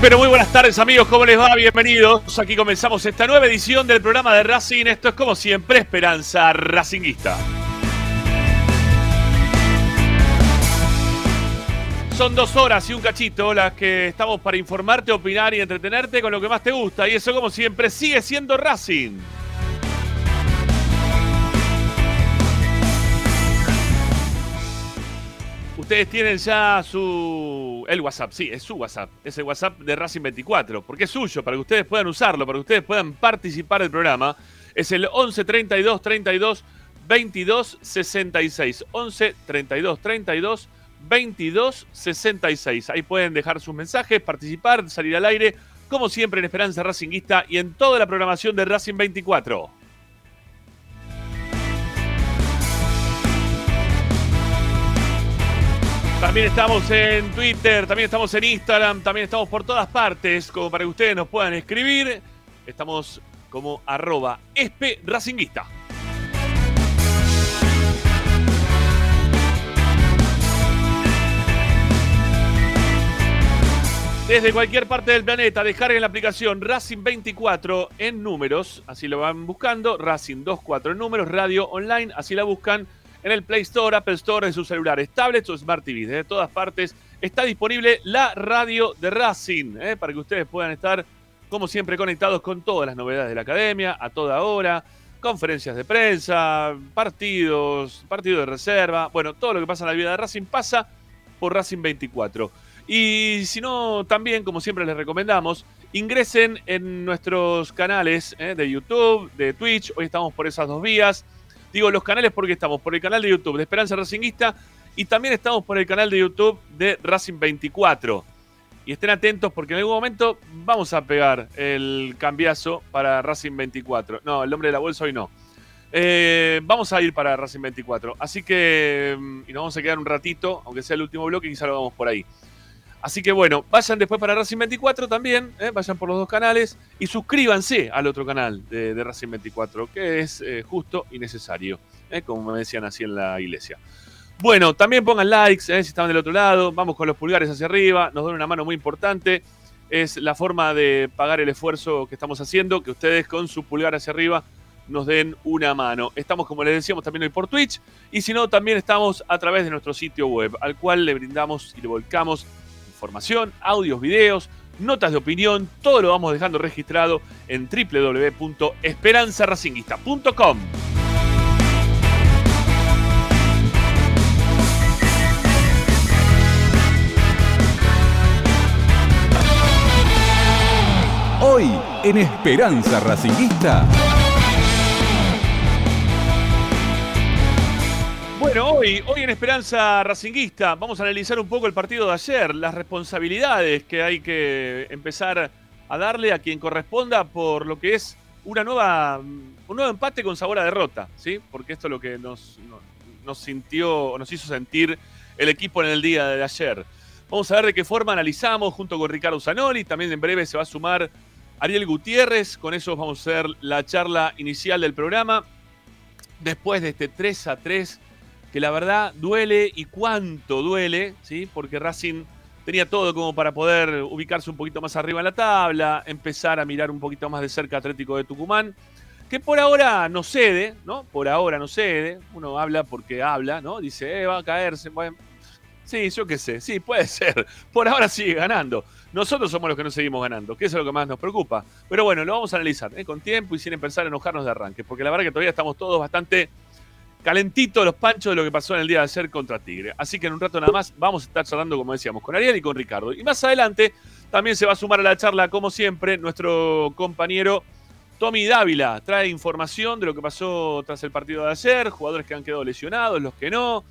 pero muy buenas tardes amigos, ¿cómo les va? Bienvenidos. Aquí comenzamos esta nueva edición del programa de Racing. Esto es como siempre Esperanza Racinguista. Son dos horas y un cachito las que estamos para informarte, opinar y entretenerte con lo que más te gusta. Y eso como siempre sigue siendo Racing. Ustedes tienen ya su. El WhatsApp, sí, es su WhatsApp. Es el WhatsApp de Racing 24. Porque es suyo, para que ustedes puedan usarlo, para que ustedes puedan participar del programa. Es el 11 32 32 22 66. 11 32 32 22 66. Ahí pueden dejar sus mensajes, participar, salir al aire, como siempre en Esperanza Racinguista y en toda la programación de Racing 24. También estamos en Twitter, también estamos en Instagram, también estamos por todas partes, como para que ustedes nos puedan escribir. Estamos como arroba espe. Desde cualquier parte del planeta, descarguen la aplicación Racing 24 en números, así lo van buscando, Racing 24 en números, radio online, así la buscan en el Play Store, Apple Store, en sus celulares, tablets o Smart TV. Desde todas partes está disponible la radio de Racing, ¿eh? para que ustedes puedan estar, como siempre, conectados con todas las novedades de la academia, a toda hora, conferencias de prensa, partidos, partidos de reserva. Bueno, todo lo que pasa en la vida de Racing pasa por Racing 24. Y si no, también, como siempre les recomendamos, ingresen en nuestros canales ¿eh? de YouTube, de Twitch. Hoy estamos por esas dos vías. Digo los canales porque estamos por el canal de YouTube de Esperanza Racinguista y también estamos por el canal de YouTube de Racing 24. Y estén atentos porque en algún momento vamos a pegar el cambiazo para Racing 24. No, el nombre de la bolsa hoy no. Eh, vamos a ir para Racing 24. Así que, mm, y nos vamos a quedar un ratito, aunque sea el último bloque, quizá lo vamos por ahí. Así que bueno, vayan después para Racing 24 también, ¿eh? vayan por los dos canales y suscríbanse al otro canal de, Racing 24, que es eh, justo y necesario, ¿eh? como me decían así en la iglesia. Bueno, también pongan likes si están del otro lado, vamos con los pulgares hacia arriba, nos dan una mano muy importante, es la forma de pagar el esfuerzo que estamos haciendo, que ustedes con su pulgar hacia arriba nos den una mano. Estamos, como les decíamos, también hoy por Twitch y si no, también estamos a través de nuestro sitio web, al cual le brindamos y le volcamos información, audios, videos, notas de opinión, todo lo vamos dejando registrado en www.esperanzaracinguista.com. Hoy en Esperanza Racinguista. Hoy, en Esperanza Racinguista vamos a analizar un poco el partido de ayer, las responsabilidades que hay que empezar a darle a quien corresponda por lo que es una nueva, un nuevo empate con sabor a derrota, ¿sí? Porque esto es lo que nos, nos sintió, nos hizo sentir el equipo en el día de ayer. Vamos a ver de qué forma analizamos junto con Ricardo Zanoli. También en breve se va a sumar Ariel Gutiérrez. Con eso vamos a hacer la charla inicial del programa. Después de este 3 a 3 que la verdad duele y cuánto duele, ¿sí? Porque Racing tenía todo como para poder ubicarse un poquito más arriba en la tabla, empezar a mirar un poquito más de cerca Atlético de Tucumán, que por ahora no cede, ¿no? Por ahora no cede, uno habla porque habla, ¿no? Dice, eh, va a caerse, bueno, sí, yo qué sé, sí, puede ser, por ahora sigue ganando. Nosotros somos los que no seguimos ganando, que eso es lo que más nos preocupa. Pero bueno, lo vamos a analizar ¿eh? con tiempo y sin empezar a enojarnos de arranque, porque la verdad que todavía estamos todos bastante calentito los panchos de lo que pasó en el día de ayer contra Tigre. Así que en un rato nada más vamos a estar charlando, como decíamos, con Ariel y con Ricardo. Y más adelante también se va a sumar a la charla, como siempre, nuestro compañero Tommy Dávila. Trae información de lo que pasó tras el partido de ayer, jugadores que han quedado lesionados, los que no.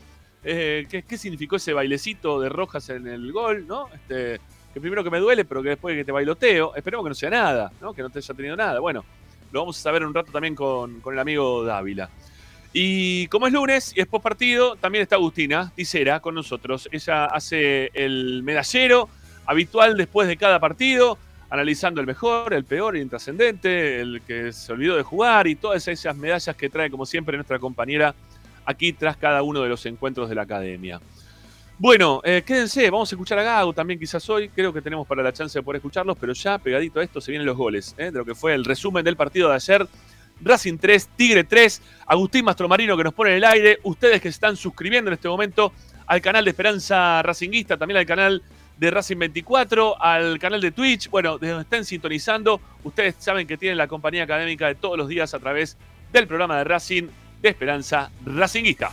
Eh, ¿qué, significó ese bailecito de Rojas en el gol, ¿no? Este, que primero que me duele, pero que después que te bailoteo. Esperemos que no sea nada, ¿no? Que no te haya tenido nada. Bueno, lo vamos a saber un rato también con el amigo Dávila. Y como es lunes y es post partido, también está Agustina Ticera con nosotros. Ella hace el medallero habitual después de cada partido, analizando el mejor, el peor, el intrascendente, el que se olvidó de jugar y todas esas medallas que trae, como siempre, nuestra compañera aquí tras cada uno de los encuentros de la academia. Bueno, eh, quédense, vamos a escuchar a Gago también quizás hoy, creo que tenemos para la chance de poder escucharlos, pero ya pegadito a esto se vienen los goles, eh, de lo que fue el resumen del partido de ayer. Racing 3, Tigre 3, Agustín Mastromarino que nos pone en el aire, ustedes que se están suscribiendo en este momento al canal de Esperanza Racinguista, también al canal de Racing 24, al canal de Twitch, bueno, desde donde estén sintonizando, ustedes saben que tienen la compañía académica de todos los días a través del programa de Racing de Esperanza Racinguista.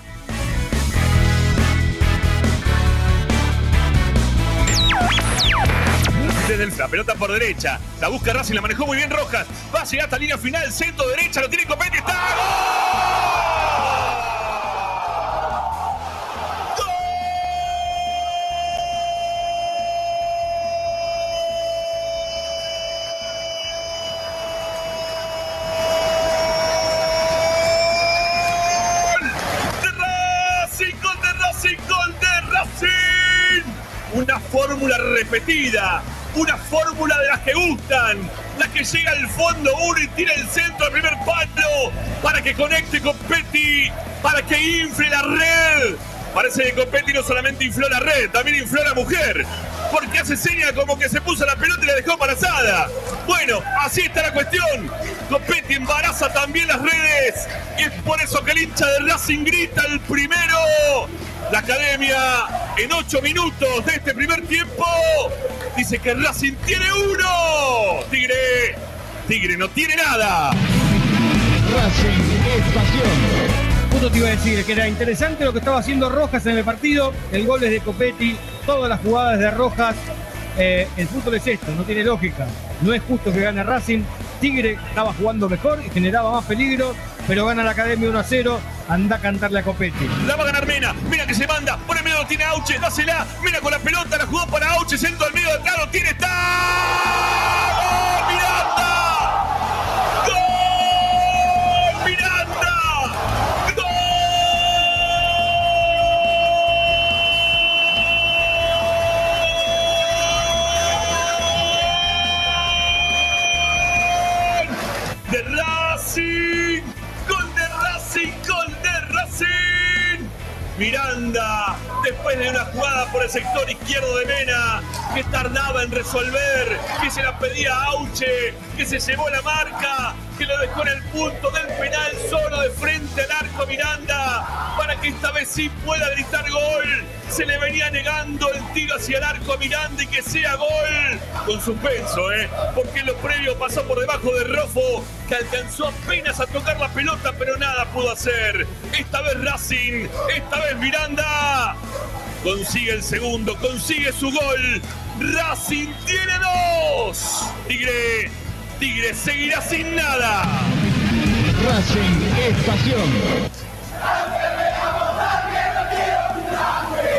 Desde la pelota por derecha, la busca Racing, la manejó muy bien Rojas, va a llegar hasta línea final, centro derecha, lo tiene Copete, está una fórmula repetida, una fórmula de las que gustan, la que llega al fondo uno y tira el centro al primer palo para que conecte con Petty, para que infle la red. Parece que Copetti no solamente infló la red, también infló la mujer. Porque hace seña como que se puso la pelota y la dejó embarazada. Bueno, así está la cuestión. Copetti embaraza también las redes. Y es por eso que el hincha de Racing grita el primero. La academia en ocho minutos de este primer tiempo dice que Racing tiene uno. Tigre, Tigre no tiene nada. Racing es pasión. Te iba a decir que era interesante lo que estaba haciendo Rojas en el partido. El gol es de Copetti, todas las jugadas de Rojas. Eh, el fútbol es esto, no tiene lógica. No es justo que gane Racing. Tigre estaba jugando mejor y generaba más peligro pero gana la Academia 1 a 0. Anda a cantarle a Copetti. La va a ganar Mena. Mira que se manda. Por el medio tiene Auche. Dásela. Mira con la pelota. La jugó para Auche. Centro al medio. Claro, tiene. ¡Está! Miranda, después de una jugada por el sector izquierdo de Mena, que tardaba en resolver, que se la pedía a Auche, que se llevó la marca, que lo dejó en el punto del penal solo de frente al arco Miranda, para que esta vez sí pueda gritar gol. Se le venía negando el tiro hacia el arco Miranda y que sea gol. Con suspenso, ¿eh? Porque lo previo pasó por debajo de Rofo, que alcanzó apenas a tocar la pelota, pero nada pudo hacer. Esta vez Racing, esta vez Miranda. Consigue el segundo, consigue su gol. Racing tiene dos. Tigre Tigre seguirá sin nada. Racing es pasión.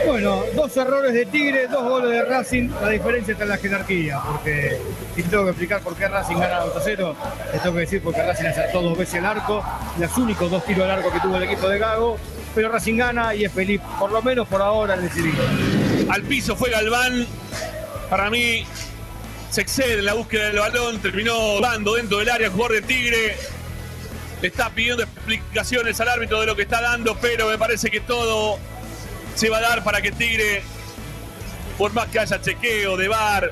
Bueno, dos errores de Tigre, dos goles de Racing. La diferencia está en la jerarquía, porque si tengo que explicar por qué Racing gana 2 0, les tengo que decir porque Racing acertó dos veces el arco, los únicos dos tiros al arco que tuvo el equipo de Gago, pero Racing gana y es feliz, por lo menos por ahora, el decidido. Al piso fue Galván. Para mí, se excede en la búsqueda del balón, terminó dando dentro del área jugador de Tigre. Le está pidiendo explicaciones al árbitro de lo que está dando, pero me parece que todo se va a dar para que Tigre, por más que haya chequeo de bar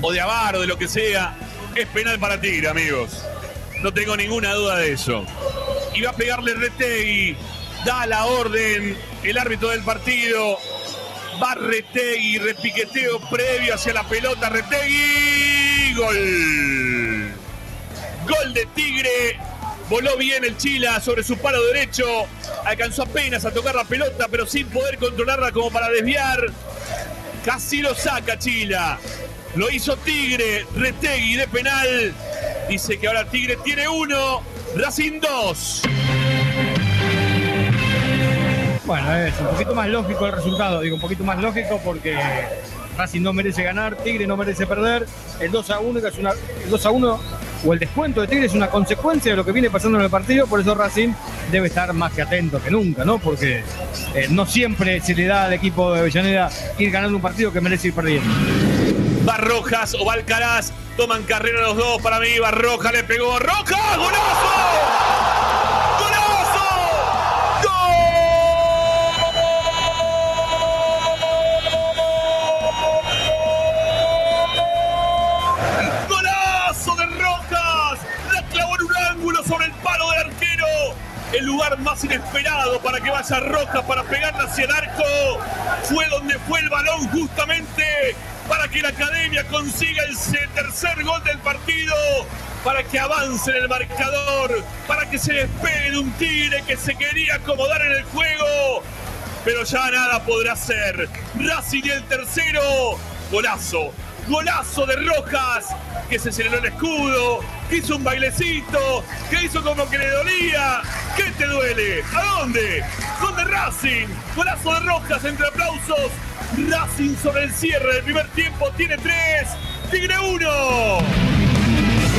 o de avar o de lo que sea, es penal para Tigre, amigos. No tengo ninguna duda de eso. Y va a pegarle Retegui, da la orden el árbitro del partido Va Retegui, repiqueteo previo hacia la pelota. Retegui, gol. Gol de Tigre. Voló bien el Chila sobre su palo derecho. Alcanzó apenas a tocar la pelota, pero sin poder controlarla como para desviar. Casi lo saca Chila. Lo hizo Tigre. Retegui de penal. Dice que ahora Tigre tiene uno. Racing dos. Bueno, es un poquito más lógico el resultado, digo un poquito más lógico porque Racing no merece ganar, Tigre no merece perder. El 2 a 1 es una, el 2 a 1 o el descuento de Tigre es una consecuencia de lo que viene pasando en el partido, por eso Racing debe estar más que atento que nunca, ¿no? Porque eh, no siempre se le da al equipo de Avellaneda ir ganando un partido que merece ir perdiendo. Barrojas o Valcaraz toman carrera los dos para mí. Barroja le pegó. ¡Roja! ¡Golazo! El lugar más inesperado para que vaya Roja para pegarle hacia el arco. Fue donde fue el balón justamente para que la academia consiga el tercer gol del partido, para que avance en el marcador, para que se despegue de un tigre que se quería acomodar en el juego. Pero ya nada podrá hacer. Racing el tercero. Golazo. Golazo de Rojas que se aceleró el escudo, que hizo un bailecito, que hizo como que le dolía. ¿Qué te duele? ¿A dónde? ¿Dónde Racing? Golazo de Rojas entre aplausos. Racing sobre el cierre del primer tiempo tiene tres. Tigre uno.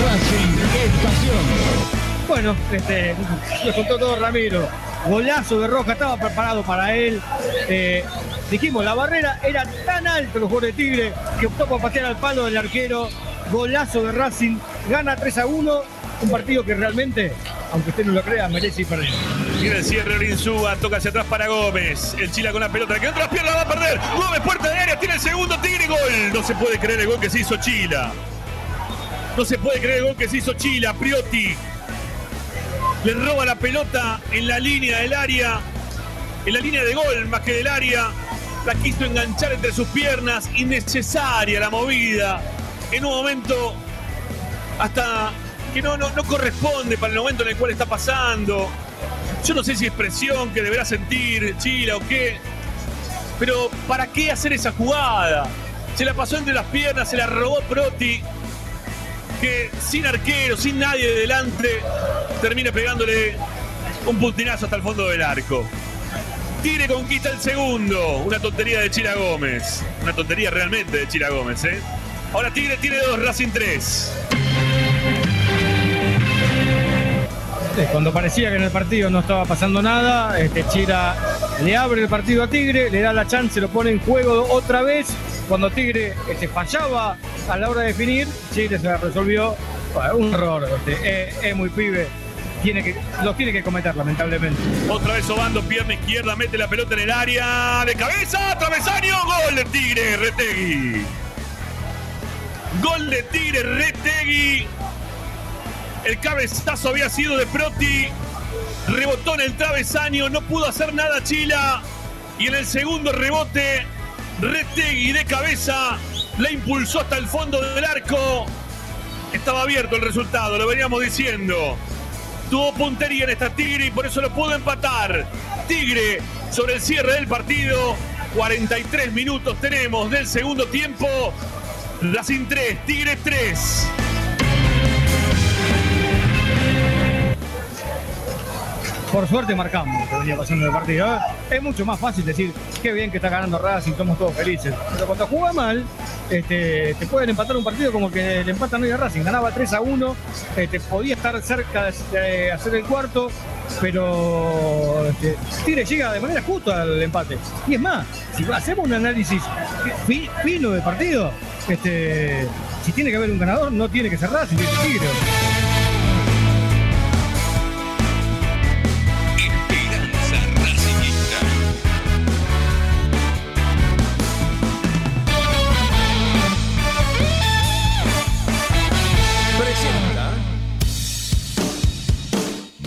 Racing, qué pasión. Bueno, este, lo contó todo Ramiro. Golazo de Rojas, estaba preparado para él. Eh, dijimos, la barrera era tan alta los jugadores de Tigre que optó por patear al palo del arquero golazo de Racing, gana 3 a 1, un partido que realmente, aunque usted no lo crea, merece ir perdiendo. Tiene el cierre Orinsúa, toca hacia atrás para Gómez. El Chila con la pelota, que otras piernas va a perder. Gómez, puerta de área, tiene el segundo Tigre, gol. No se puede creer el gol que se hizo Chila. No se puede creer el gol que se hizo Chila. Priotti le roba la pelota en la línea del área, en la línea de gol más que del área. La quiso enganchar entre sus piernas, innecesaria la movida en un momento hasta que no, no, corresponde para el momento en el cual está pasando. Yo no sé si es presión que deberá sentir Chila o qué, pero ¿para qué hacer esa jugada? Se la pasó entre las piernas, se la robó Proti, que sin arquero, sin nadie delante, termina pegándole un puntinazo hasta el fondo del arco. Tigre conquista el segundo. Una tontería de Chila Gómez. Una tontería realmente de Chila Gómez, ¿eh? Ahora Tigre tiene dos, Racing tres. Cuando parecía que en el partido no estaba pasando nada, este Chira le abre el partido a Tigre, le da la chance, lo pone en juego otra vez. Cuando Tigre este, fallaba a la hora de definir, Chile se la resolvió. un error, este, es, muy pibe. Tiene que, lo tiene que cometer, lamentablemente. Otra vez Obando, pierna izquierda, mete la pelota en el área de cabeza, travesaño, gol de Tigre, Retegui. Gol de Tigre, Retegui. El cabezazo había sido de Proti. Rebotó en el travesaño, no pudo hacer nada Chila. Y en el segundo rebote, Retegui de cabeza la impulsó hasta el fondo del arco. Estaba abierto el resultado, lo veníamos diciendo. Tuvo puntería en esta Tigre y por eso lo pudo empatar. Tigre sobre el cierre del partido. 43 minutos tenemos del segundo tiempo. Racing 3, Tigres 3. Por suerte marcamos venía pasando el partido. Es mucho más fácil decir qué bien que está ganando Racing, estamos todos felices. Pero cuando juega mal, este, te pueden empatar un partido como que le empatan hoy a Racing. Ganaba 3 a 1, este, podía estar cerca de hacer el cuarto, pero este, Tigre llega de manera justa al empate. Y es más, si hacemos un análisis fino del partido, este, si tiene que haber un ganador, no tiene que ser Racing, tiene Tigre.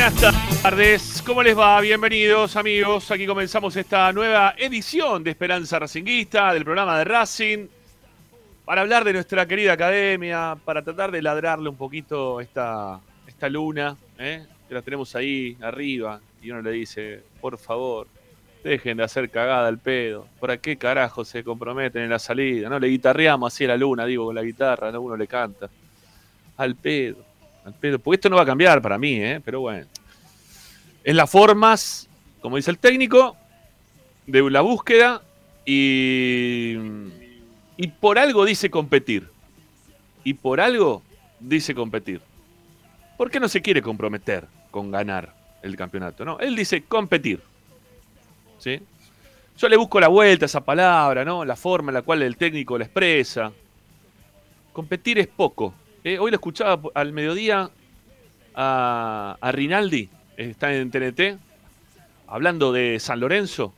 Buenas tardes, ¿cómo les va? Bienvenidos amigos, aquí comenzamos esta nueva edición de Esperanza Racinguista, del programa de Racing, para hablar de nuestra querida academia, para tratar de ladrarle un poquito esta, esta luna, ¿eh? que la tenemos ahí arriba, y uno le dice, por favor, dejen de hacer cagada al pedo, ¿para qué carajo se comprometen en la salida? No le guitarreamos así a la luna, digo, con la guitarra, ¿no? uno le canta, al pedo, al pedo, porque esto no va a cambiar para mí, ¿eh? pero bueno. Es las formas, como dice el técnico, de la búsqueda y, y por algo dice competir. Y por algo dice competir. ¿Por qué no se quiere comprometer con ganar el campeonato? No, él dice competir. ¿Sí? Yo le busco la vuelta a esa palabra, ¿no? La forma en la cual el técnico la expresa. Competir es poco. Eh, hoy lo escuchaba al mediodía a, Rinaldi, está en TNT, hablando de San Lorenzo,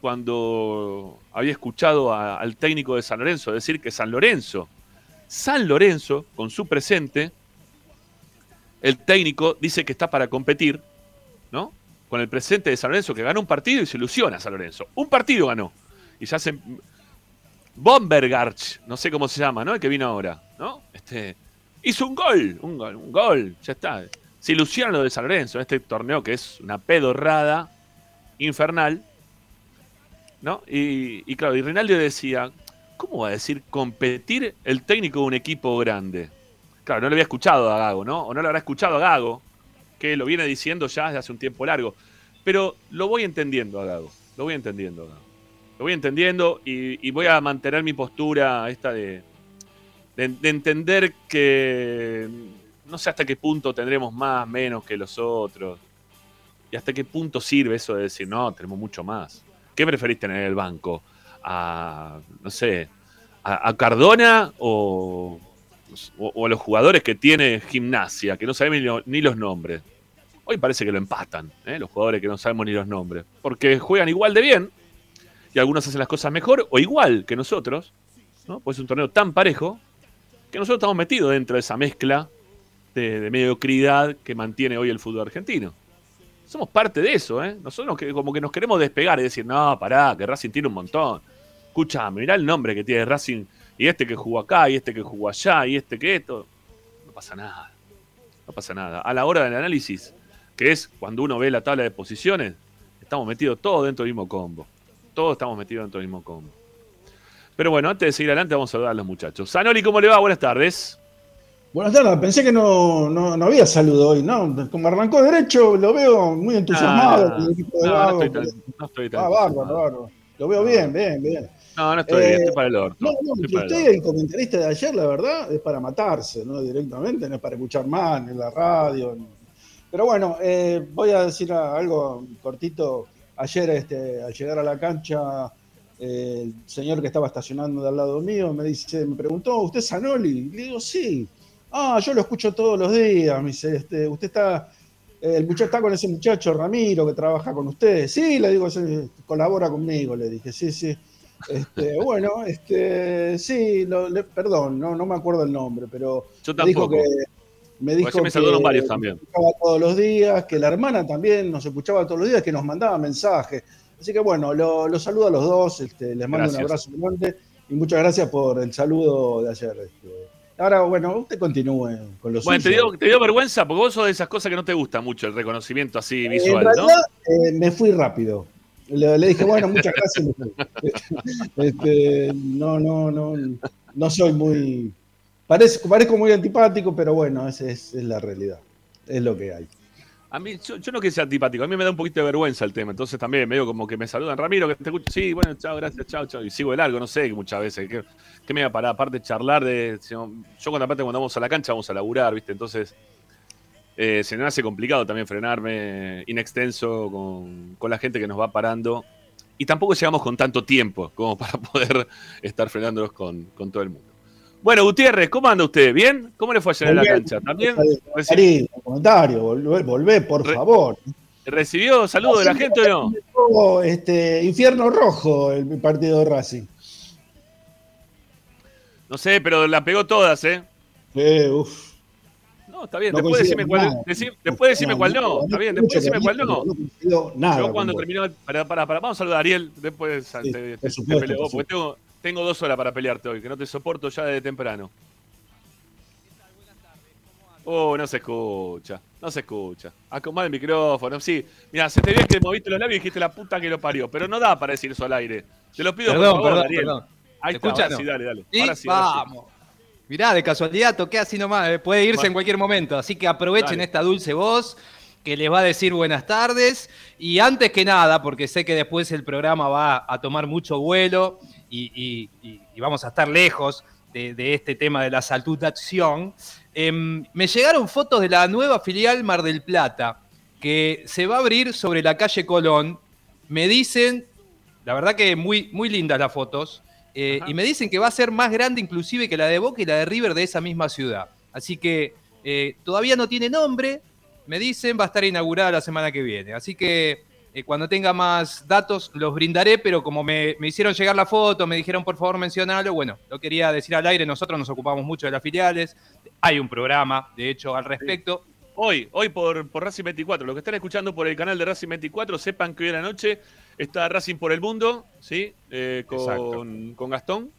cuando había escuchado al técnico de San Lorenzo decir que San Lorenzo, San Lorenzo, con su presente, el técnico dice que está para competir, ¿no? Con el presente de San Lorenzo, que ganó un partido y se ilusiona San Lorenzo. Un partido ganó. Y se hace. Bombergarch, no sé cómo se llama, ¿no? El que vino ahora, ¿no? Este, hizo un gol, un gol, un gol, ya está. Se ilusiona lo de San Lorenzo en este torneo que es una pedorrada infernal, ¿no? Y, claro, y Rinaldi decía, ¿cómo va a decir competir el técnico de un equipo grande? Claro, no lo había escuchado a Gago, ¿no? O no lo habrá escuchado a Gago, que lo viene diciendo ya desde hace un tiempo largo. Pero lo voy entendiendo a Gago, lo voy entendiendo a Gago. Lo voy entendiendo y voy a mantener mi postura esta de, de, de entender que no sé hasta qué punto tendremos más, menos que los otros. Y hasta qué punto sirve eso de decir, no, tenemos mucho más. ¿Qué preferís tener en el banco? A, no sé, a, Cardona o, o- o a los jugadores que tiene gimnasia, que no sabemos ni, lo- ni los nombres. Hoy parece que lo empatan, ¿eh? los jugadores que no sabemos ni los nombres. Porque juegan igual de bien, y algunos hacen las cosas mejor o igual que nosotros, ¿no? Pues es un torneo tan parejo que nosotros estamos metidos dentro de esa mezcla de, mediocridad que mantiene hoy el fútbol argentino. Somos parte de eso, ¿eh? Nosotros como que nos queremos despegar y decir, no, pará, que Racing tiene un montón. Escuchame, mirá el nombre que tiene Racing, y este que jugó acá, y este que jugó allá, y este que esto. No pasa nada. No pasa nada. A la hora del análisis, que es cuando uno ve la tabla de posiciones, estamos metidos todos dentro del mismo combo. Todos estamos metidos dentro del mismo combo. Pero bueno, antes de seguir adelante, vamos a saludar a los muchachos. Sanoli, ¿cómo le va? Buenas tardes. Buenas tardes, pensé que no, no, no había saludo hoy, ¿no? Como arrancó derecho, lo veo muy entusiasmado Ah, el no, no estoy tan, no estoy tan ah, bárbaro, bárbaro. Lo veo bien, bien, bien. No, no estoy Eh, bien, estoy para el orto. No, no, el usted orto. y el comentarista de ayer, la verdad, es para matarse, ¿no? Directamente, no es para escuchar más, en la radio. ni- Pero bueno, eh, voy a decir algo cortito. Ayer, este, al llegar a la cancha, eh, el señor que estaba estacionando de al lado mío me dice, me preguntó, ¿usted es Sanoli? Le digo, sí. Ah, yo lo escucho todos los días. Me dice, este, usted está, el muchacho está con ese muchacho Ramiro que trabaja con usted. Sí, le digo, "sí, colabora conmigo, le dije, sí, sí. Este, bueno, este, sí, lo- le- perdón, no, no me acuerdo el nombre, pero Yo me dijo que me dijo Porque me saludaron que varios también. nos escuchaba todos los días, que la hermana también nos escuchaba todos los días, que nos mandaba mensajes. Así que bueno, lo, los saludo a los dos, este, les mando Gracias. un abrazo grande y muchas gracias por el saludo de ayer. este. Ahora, bueno, usted continúe con los Bueno, te dio, te dio vergüenza porque vos sos de esas cosas que no te gusta mucho, el reconocimiento así visual, en ¿no? eh, me fui rápido. Le, le dije, bueno, muchas gracias. Este, no, no, no, no soy muy, Parece, parezco muy antipático, pero bueno, esa es, es la realidad. Es lo que hay. A mí, yo, yo no que sea antipático, a mí me da un poquito de vergüenza el tema, entonces también medio como que me saludan, Ramiro, que te escucho, sí, bueno, chao, gracias, chao, chao, y sigo de largo, no sé, muchas veces, que, que me voy a parar, aparte charlar de, yo cuando aparte cuando vamos a la cancha vamos a laburar, ¿viste? Entonces, eh, se me hace complicado también frenarme in extenso con, con la gente que nos va parando, y tampoco llegamos con tanto tiempo como para poder estar frenándonos con, con todo el mundo. Bueno, Gutiérrez, ¿cómo anda usted? ¿Bien? ¿Cómo le fue ayer en la cancha? ¿También? Comentario, volvé, volvé, por Re- favor. ¿Recibió saludos de la gente o no? Este, infierno rojo el partido de Racing. No sé, pero la pegó todas, ¿eh? Eh, uf. No, está bien. No después decime cuál, después decime cuál no. Está bien, después decime cuál no. Yo cuando terminó. Para, para, para, vamos a saludar a Ariel. Después Sí, te, te- te peleo, porque tengo, tengo dos horas para pelearte hoy, que no te soporto ya desde temprano. Oh, no se escucha. No se escucha. Acomodá el micrófono. Sí, mira, se te ve que moviste los labios y dijiste la puta que lo parió. Pero no da para decir eso al aire. Te lo pido Perdón, por favor, perdón, Ariel. perdón. Ahí ¿Se está, escucha, ahora sí, dale, dale. Ahora sí, ahora sí. vamos. Mirá, de casualidad toqué así nomás, eh, puede irse en cualquier momento, así que aprovechen Dale. esta dulce voz que les va a decir buenas tardes y antes que nada, porque sé que después el programa va a tomar mucho vuelo y, y- y- y vamos a estar lejos de, de este tema de la salutación, em, me llegaron fotos de la nueva filial Mar del Plata que se va a abrir sobre la calle Colón. Me dicen, la verdad que muy, muy lindas las fotos, eh, y me dicen que va a ser más grande inclusive que la de Boca y la de River de esa misma ciudad. Así que eh, todavía no tiene nombre, me dicen, va a estar inaugurada la semana que viene. Así que eh, cuando tenga más datos los brindaré, pero como me, me hicieron llegar la foto, me dijeron por favor mencionarlo, bueno, lo quería decir al aire, nosotros nos ocupamos mucho de las filiales, hay un programa, de hecho, al respecto. Hoy, hoy por, por Racing 24. Los que están escuchando por el canal de Racing 24, sepan que hoy a la noche está Racing por el Mundo, ¿sí? Eh, con, con Gastón,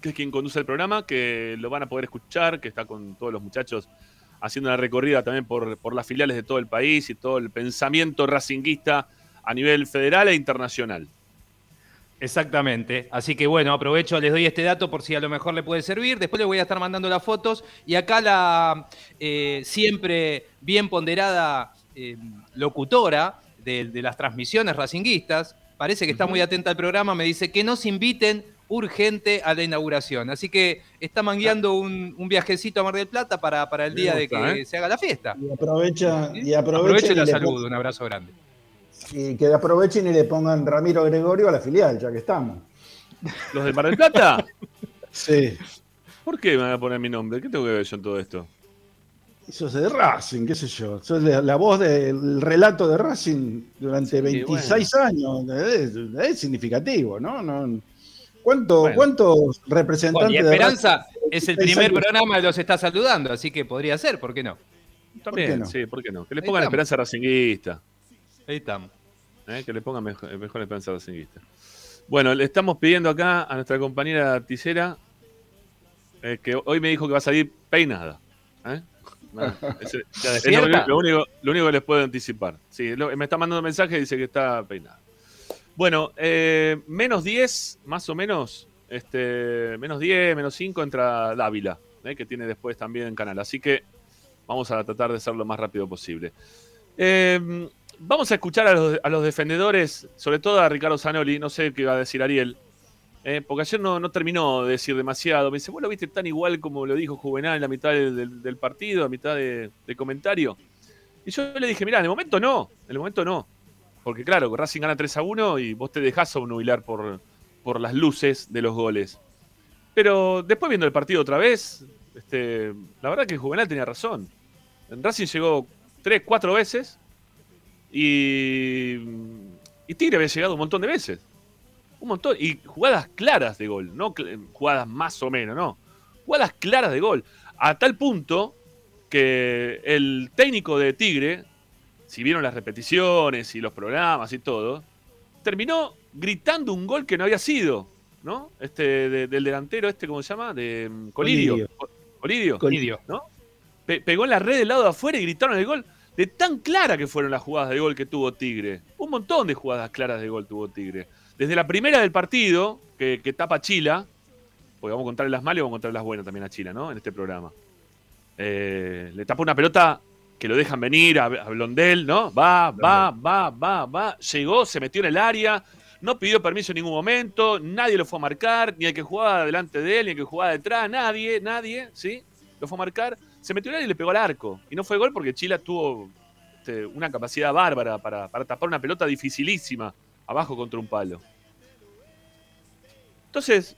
que es quien conduce el programa, que lo van a poder escuchar, que está con todos los muchachos haciendo una recorrida también por, por las filiales de todo el país y todo el pensamiento racinguista a nivel federal e internacional. Exactamente. Así que bueno, aprovecho, les doy este dato por si a lo mejor le puede servir. Después les voy a estar mandando las fotos. Y acá la eh, siempre bien ponderada eh, locutora de, de las transmisiones racinguistas, parece que está muy atenta al programa, me dice que nos inviten urgente a la inauguración. Así que está mangueando un, un viajecito a Mar del Plata para, para el Me día de que ¿eh? se haga la fiesta. Y aprovecha, y Aprovecho aprovechen y la y le saludo, un abrazo grande. Y que aprovechen y le pongan Ramiro Gregorio a la filial, ya que estamos. ¿Los de Mar del Plata? Sí. ¿Por qué me van a poner mi nombre? ¿Qué tengo que ver yo en todo esto? Eso es de Racing, qué sé yo. Sos la, la voz del relato de Racing durante Sí, 26 años. Es, es significativo, ¿no? no ¿Cuánto- Bueno. ¿Cuántos representantes Bueno, y de Esperanza Racing- es el 26 primer años? programa que los está saludando, así que podría ser, ¿por qué no? También, qué no? sí, ¿por qué no? Que le pongan esperanza racinguista. Ahí estamos. ¿eh? que le pongan mejor, mejor esperanza racinguista. Bueno, le estamos pidiendo acá a nuestra compañera Tisera eh, que hoy me dijo que va a salir peinada. ¿eh? Es lo, único- lo único, lo único que les puedo anticipar. Sí, lo- me está mandando un mensaje y dice que está peinada. Bueno, eh, menos 10, más o menos. Este, menos 10, menos 5 entra Dávila, ¿eh? que tiene después también en canal. Así que vamos a tratar de hacerlo lo más rápido posible. Eh, vamos a escuchar a los, defendedores, sobre todo a Ricardo Zanoli, no sé qué va a decir Ariel, eh, porque ayer no, terminó de decir demasiado. Me dice, vos lo viste tan igual como lo dijo Juvenal en la mitad del, del- partido, a mitad de, comentario. Y yo le dije, mirá, en el momento no, en el momento no. Porque claro, Racing gana 3 a 1 y vos te dejás obnubilar por, por las luces de los goles. Pero después viendo el partido otra vez, este, la verdad que Juvenal tenía razón. Racing llegó 3, 4 veces y, y Tigre había llegado un montón de veces. Un montón. Y jugadas claras de gol, no jugadas más o menos, no. Jugadas claras de gol. A tal punto que el técnico de Tigre, si vieron las repeticiones y los programas y todo, terminó gritando un gol que no había sido, ¿no? Este, de- del delantero, este, ¿cómo se llama? De mm, Colidio. Colidio. Co- Colidio. Colidio. ¿no? Pe- pegó en la red del lado de afuera y gritaron el gol. De tan clara que fueron las jugadas de gol que tuvo Tigre. Un montón de jugadas claras de gol tuvo Tigre. Desde la primera del partido, que, que tapa Chila, porque vamos a contarle las malas y vamos a contarle las buenas también a China, ¿no? En este programa. Eh, le tapa una pelota que lo dejan venir a, a Blondel, ¿no? Va, va, va, va, va. Llegó, se metió en el área, no pidió permiso en ningún momento, nadie lo fue a marcar, ni el que jugaba delante de él, ni el que jugaba detrás, nadie, nadie, ¿sí? Lo fue a marcar, se metió en y le pegó al arco. Y no fue gol porque Chile tuvo este, una capacidad bárbara para, para tapar una pelota dificilísima abajo contra un palo. Entonces,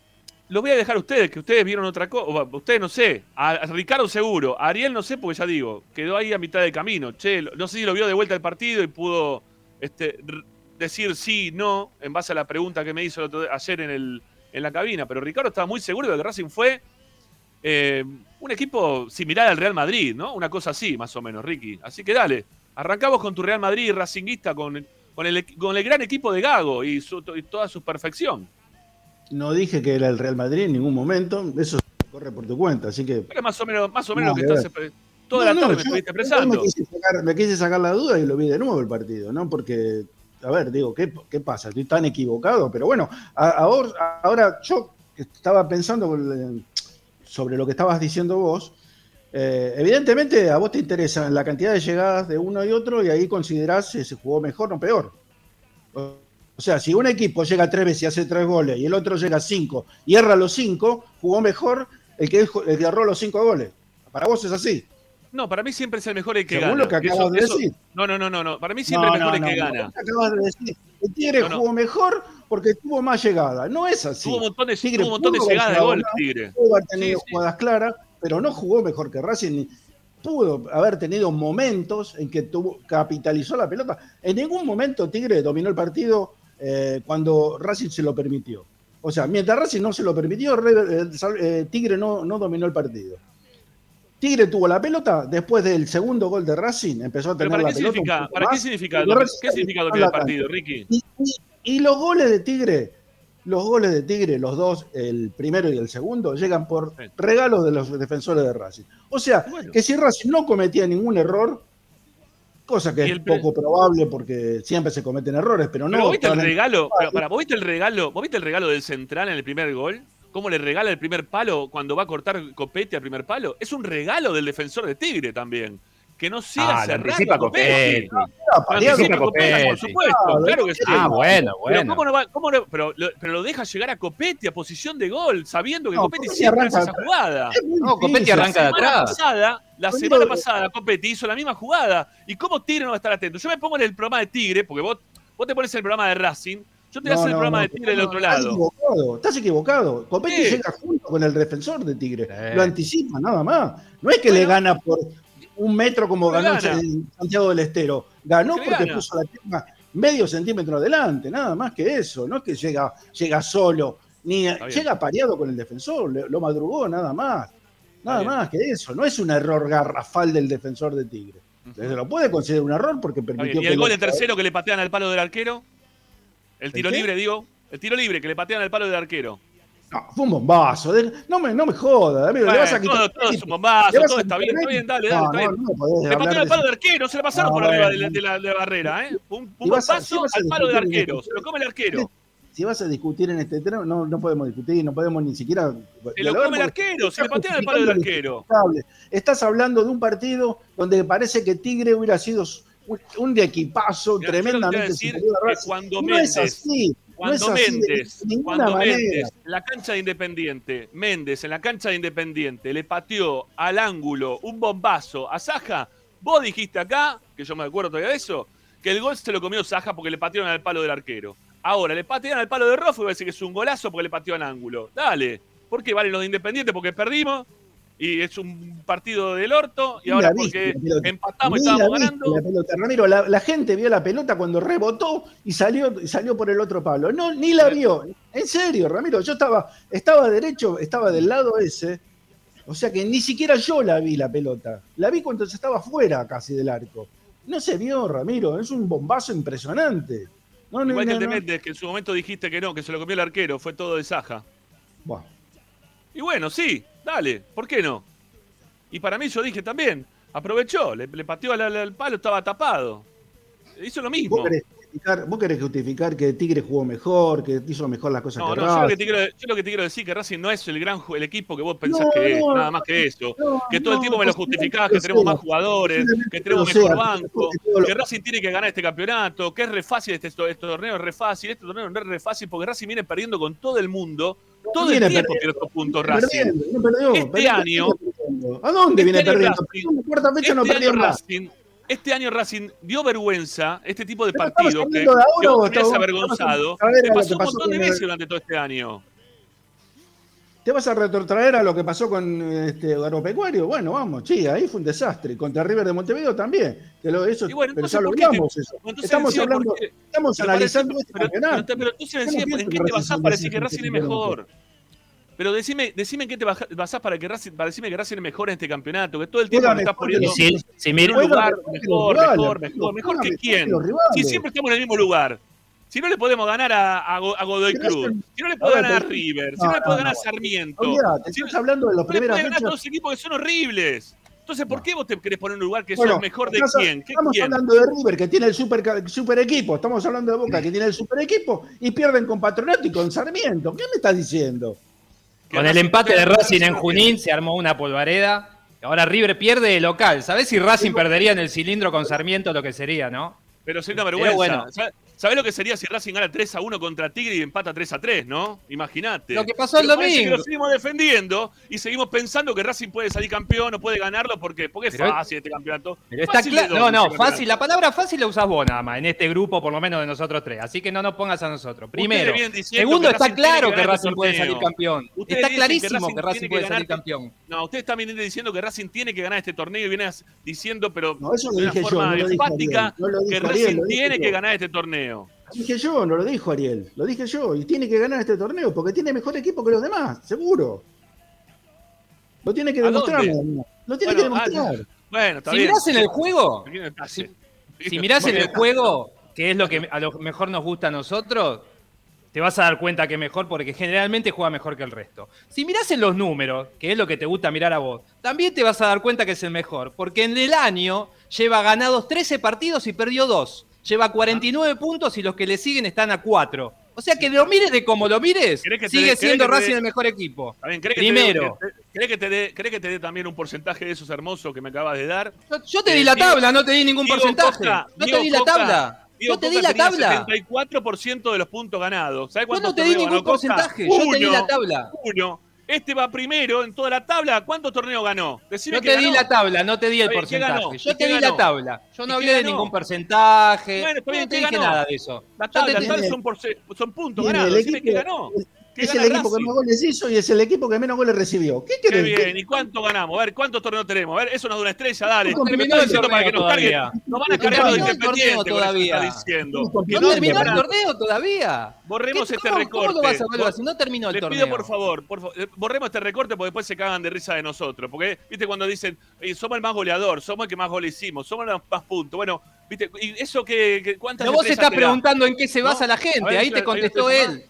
los voy a dejar a ustedes, que ustedes vieron otra cosa. Ustedes no sé. A, Ricardo seguro. A Ariel no sé, porque ya digo, quedó ahí a mitad de camino. Che, no sé si lo vio de vuelta el partido y pudo este, decir sí, no, en base a la pregunta que me hizo el otro ayer en, el, en la cabina. Pero Ricardo estaba muy seguro de que Racing fue eh, un equipo similar al Real Madrid, ¿no? Una cosa así, más o menos, Ricky. Así que dale, arrancamos con tu Real Madrid Racinguista, con, con, el, con el gran equipo de Gago y, su- y toda su perfección. No dije que era el Real Madrid en ningún momento, eso corre por tu cuenta, así que... Pero más o menos, más o menos No, lo que estás toda No, la no, tarde me estuviste expresando. Me quise, sacar, me quise sacar la duda y lo vi de nuevo el partido, ¿no? Porque, a ver, digo, ¿qué, qué pasa? Estoy tan equivocado, pero bueno, ahora, ahora yo estaba pensando con- sobre lo que estabas diciendo vos. eh, evidentemente a vos te interesa la cantidad de llegadas de uno y otro y ahí considerás si se jugó mejor o peor. O sea, si un equipo llega tres veces y hace tres goles y el otro llega cinco y erra los cinco, jugó mejor el que, el que erró los cinco goles. Para vos es así. No, para mí siempre es el mejor el que Según gana. lo que acabas de eso- decir. No, no, no, no, no. Para mí siempre No, el mejor no, el que no, gana. no, acabas de decir, Tigre No, no. jugó mejor porque tuvo más llegada. No es así. Tuvo un montón de, Tigre un montón de llegadas de gol, Tigre. Pudo haber tenido Sí, sí. jugadas claras, pero no jugó mejor que Racing. Pudo haber tenido momentos en que tuvo, capitalizó la pelota. En ningún momento Tigre dominó el partido eh, cuando Racing se lo permitió. O sea, mientras Racing no se lo permitió, eh, eh, Tigre no, no dominó el partido. Tigre tuvo la pelota después del segundo gol de Racing, empezó a tener ¿para la qué pelota. significa, para qué significa, lo- qué significa el partido. Ricky? Y, y- y los goles de Tigre, los goles de Tigre, los dos, el primero y el segundo, llegan por regalos de los defensores de Racing. O sea, Bueno. que si Racing no cometía ningún error, cosa que es poco probable porque siempre se cometen errores, pero no. Pero ¿vos viste el regalo? Pero, pará, ¿vos viste el regalo? ¿Vos viste el regalo del central en el primer gol? ¿Cómo le regala el primer palo cuando va a cortar Copete al primer palo? Es un regalo del defensor de Tigre también. Que no siga Ah, Copete. Copetti. Ah, Copetti. Copetti, por supuesto. Claro, Claro que sí. Ah, bueno, Pero, bueno. ¿cómo no va- cómo no- pero, lo, pero lo deja llegar a Copetti a posición de gol, sabiendo que No, Copetti Copetti siempre hace arranca- esa jugada. Es No, Copetti difícil. arranca de La semana atrás. pasada, la semana pasada, Copetti hizo la misma jugada. ¿Y cómo Tigre no va a estar atento? Yo me pongo en el programa de Tigre, porque vos, vos te pones en el programa de Racing, yo te voy a No, hacer el programa de Tigre del otro estás lado. Equivocado, estás equivocado. Copetti Sí. llega junto con el defensor de Tigre. Lo anticipa, nada más. No es que le gana por un metro como ganó gana. Santiago del Estero. Ganó porque gana. puso la pierna medio centímetro adelante, nada más que eso. No es que llega, llega solo, ni llega pareado con el defensor, lo madrugó, nada más. Nada más que eso. No es un error garrafal del defensor de Tigre. Se lo puede considerar un error porque permitió. ¿Y que el gol en tercero que le patean al palo del arquero? El tiro libre, digo. El tiro libre que le patean al palo del arquero. No, fue un bombazo. de- no, me, no me jodas, amigo. le vas a quitar todo, todo es un bombazo, todo está bien, está bien, dale, dale, No, está bien. no, no podés Le patearon al de palo del arquero, se le pasaron por arriba de la, de la- de la barrera, ¿eh? Un, un a- bombazo al palo del arquero, esto. se lo come el arquero. Si vas a discutir en este tema, no, no podemos discutir, no podemos ni siquiera. Se lo come el arquero, se le patean al palo del arquero. Estás hablando de un partido donde parece que Tigre hubiera sido un, un equipazo a tremendamente superior a Racing. cuando no es Méndez- así. no es Cuando así de- Méndez, de ninguna cuando manera. Méndez, en la cancha de Independiente, Méndez en la cancha de Independiente le pateó al ángulo un bombazo a Saja, vos dijiste acá, que yo me acuerdo todavía de eso, que el gol se lo comió Saja porque le patearon al palo del arquero. Ahora le patean al palo de Rojo y va a decir que es un golazo porque le pateó al ángulo. Dale, ¿por qué valen los de Independiente? Porque perdimos y es un partido del orto y ahora porque empatamos viste ganando. la pelota, Ramiro, la, la gente vio la pelota cuando rebotó y salió, y salió por el otro palo. No, ni la vio. En serio, Ramiro, yo estaba, estaba derecho, estaba del lado ese. O sea que ni siquiera yo la vi la pelota. La vi cuando se estaba fuera casi del arco. No se vio, Ramiro. Es un bombazo impresionante. No, no, Igual que el de. Méndez, que en su momento dijiste que no, que se lo comió el arquero, fue todo de Saja. Buah. Y bueno, sí, dale, ¿por qué no? Y para mí yo dije también, aprovechó, le, le pateó al, al- al palo, estaba tapado. Hizo lo mismo. ¿Vos justificar, querés justificar que Tigre jugó mejor, que hizo mejor las cosas No, que no, yo lo, que Racing. quiero, yo lo que te quiero decir que Racing no es el gran el equipo que vos pensás No, que es, no, nada más que eso. que todo el tiempo me lo justificás, que tenemos más jugadores, que tenemos mejor banco, que Racing tiene que ganar este campeonato, que es re fácil este, este torneo, es re fácil, este torneo no es re fácil porque Racing viene perdiendo con todo el mundo, todo el tiempo perdiendo, estos puntos Racing. perdiendo, no perdió, Este perdió, año- perdiendo. ¿A dónde este viene año perdiendo? Racing- cuarta fecha no Este perdió año, más. Racing, este año Racing dio vergüenza, este tipo de partidos que, de que te habías estamos- avergonzado, ver pasó que un montón de veces durante todo este año. ¿Te vas a retrotraer a lo que pasó con este agropecuario? Bueno, vamos, sí, ahí fue un desastre. Contra River de Montevideo también. Que lo- eso, Y bueno, pero ya lo ¿por qué te- hablamos eso. Entonces, Estamos hablando, estamos Pero analizando parece- este pero, campeonato. pero, pero no decime, pienso ¿en qué te basás para decir que Racing es mejor? Pero decime, decime en qué te basás para que Racing, para decirme que Racing es mejor en este campeonato, que todo el tiempo me estás poniendo Si, si en un lugar mejor que mejor, mejor, mejor, mejor que quién. Si siempre estamos en el mismo lugar. Si no le podemos ganar a, a, Go- a Godoy Cruz, si no le podemos ganar a River, si no, le no, podemos ganar no. a Sarmiento, si estás no hablando de primeras podemos ganar a los equipos que son horribles. Entonces, ¿por qué vos te querés poner en un lugar que Bueno, sos mejor de estás- quién? ¿Qué Estamos quién? hablando de River, que tiene el super, equipo. Estamos hablando de Boca, que tiene el super equipo. Y pierden con Patronato y con Sarmiento. ¿Qué me estás diciendo? Con el empate de Racing en Junín se armó una polvareda. Ahora River pierde de local. ¿Sabés si Racing perdería en el cilindro con Sarmiento lo que sería, no? Pero sería una Pero vergüenza. bueno. ¿Sabés lo que sería si Racing gana 3 a 1 contra Tigre y empata 3 a 3, no? Imagínate. Lo que pasó el Pero domingo. Que lo seguimos defendiendo y seguimos pensando que Racing puede salir campeón o puede ganarlo porque, porque es Pero- fácil este campeonato. Pero está claro. No, no, fácil. La palabra fácil la usás vos nada más, en este grupo, por lo menos de nosotros tres. Así que no nos pongas a nosotros. Primero. Segundo, que está claro que Racing este puede salir campeón. Ustedes Está clarísimo Racing que Racing puede que salir campeón. No, ustedes están viniendo diciendo que Racing tiene que ganar este torneo y vienen diciendo, pero No, eso lo de una dije yo, forma no enfática, Ariel. No lo que Ariel, Racing lo dije tiene yo. que ganar este torneo. Lo dije yo, no lo dijo Ariel. Lo dije yo. Y tiene que ganar este torneo porque tiene mejor equipo que los demás, seguro. Lo tiene que ¿A demostrar. Lo tiene Bueno, que demostrar. Bueno, está Si bien. mirás en el juego, está, si, si mirás en el juego, que es lo que a lo mejor nos gusta a nosotros, te vas a dar cuenta que es mejor porque generalmente juega mejor que el resto. Si mirás en los números, que es lo que te gusta mirar a vos, también te vas a dar cuenta que es el mejor, porque en el año lleva ganados 13 partidos y perdió 2. Lleva 49 puntos y los que le siguen están a 4. O sea que lo mires de como lo mires, ¿Querés que te sigue siendo Racing el mejor equipo. Está bien, ¿cree que Primero. Te dé, ¿cree que te dé, cree que te dé también un porcentaje de esos hermosos que me acabas de dar? Yo, yo te Eh, di la Diego- tabla, no te di ningún porcentaje. Coca, yo Diego te di la tabla. Diego Yo te di la tabla. 74% de los puntos ganados. ¿Sabes Yo cuántos no te di ningún porcentaje. Yo te di la tabla. Uno. Este va primero en toda la tabla. ¿Cuántos torneos ganó? Decime Yo que te di ganó. la tabla, no te di el ¿qué porcentaje. ganó? Yo ¿Y te di ganó? la tabla. Yo no ¿Y hablé de ningún porcentaje. Bueno, Yo no te ¿qué dije ganó? nada de eso. La Yo tabla, te la di- tabla son, porce- son puntos ganados. Decime qué ganó. ¿Qué Es el equipo que más goles hizo y es el equipo que menos goles recibió. ¿Qué Qué bien, ¿y cuánto ganamos? A ver, ¿cuántos torneos tenemos? A ver, eso nos da una estrella, dale. No terminó el diciendo para que torneo nos carguen. todavía. Nos van a No cargar los terminó el independientes todavía. diciendo. No No terminó el torneo todavía. Borremos ¿Qué- este cómo- recorte. ¿Cómo lo vas a evaluar si no terminó el Le torneo? pido por favor, por favor, eh, borremos este recorte porque después se cagan de risa de nosotros. Porque, viste, cuando dicen, "Eh, somos el más goleador, somos el que más goles hicimos, somos los más puntos. Bueno, viste, ¿y eso que, que cuántas Pero vos estás preguntando en qué se ¿No? basa la gente. ver, Ahí te contestó él.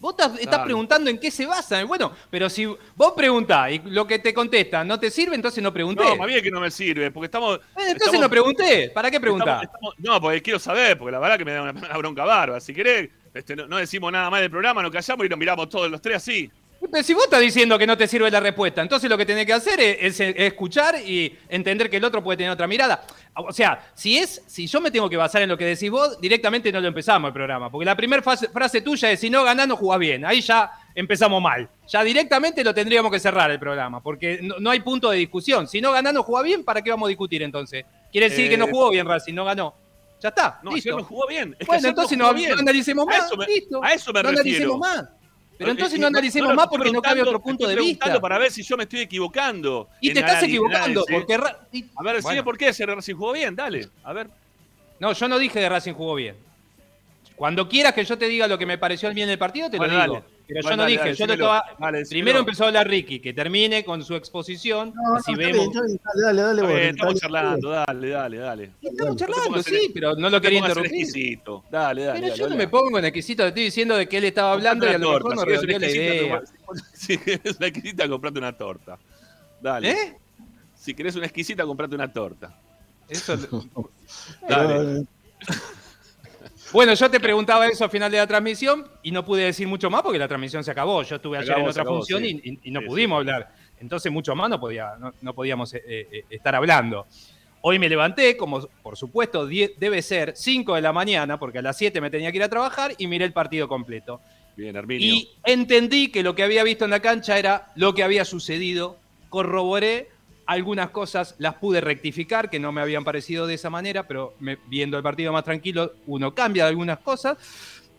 Vos estás, estás preguntando en qué se basa. Bueno, pero si vos preguntás y lo que te contestan no te sirve, entonces no pregunté. No, más bien que no me sirve, porque estamos... Bueno, entonces estamos- no pregunté. ¿Para qué preguntar? no, porque quiero saber, porque la verdad que me da una, una bronca barba. Si querés, este, no, no decimos nada más del programa, nos callamos y nos miramos todos los tres así. Pero si vos estás diciendo que no te sirve la respuesta, entonces lo que tenés que hacer es, es- es escuchar y entender que el otro puede tener otra mirada. O sea, si es, si yo me tengo que basar en lo que decís vos, directamente no lo empezamos el programa. Porque la primera frase, tuya es si no ganás, no jugás bien. Ahí ya empezamos mal. Ya directamente lo tendríamos que cerrar el programa. Porque no, no hay punto de discusión. Si no ganás, no jugás bien, ¿para qué vamos a discutir entonces? Quiere decir Eh, que no jugó bien Racing, no ganó. Ya está. No, listo. no jugó bien. Es que Bueno, ayer entonces no, bien. no analicemos A más. eso me- listo. a eso me no refiero. analicemos más. Pero Eh, entonces eh, no analicemos más porque no cabe otro punto estoy de vista. para ver si yo me estoy equivocando. Y te estás equivocando, análisis. porque... Y- A ver, decime Bueno. por qué ese Racing jugó bien, dale. A ver. No, yo no dije que Racing jugó bien. Cuando quieras que yo te diga lo que me pareció bien del partido, te Bueno, lo digo. dale. Pero yo no dale, dije, dale, yo te estaba- Dale. Primero empezó a hablar Ricky, que termine con su exposición, No, no, así vemos. bien, está bien, dale, dale, dale, dale, estamos dale. charlando, dale, dale, dale. Estamos. No charlando, sí, pero no No lo quería interrumpir. exquisito. Dale, dale. Pero dale, yo no me pongo en exquisito, te estoy diciendo de que él estaba hablando y a lo mejor torta, me si querés redondeó la una idea. exquisita, Si querés una exquisita, comprate una torta. Dale. ¿Eh? Si querés una exquisita, comprate una torta. Eso, Dale. Bueno, yo te preguntaba eso al final de la transmisión y no pude decir mucho más porque la transmisión se acabó. Yo estuve ayer acabó, en otra acabó, función sí. y, no Sí, pudimos sí. hablar. Entonces, mucho más no, podía, no, no podíamos eh, eh, estar hablando. Hoy me levanté, como por supuesto die- debe ser 5 de la mañana, porque a las 7 me tenía que ir a trabajar y miré el partido completo. Bien, Arminio. Y entendí que lo que había visto en la cancha era lo que había sucedido. Corroboré algunas cosas, las pude rectificar, que no me habían parecido de esa manera, pero viendo el partido más tranquilo, uno cambia algunas cosas.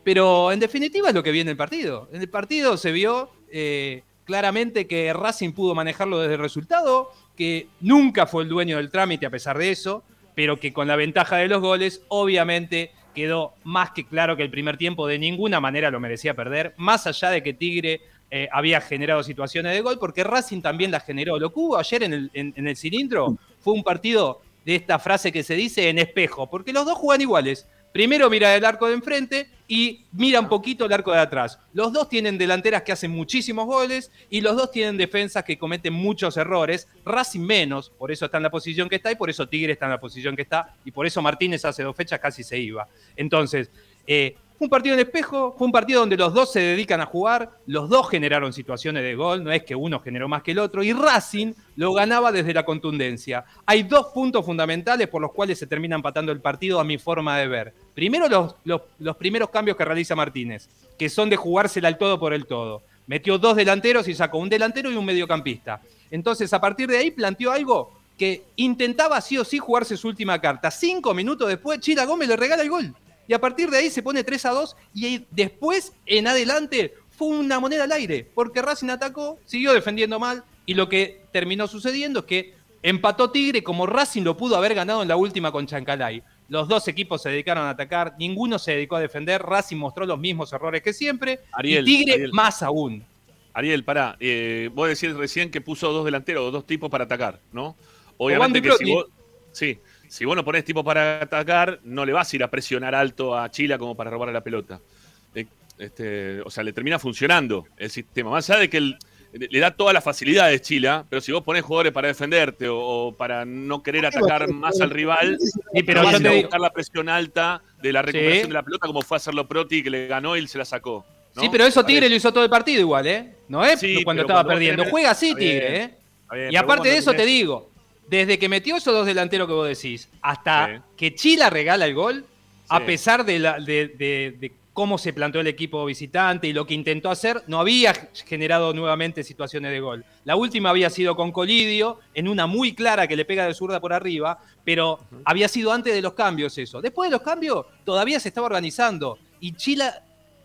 Pero en definitiva es lo que vi en el partido. En el partido se vio eh, claramente que Racing pudo manejarlo desde el resultado, que nunca fue el dueño del trámite a pesar de eso, pero que con la ventaja de los goles, obviamente quedó más que claro que el primer tiempo de ninguna manera lo merecía perder, más allá de que Tigre eh, había generado situaciones de gol, porque Racing también las generó. Lo que hubo ayer en el, en- el cilindro fue un partido de esta frase que se dice en espejo, porque los dos juegan iguales. Primero mira el arco de enfrente y mira un poquito el arco de atrás. Los dos tienen delanteras que hacen muchísimos goles y los dos tienen defensas que cometen muchos errores. Racing menos, por eso está en la posición que está y por eso Tigre está en la posición que está y por eso Martínez hace dos fechas casi se iba. Entonces, eh, un partido en espejo, fue un partido donde los dos se dedican a jugar, los dos generaron situaciones de gol, no es que uno generó más que el otro, y Racing lo ganaba desde la contundencia. Hay dos puntos fundamentales por los cuales se termina empatando el partido a mi forma de ver. Primero los, los- primeros cambios que realiza Martínez, que son de jugársela al todo por el todo. Metió dos delanteros y sacó un delantero y un mediocampista. Entonces, a partir de ahí planteó algo que intentaba sí o sí jugarse su última carta. Cinco minutos después, Chila Gómez le regala el gol. Y a partir de ahí se pone 3 a 2 y después, en adelante, fue una moneda al aire, porque Racing atacó, siguió defendiendo mal y lo que terminó sucediendo es que empató Tigre como Racing lo pudo haber ganado en la última con Chancalay. Los dos equipos se dedicaron a atacar, ninguno se dedicó a defender, Racing mostró los mismos errores que siempre Ariel, y Tigre Ariel. más aún. Ariel, pará. Eh, vos decís recién que puso dos delanteros, dos tipos para atacar, ¿no? Obviamente que si vos, sí, si vos no ponés tipo para atacar, no le vas a ir a presionar alto a Chila como para robarle la pelota. Eh, este, o sea, le termina funcionando el sistema. Más allá de que el- le da todas las facilidades Chila, pero si vos ponés jugadores para defenderte o, o para no querer atacar más al rival, Sí, pero vas a te a buscar la presión alta de la recuperación Sí. de la pelota como fue a hacerlo Proti que le ganó y se la sacó. ¿no? Sí, pero eso Tigre lo hizo todo el partido igual, ¿eh? No es Sí, cuando estaba cuando perdiendo. tenés- Juega así Tigre, ¿eh? bien, Y aparte de eso te digo, desde que metió esos dos delanteros que vos decís, hasta Sí. que Chila regala el gol, a pesar de, la- de- de- de cómo se planteó el equipo visitante y lo que intentó hacer, no había generado nuevamente situaciones de gol. La última había sido con Colidio, en una muy clara que le pega de zurda por arriba, pero había sido antes de los cambios eso. Después de los cambios, todavía se estaba organizando. Y Chila,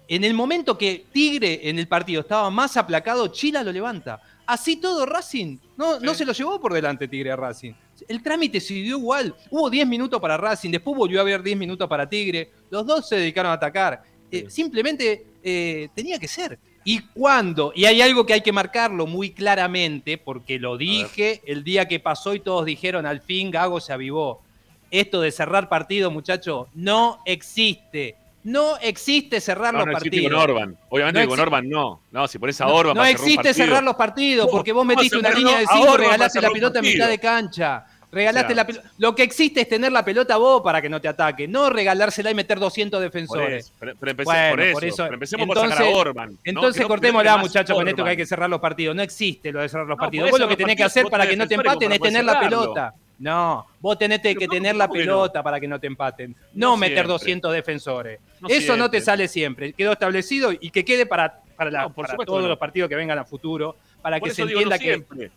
en el momento que Tigre en el partido estaba más aplacado, Chila lo levanta. Así todo Racing, no, no se lo llevó por delante Tigre a Racing. El trámite siguió igual. Hubo 10 minutos para Racing, después volvió a haber 10 minutos para Tigre. Los dos se dedicaron a atacar. Eh, simplemente eh, tenía que ser. Y cuando, y hay algo que hay que marcarlo muy claramente, porque lo dije el día que pasó y todos dijeron al fin Gago se avivó. Esto de cerrar partidos, muchachos, no existe. No existe cerrar No, los no existe partidos. con Orban. Obviamente No que con Orban no. No, si pones a Orban no para cerrar existe cerrar los partidos, ¿Cómo- porque vos metiste una línea de a 5 Orban regalaste la pelota en mitad de cancha. Regalaste O sea, la pelota. Lo que existe es tener la pelota vos para que no te ataque, no regalársela y meter 200 Por defensores. eso, pero, empecé- Bueno, por, eso, por eso. pero empecemos Entonces- por sacar a Orban. ¿no? Entonces no cortémosla, muchachos, con esto que hay que cerrar los partidos. No existe lo de cerrar los No, partidos. Vos lo que tenés que hacer para que no te empaten es tener la pelota. No, vos tenés que Pero tener ¿cómo- la no? pelota para que no te empaten. No, No meter siempre. 200 defensores. No Eso no te sale siempre. Quedó establecido y que quede para, para, la- por para todos los partidos que vengan a futuro, para Por que se entienda que siempre.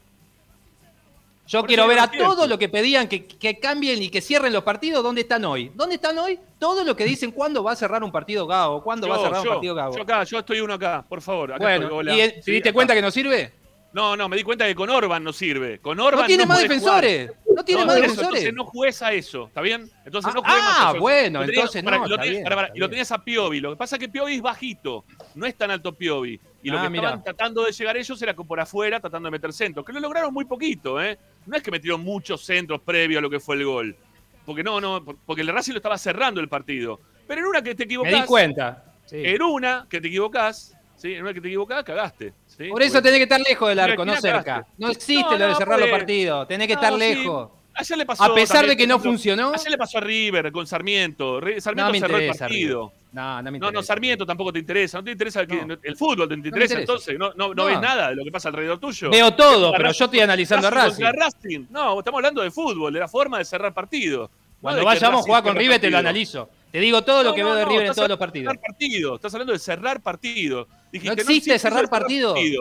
yo Por quiero ver a todos lo que pedían que, que cambien y que cierren los partidos. ¿Dónde están hoy? ¿Dónde están hoy? Todo lo que dicen cuándo va a cerrar un partido Gago, cuándo va a Yo, cerrar un yo, partido Gago. yo acá, yo estoy uno acá, por favor. Acá estoy, bueno, hola. ¿y el- Sí, te diste acá. cuenta que no sirve? No, no, me di cuenta que con Orban no sirve. Con Orban No tiene más jugar. No tiene No, más eso, defensores. Entonces no juegues a eso, ¿está bien? Entonces no Ah, juegues más a ah, eso. bueno, entonces no, y lo tenías- bien, y lo a Piovi. Lo que pasa es que Piovi es bajito, no es tan alto Piovi. Y lo Ah, que mirá. estaban tratando de llegar ellos era por afuera, tratando de meter centros, que lo lograron muy poquito, ¿eh? No es que metieron muchos centros previo a lo que fue el gol. Porque no, no, por- porque el Racing lo estaba cerrando el partido. Pero en una que te Me equivocás. di cuenta. Sí. En una que te equivocás, ¿sí? En una que te equivocás, cagaste. ¿Sí? Por eso Porque- tenés que estar lejos del arco, no ¿quién cerca. No existe No, lo de no, cerrar los partidos. Tenés que No, estar sí. lejos. Ayer le pasó A pesar también, de que no funcionó. Ayer le pasó a River con Sarmiento. Sarmiento No me cerró el interesa. partido. River. No, no me No, no, interesa. Sarmiento tampoco te interesa. No te interesa el, No. el fútbol, ¿te interesa interesa. entonces? ¿No, no, no No. ves nada de lo que pasa alrededor tuyo? Veo todo, pero yo estoy analizando a Racing Racing. No, estamos hablando de fútbol, de la forma de cerrar partido. No Cuando vayamos a jugar con River te lo partido. analizo. Te digo todo lo que no, veo de River en todos los partidos. partido. Estás hablando de cerrar partido. Dijiste, No existe cerrar partido. Si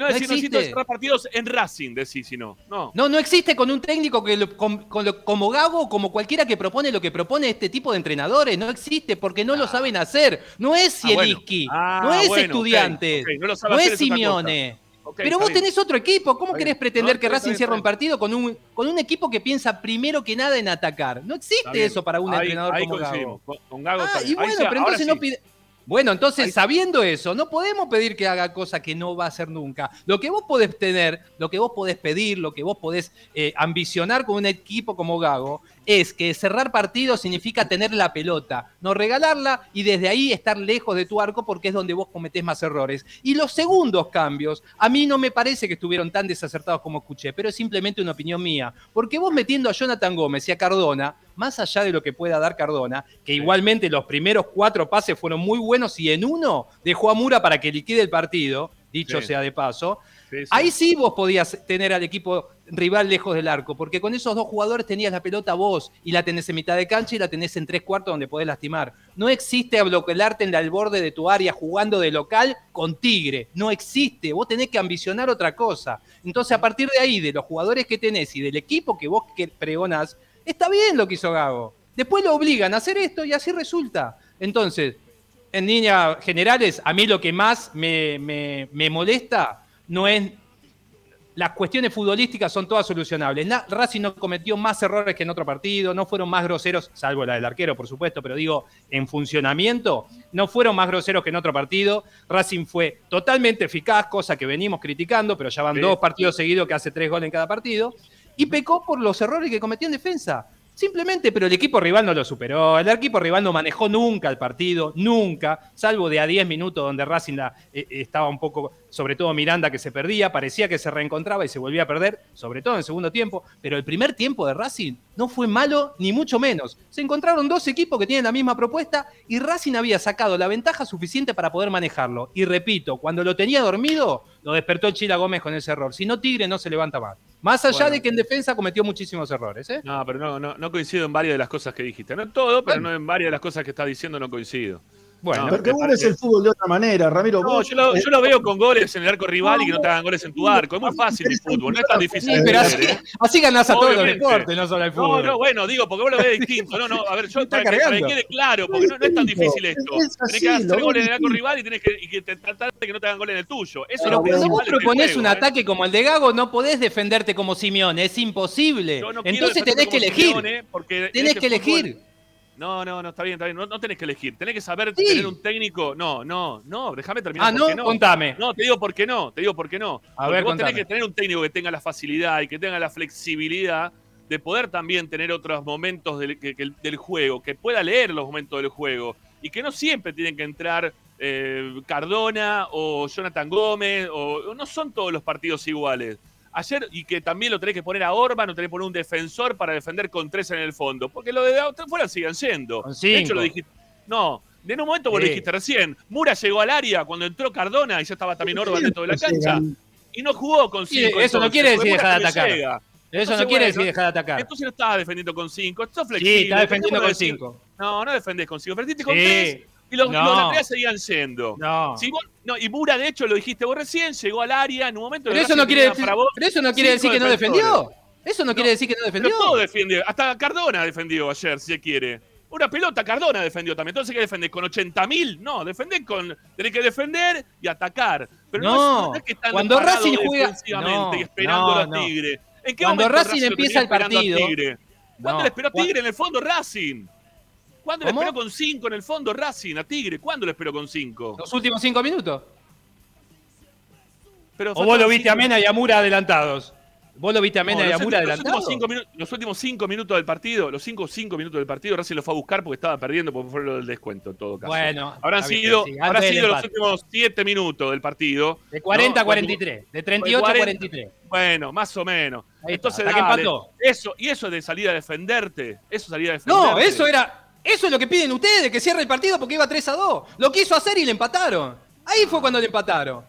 no No decís, no existe cerrar partidos en Racing, decís si no. No. No, no existe con un técnico que lo- con- con lo- como Gago como cualquiera que propone lo que propone este tipo de entrenadores. No existe porque no lo saben hacer. No es Ah, bueno. Zielinski, Ah, no es bueno, estudiantes, no lo sabe no hacer, es Simeone. Pero vos bien. tenés otro equipo. ¿Cómo querés pretender No, que Racing cierre un partido con un, con un equipo que piensa primero que nada en atacar? No existe eso para un Ahí- entrenador ahí como Gago. Con, con Gago Ah, y bueno, pero entonces sí. no pide. Bueno, entonces, Ahí- sabiendo eso, no podemos pedir que haga cosas que no va a hacer nunca. Lo que vos podés tener, lo que vos podés pedir, lo que vos podés eh, ambicionar con un equipo como Gago, es que cerrar partidos significa tener la pelota, no regalarla y desde ahí estar lejos de tu arco porque es donde vos cometés más errores. Y los segundos cambios, a mí no me parece que estuvieron tan desacertados como escuché, pero es simplemente una opinión mía. Porque vos metiendo a Jonathan Gómez y a Cardona, más allá de lo que pueda dar Cardona, que igualmente los primeros cuatro pases fueron muy buenos y en uno dejó a Mura para que liquide el partido, dicho Sí. sea de paso, Sí, sí. Ahí sí vos podías tener al equipo rival lejos del arco, porque con esos dos jugadores tenías la pelota vos y la tenés en mitad de cancha y la tenés en tres cuartos donde podés lastimar. No existe bloquearte en el borde de tu área jugando de local con Tigre. No existe. Vos tenés que ambicionar otra cosa. Entonces, a partir de ahí, de los jugadores que tenés y del equipo que vos pregonás, está bien lo que hizo Gago. Después lo obligan a hacer esto y así resulta. Entonces, en líneas generales, a mí lo que más me- me molesta no es. Las cuestiones futbolísticas son todas solucionables. Na- Racing no cometió más errores que en otro partido, no fueron más groseros, salvo la del arquero, por supuesto, pero digo, en funcionamiento, no fueron más groseros que en otro partido. Racing fue totalmente eficaz, cosa que venimos criticando, pero ya van Sí. dos partidos seguidos que hace tres goles en cada partido. Y pecó por los errores que cometió en defensa. Simplemente, pero el equipo rival no lo superó. El equipo rival no manejó nunca el partido, nunca, salvo de a 10 minutos donde Racing la- eh, eh, estaba un poco, sobre todo Miranda que se perdía, parecía que se reencontraba y se volvía a perder, sobre todo en el segundo tiempo. Pero el primer tiempo de Racing no fue malo ni mucho menos. Se encontraron dos equipos que tienen la misma propuesta y Racing había sacado la ventaja suficiente para poder manejarlo. Y repito, cuando lo tenía dormido, lo despertó el Chila Gómez con ese error. Si no, Tigre no se levanta más. Más allá Bueno. de que en defensa cometió muchísimos errores. ¿eh? No, pero no, no, no coincido en varias de las cosas que dijiste. No en todo, pero Bueno. no en varias de las cosas que estás diciendo no coincido. Bueno, No, Porque vos ves el fútbol de otra manera, Ramiro. No, vos- yo lo, eh, yo lo veo con goles en el arco rival y que no te hagan goles en tu arco. Es muy fácil el fútbol, no es tan difícil. Sí, pero así, ¿eh? así ganás a todos los deportes, no solo al No, fútbol. no, bueno, digo, porque vos lo ves distinto. No, no, a ver, yo para que, para que quede claro, porque no, no es tan difícil esto. Es así, tenés que hacer goles en el arco rival y tenés que, y que te- tratar de que no te hagan goles en el tuyo. Eso Pero es lo que cuando hace vos este proponés un ¿eh? ataque como el de Gago, no podés defenderte como Simeone, es imposible. No Entonces tenés que elegir. Simeone, porque en Tenés este que fútbol- elegir. No, no, no, está bien, está bien. No, no tenés que elegir. Tenés que saber Sí. tener un técnico. No, no, no, déjame terminar. Ah, ¿por no, no? contame. No, te digo por qué no, te digo por qué no. A Porque ver, vos contame. tenés que tener un técnico que tenga la facilidad y que tenga la flexibilidad de poder también tener otros momentos del, que- que- del juego, que pueda leer los momentos del juego y que no siempre tienen que entrar eh, Cardona o Jonathan Gómez, o no son todos los partidos iguales. Ayer, y que también lo tenés que poner a Orban, o tenés que poner un defensor para defender con tres en el fondo, porque lo de fuera siguen siendo. Con De hecho, lo dijiste. No, en un momento vos lo dijiste recién. Mura llegó al área cuando entró Cardona y ya estaba también Orban dentro de la cancha. Y no jugó con Sí, cinco. eso no quiere decir dejar de atacar. llega. Eso Entonces, no quiere bueno, decir dejar de atacar. Entonces no estabas defendiendo con cinco. Sos flexible. Sí, está defendiendo con decir- cinco. No, no defendés con cinco. Defendiste con Sí. tres y los, No. los laterales seguían yendo. No. Si vos- no, y Mura, de hecho, lo dijiste vos recién, llegó al área en un momento. Pero el eso no quiere decir, para vos pero eso no quiere decir que no defendió. Eso no, quiere decir que no Pero defendió. todo defendió. Hasta Cardona defendió ayer, si se quiere. Una pelota Cardona defendió también. Entonces, ¿qué defendés? ¿Con 80.000? No, defendés con. Tenés que defender y atacar. Pero no, No, es, que están cuando Racing juega- defensivamente no, y esperando no, a no. Tigre. ¿En qué Cuando momento Racing empieza el esperando a partido- Tigre? ¿Cuándo No, le esperó a Tigre en el fondo Racing? ¿Cuándo le ¿Cómo? esperó con 5 en el fondo Racing a Tigre? ¿Cuándo le esperó con 5? Los últimos cinco minutos. Pero O vos lo viste a cinco- Mena y a Mura adelantados. ¿Vos lo viste a Mena No, y a Mura últimos- los últimos cinco minu- los últimos cinco minutos del partido, los cinco, cinco minutos del partido, Racing lo fue a buscar porque estaba perdiendo porque fue lo del descuento en todo caso. Bueno, habrán sido, sí, habrán sido los últimos siete minutos del partido. De 40 a ¿no? 43, de 38 a 40. 43. Bueno, más o menos. Entonces, dale, empató. eso, y eso de salir a defenderte, eso salir a defenderte. No, eso era. Eso es lo que piden ustedes, que cierre el partido porque iba 3 a 2. Lo quiso hacer y le empataron. Ahí fue cuando le empataron.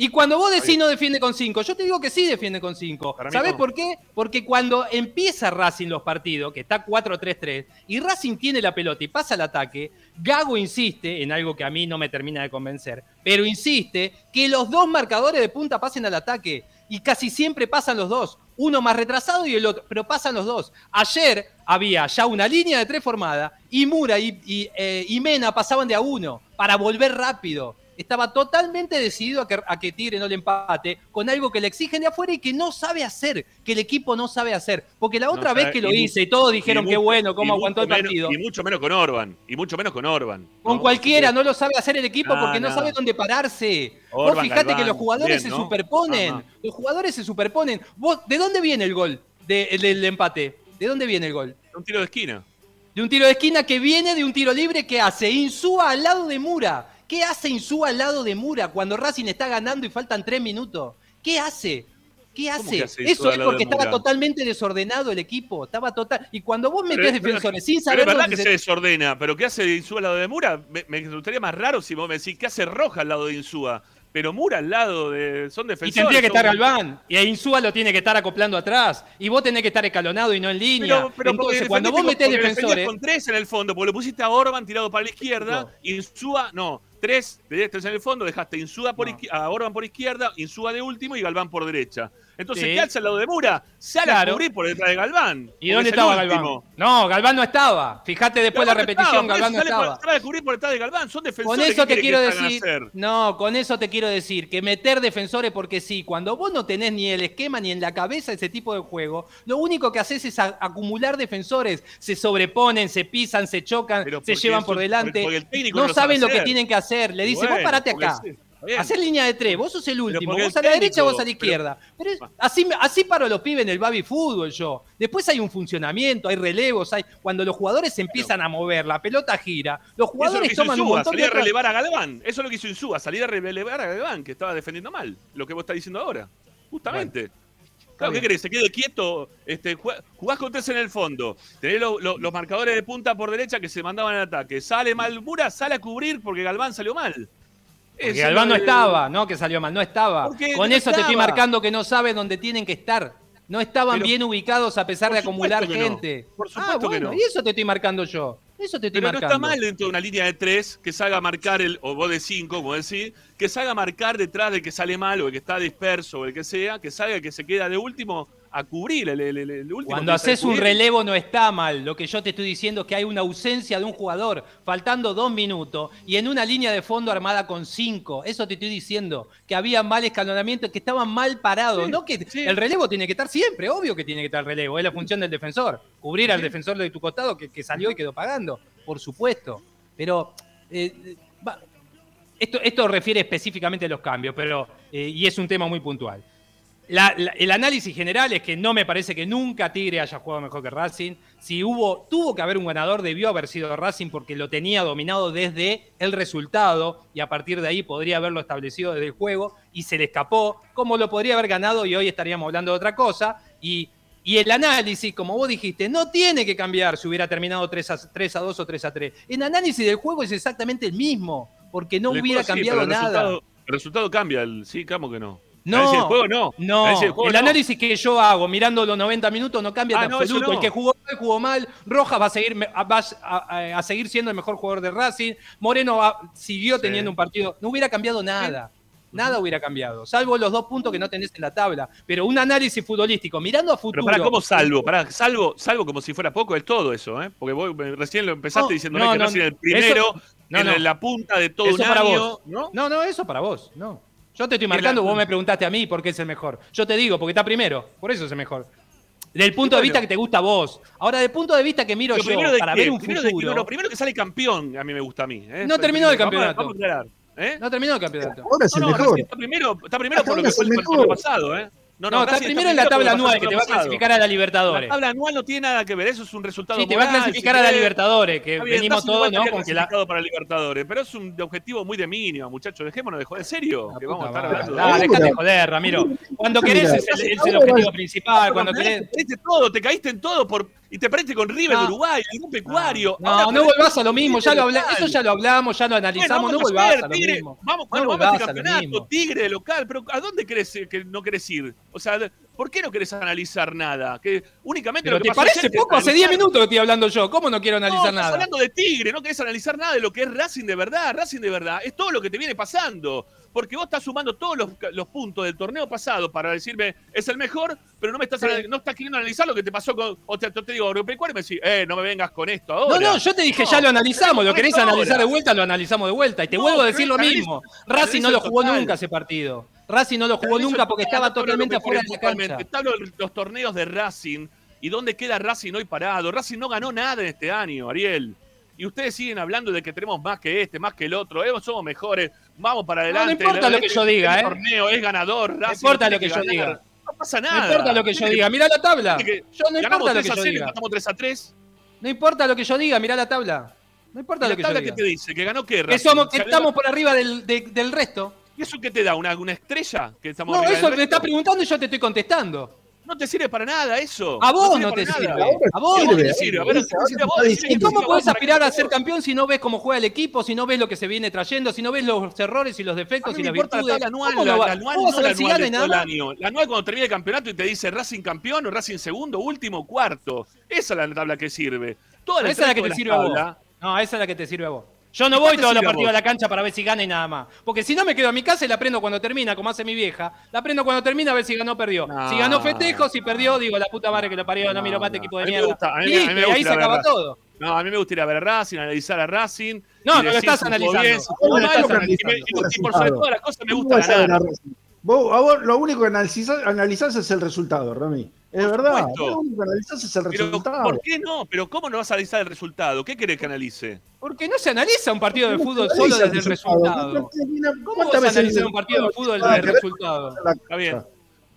Y cuando vos decís no defiende con 5, yo te digo que sí defiende con 5. Para mí ¿Sabés no. por qué? Porque cuando empieza Racing los partidos, que está 4-3-3, y Racing tiene la pelota y pasa al ataque, Gago insiste en algo que a mí no me termina de convencer, pero insiste que los dos marcadores de punta pasen al ataque. Y casi siempre pasan los dos. Uno más retrasado y el otro, pero pasan los dos. Ayer había ya una línea de tres formada y Mura y, y, eh, y Mena pasaban de a uno para volver rápido. Estaba totalmente decidido a que, a que Tigre no le empate con algo que le exigen de afuera y que no sabe hacer, que el equipo no sabe hacer. Porque la otra No vez que lo hice y todos dijeron mucho- bueno, cómo aguantó el menos- partido. y mucho menos con Orban. Y mucho menos con Orban. Con ¿no? cualquiera, no lo sabe hacer el equipo No, porque no, no. sabe dónde pararse. Orban, Vos fijate que los jugadores bien, se superponen. Ajá. Los jugadores se superponen. Vos, ¿De dónde viene el gol de- el del empate? ¿De dónde viene el gol? Un tiro de esquina. De un tiro de esquina que viene de un tiro libre que hace Insúa al lado de Mura. ¿Qué hace Insúa al lado de Mura cuando Racing está ganando y faltan tres minutos? ¿Qué hace? ¿Qué ¿Cómo hace? Eso es porque estaba Mura? totalmente desordenado el equipo. Estaba total. Y cuando vos Pero metés es- pero- defensores sin Pero saber es verdad dónde que se- se desordena, pero ¿qué hace Insúa al lado de Mura? Me, me resultaría más raro si vos me decís, ¿qué hace Roja al lado de Insúa? Pero Mura al lado de. Son Y defensores. tendría que estar Galván. Y a Insúa lo tiene que estar acoplando atrás. Y vos tenés que estar escalonado y no en línea. Pero, pero Entonces, cuando vos metés defensores. con tres en el fondo, porque lo pusiste a Orban tirado para la izquierda, No. Insúa, no, tres, de tres en el fondo, dejaste Insúa por No. a Orban por izquierda, Insúa de último y Galván por derecha. Entonces, Sí. ¿qué hace al lado de Mura? Sale Claro. a cubrir por detrás de Galván. ¿Y dónde es estaba Galván? No, Galván no estaba. Fíjate después de la repetición, estaba, por Galván no eso por- estaba. sale a cubrir por detrás de Galván, son Con defensores. eso ¿qué te quiero decir, no, con eso te quiero decir que meter defensores porque sí, cuando vos no tenés ni el esquema ni en la cabeza ese tipo de juego, lo único que haces es acumular defensores, se sobreponen, se pisan, se chocan, se llevan eso- por delante, no saben lo que tienen que hacer, le Y dice, vos bueno, parate porque acá. Hacer línea de tres, vos sos el último, vos a la derecha, vos a la izquierda. Pero, Ah. así, así paro los pibes en el baby fútbol yo. Después hay un funcionamiento, hay relevos, hay cuando los jugadores se empiezan a mover, la pelota gira, los jugadores toman un Insúa, montón salir de a relevar a Galván. Eso es lo que hizo Insúa, salir a relevar a Galván, que estaba defendiendo mal. Lo que vos estás diciendo ahora. Justamente. Claro, ¿qué querés? Se quede quieto, este, jugás con tres en el fondo, tenés lo- lo- los marcadores de punta por derecha que se mandaban al ataque. Sale mal Mura, sale a cubrir porque Galván salió mal. Porque Eso Galván no es- estaba, no que salió mal, no estaba. Porque Con no eso te estoy marcando que no saben dónde tienen que estar. No estaban Pero- bien ubicados a pesar de acumular no. gente. Por ah, supuesto que no. y eso te estoy marcando yo. Eso te estoy Pero no marcando. está mal dentro de una línea de tres que salga a marcar el, o vos de cinco, como decís, que salga a marcar detrás del que sale mal o el que está disperso o el que sea, que salga el que se queda de último a cubrir el, el- el- el último. Cuando haces un relevo no está mal. Lo que yo te estoy diciendo es que hay una ausencia de un jugador, faltando dos minutos, y en una línea de fondo armada con cinco. Eso te estoy diciendo. Que había mal escalonamiento, que estaban mal parados. Sí, no que sí. el relevo tiene que estar siempre, obvio que tiene que estar el relevo. Es la función del defensor. Cubrir al defensor de tu costado que, que salió y quedó pagando. Por supuesto. Pero. eh, va- esto, esto refiere específicamente a los cambios, pero. eh, y es un tema muy puntual. La- la- el análisis general es que no me parece que nunca Tigre haya jugado mejor que Racing. Si hubo, tuvo que haber un ganador, debió haber sido Racing porque lo tenía dominado desde el resultado y a partir de ahí podría haberlo establecido desde el juego y se le escapó, como lo podría haber ganado y hoy estaríamos hablando de otra cosa. Y, y el análisis, como vos dijiste, no tiene que cambiar si hubiera terminado 3 a, 3 a 2 o 3 a 3. El análisis del juego es exactamente el mismo, porque no hubiera sí, cambiado el nada. resultado- el resultado cambia, el, sí, ¿cómo que no? No, el juego no. El juego el no. análisis que yo hago mirando los 90 minutos no cambia Ah, en eso absoluto. no. El que jugó mal, jugó mal. Rojas va a seguir, va a, a- a seguir siendo el mejor jugador de Racing. Moreno va- siguió Sí. teniendo un partido. No hubiera cambiado nada. Nada hubiera cambiado, salvo los dos puntos que no tenés en la tabla. Pero un análisis futbolístico, mirando a Pero futuro. para cómo salvo, para salvo, salvo como si fuera poco, es todo eso, ¿eh? Porque vos recién lo empezaste No, diciéndome no, que no, Racing es el eso- primero, no, en la punta de todo Eso un para año, vos. ¿no? No, no, eso para vos. No. Yo te estoy la- marcando, vos me preguntaste a mí por qué es el mejor. Yo te digo, porque está primero. Por eso es el mejor. Del punto de vista que te gusta a vos. Ahora, del punto de vista que miro Lo yo, primero de para qué? ver un Primero futuro. lo primero que sale campeón, a mí me gusta a mí. ¿eh? No terminó el Vamos a- campeonato. Vamos a aclarar. ¿eh? No terminó el campeonato. Ahora es No, el no, mejor. Está primero, está primero por lo que fue el el pasado, ¿eh? No, No, está primero en la tabla anual que te va a clasificar a la La Libertadores. tabla anual no tiene nada que ver, eso es un resultado Sí, te va a clasificar si a la. Libertadores, que bien, venimos todos, ¿no? Con que la. para Libertadores, pero es un objetivo muy de mínimo, muchachos. Dejémonos de joder. ¿En serio? La que vamos a estar hablando Dale, dejate de joder, Ramiro. Cuando querés es el, es el objetivo principal, cuando querés. te caíste en todo por, y te perdiste con River No. de Uruguay, el pecuario. No, Ahora no volvás a lo mismo, ya lo eso ya lo hablamos, ya lo Bueno, analizamos, no a volvás a lo Tigre, mismo. Vamos, No bueno, vamos a este a campeonato, mismo. Tigre de local, pero ¿a dónde crees que no querés ir? O sea, ¿por qué no querés analizar nada? Que únicamente Pero lo que te pasó parece poco, hace 10 analizar- minutos que estoy hablando yo, ¿cómo no quiero No, analizar estás nada? hablando de Tigre, no querés analizar nada de lo que es Racing de verdad. Racing de verdad es todo lo que te viene pasando. Porque vos estás sumando todos los, los puntos del torneo pasado para decirme es el mejor, pero no me estás, no estás queriendo analizar lo que te pasó con. O te, te digo, agropecuario y me decís, eh, no me vengas con esto No, ahora. no, yo te dije, No, ya lo analizamos, lo querés analizar ahora. de vuelta, lo analizamos de vuelta. Y te No, vuelvo a decir lo mismo. Racing no lo jugó total. nunca ese partido. Racing no lo jugó nunca porque estaba no totalmente afuera de la cancha. De los torneos de Racing y dónde queda Racing hoy parado. Racing no ganó nada en este año, Ariel. Y ustedes siguen hablando de que tenemos más que este, más que el otro. Eh, somos mejores, vamos para no adelante. importa El- lo que yo diga, este ¿eh? torneo es ganador. No importa lo que yo diga. No pasa No nada. importa lo que yo diga, mirá la tabla. Que Yo no importa lo 3 que yo 0 y diga. empatamos 3 a 3. No importa lo que yo diga, mirá la tabla. No ¿Y importa la lo que yo tabla que diga. te dice? ¿Que ganó qué, Que, somos, que ¿Salió- estamos por arriba del, de- del resto. ¿Y eso qué te da? ¿Una, una estrella? Que estamos No, eso me estás preguntando y yo te estoy contestando. No te sirve para nada eso. A vos no te sirve. A vos ¿Cómo no te sirve? ¿Y cómo podés aspirar a ser campeón si no ves cómo juega el equipo, si no ves lo que se viene trayendo, si no ves los errores y los defectos y las la virtudes? tabla anual, ¿Cómo la, la anual ¿Cómo vas no a la anual año. La cuando termina el campeonato y te dice Racing campeón o Racing segundo, último, cuarto. Esa es la tabla que sirve. Toda Esa es la que te sirve a vos. No, esa es la que te sirve a vos. Yo no ¿Y voy todos los partidos a la cancha para ver si gana y nada más. Porque si no me quedo a mi casa y la prendo cuando termina, como hace mi vieja. La prendo cuando termina a ver si ganó o perdió. No. Si ganó festejo, si perdió, digo, la puta madre que lo parió, no, No, miro más este no. equipo A de mí me mierda. gusta, a mí- Y a mí me listo, y ahí se acaba todo. No, a mí me gusta ir a ver a Racing, analizar a Racing. No, no lo estás analizando. bien, si No jugó lo mal, estás y analizando. por sobre todas las cosas me ¿Cómo gusta ganar. Vos, a vos lo único que analizás, analizás es el resultado, Rami. Es Por verdad. Lo único que es el Pero, resultado. ¿por qué no? Pero ¿cómo no vas a analizar el resultado? ¿Qué querés que analice? Porque no se analiza un partido de ¿Cómo fútbol solo desde el resultado. ¿Cómo vas ¿Cuántas a analizar un partido de fútbol desde el resultado? Está bien.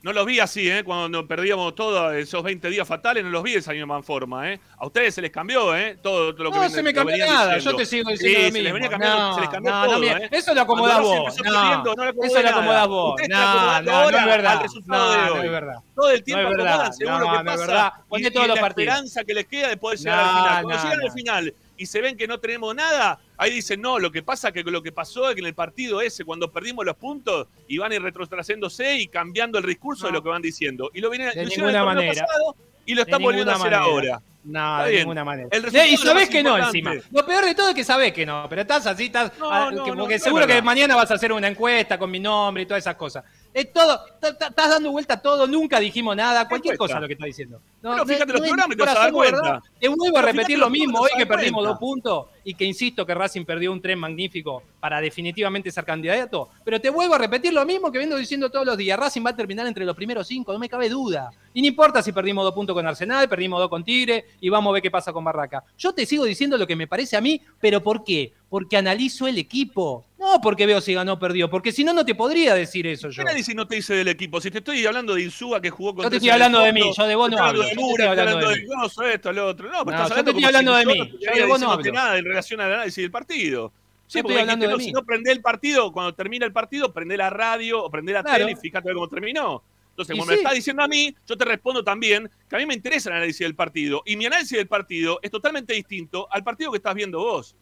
No los vi así, ¿eh? Cuando perdíamos todos esos 20 días fatales, no los vi de esa misma forma, ¿eh? A ustedes se les cambió, ¿eh? Todo, todo lo que No ven- se me lo cambió nada, diciendo. yo te sigo Sí, diciendo lo se les mismo. venía cambiando, No, se les cambió no, todo, no, ¿eh? eso lo acomodás vos. No, no acomodé eso lo acomodás vos. Ustedes No, no, no ahora es verdad. al resultado No, de no es verdad. Todo el No tiempo verdad. acomodan según No, lo que no pasa. y- y la esperanza que les queda de poder llegar No, al final. Cuando no, llegan no. al final y se ven que no tenemos nada, ahí dicen, no, lo que pasa es que lo que pasó es que en el partido ese, cuando perdimos los puntos, y van ir retrotrayéndose y cambiando el discurso de lo que van diciendo. Y lo vienen De lo ninguna manera. pasado y lo están volviendo a hacer manera. ahora. No, Está de bien. ninguna manera. El resultado y es lo sabés más que no importante. encima. Lo peor de todo es que sabés que no, pero estás así, estás. No, ah, no, que- no, porque no es seguro que verdad. mañana vas a hacer una encuesta con mi nombre y todas esas cosas. Es todo, ta- ta- estás dando vuelta a todo, nunca dijimos nada, cualquier encuesta? cosa lo que estás diciendo. No, Pero fíjate los es programas y te vas a corazón, dar ¿verdad? cuenta. Te vuelvo a Pero repetir fíjate lo los mismo hoy que vas a dar perdimos cuenta. dos puntos y que insisto que Racing perdió un tren magnífico para definitivamente ser candidato. Pero te vuelvo a repetir lo mismo que vengo diciendo todos los días. Racing va a terminar entre los primeros cinco, no me cabe duda. Y no importa si perdimos dos puntos con Arsenal, perdimos dos con Tigre y vamos a ver qué pasa con Barraca. Yo te sigo diciendo lo que me parece a mí, pero ¿por qué? Porque analizo el equipo. No porque veo si ganó o perdió, porque si no, no te podría decir eso yo. ¿Qué análisis no te hice del equipo? Si te estoy hablando de Insúa que jugó con Yo te estoy hablando de mí, yo de vos no hablo, de yo te estoy hablando de de. Gozo, esto, lo otro. No, pero No, estás yo hablando te estoy si hablando de mí, yo de vos no hablo. nada en relación al análisis del partido. Sí, estoy hablando dijiste, de no, mí. si no prende el partido, cuando termina el partido, prende la radio o prende la Claro. tele y fíjate cómo terminó. Entonces, como me sí. estás diciendo a mí, yo te respondo también que a mí me interesa el análisis del partido. Y mi análisis del partido es totalmente distinto al partido que estás viendo vos.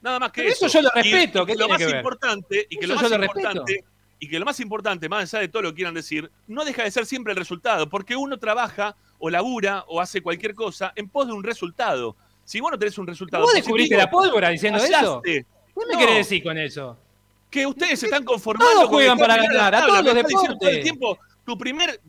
Nada más que Pero eso. eso yo lo respeto, y ¿qué lo más que importante, y que lo más importante, y que lo más importante, más allá de todo lo que quieran decir, no deja de ser siempre el resultado, porque uno trabaja o labura o hace cualquier cosa en pos de un resultado. Si vos no tenés un resultado ¿Vos descubriste la pólvora diciendo eso? ¿Qué me No. querés decir con eso? Que ustedes se están conformando. Todos con juegan estar para ganar, a todos los me todo el deportes. tiempo, tu, primer,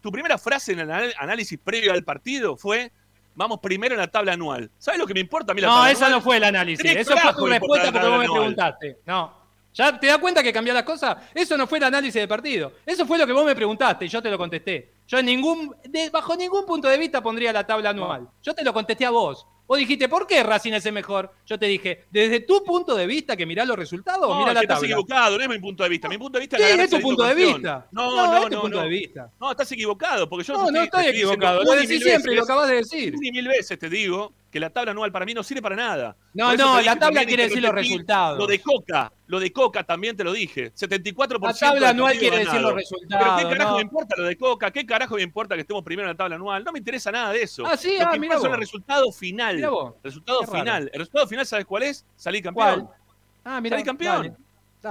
tu primera frase en el análisis previo al partido fue, vamos primero en la tabla anual. ¿Sabes lo que me importa a mí la No, tabla esa anual? no fue el análisis. Eso fue tu respuesta porque vos me preguntaste. No. ¿Ya te das cuenta que cambió las cosas? Eso no fue el análisis del partido. Eso fue lo que vos me preguntaste y yo te lo contesté. Yo en ningún, de- bajo ningún punto de vista pondría la tabla anual. Yo te lo contesté a vos. Vos dijiste, ¿por qué Racing es el mejor? Yo te dije, desde tu punto de vista, que mirá los resultados, No, mirá la que estás tabla. equivocado, no es mi punto de vista. Mi punto de vista Sí, es tu punto de vista. No, No, no, es no, tu punto no. de vista. No, estás equivocado, porque yo No, no estoy- estoy equivocado. Lo decís siempre y lo veces, acabas de decir. y mil veces te digo que la tabla anual para mí no sirve para nada. No, no, la tabla quiere decir los resultados. Lo de Coca, lo de Coca también te lo dije. 74% La tabla anual quiere decir los Pero resultados. ¿qué carajo no. me importa lo de Coca? ¿Qué carajo me importa que estemos primero en la tabla anual? No me interesa nada de eso. Ah, sí, Lo ah, que mirá vos. el resultado final. Mirá vos. Resultado Qué raro. final. El resultado final, ¿sabes cuál es? Salir campeón. ¿Cuál? Ah, mira. Salí campeón.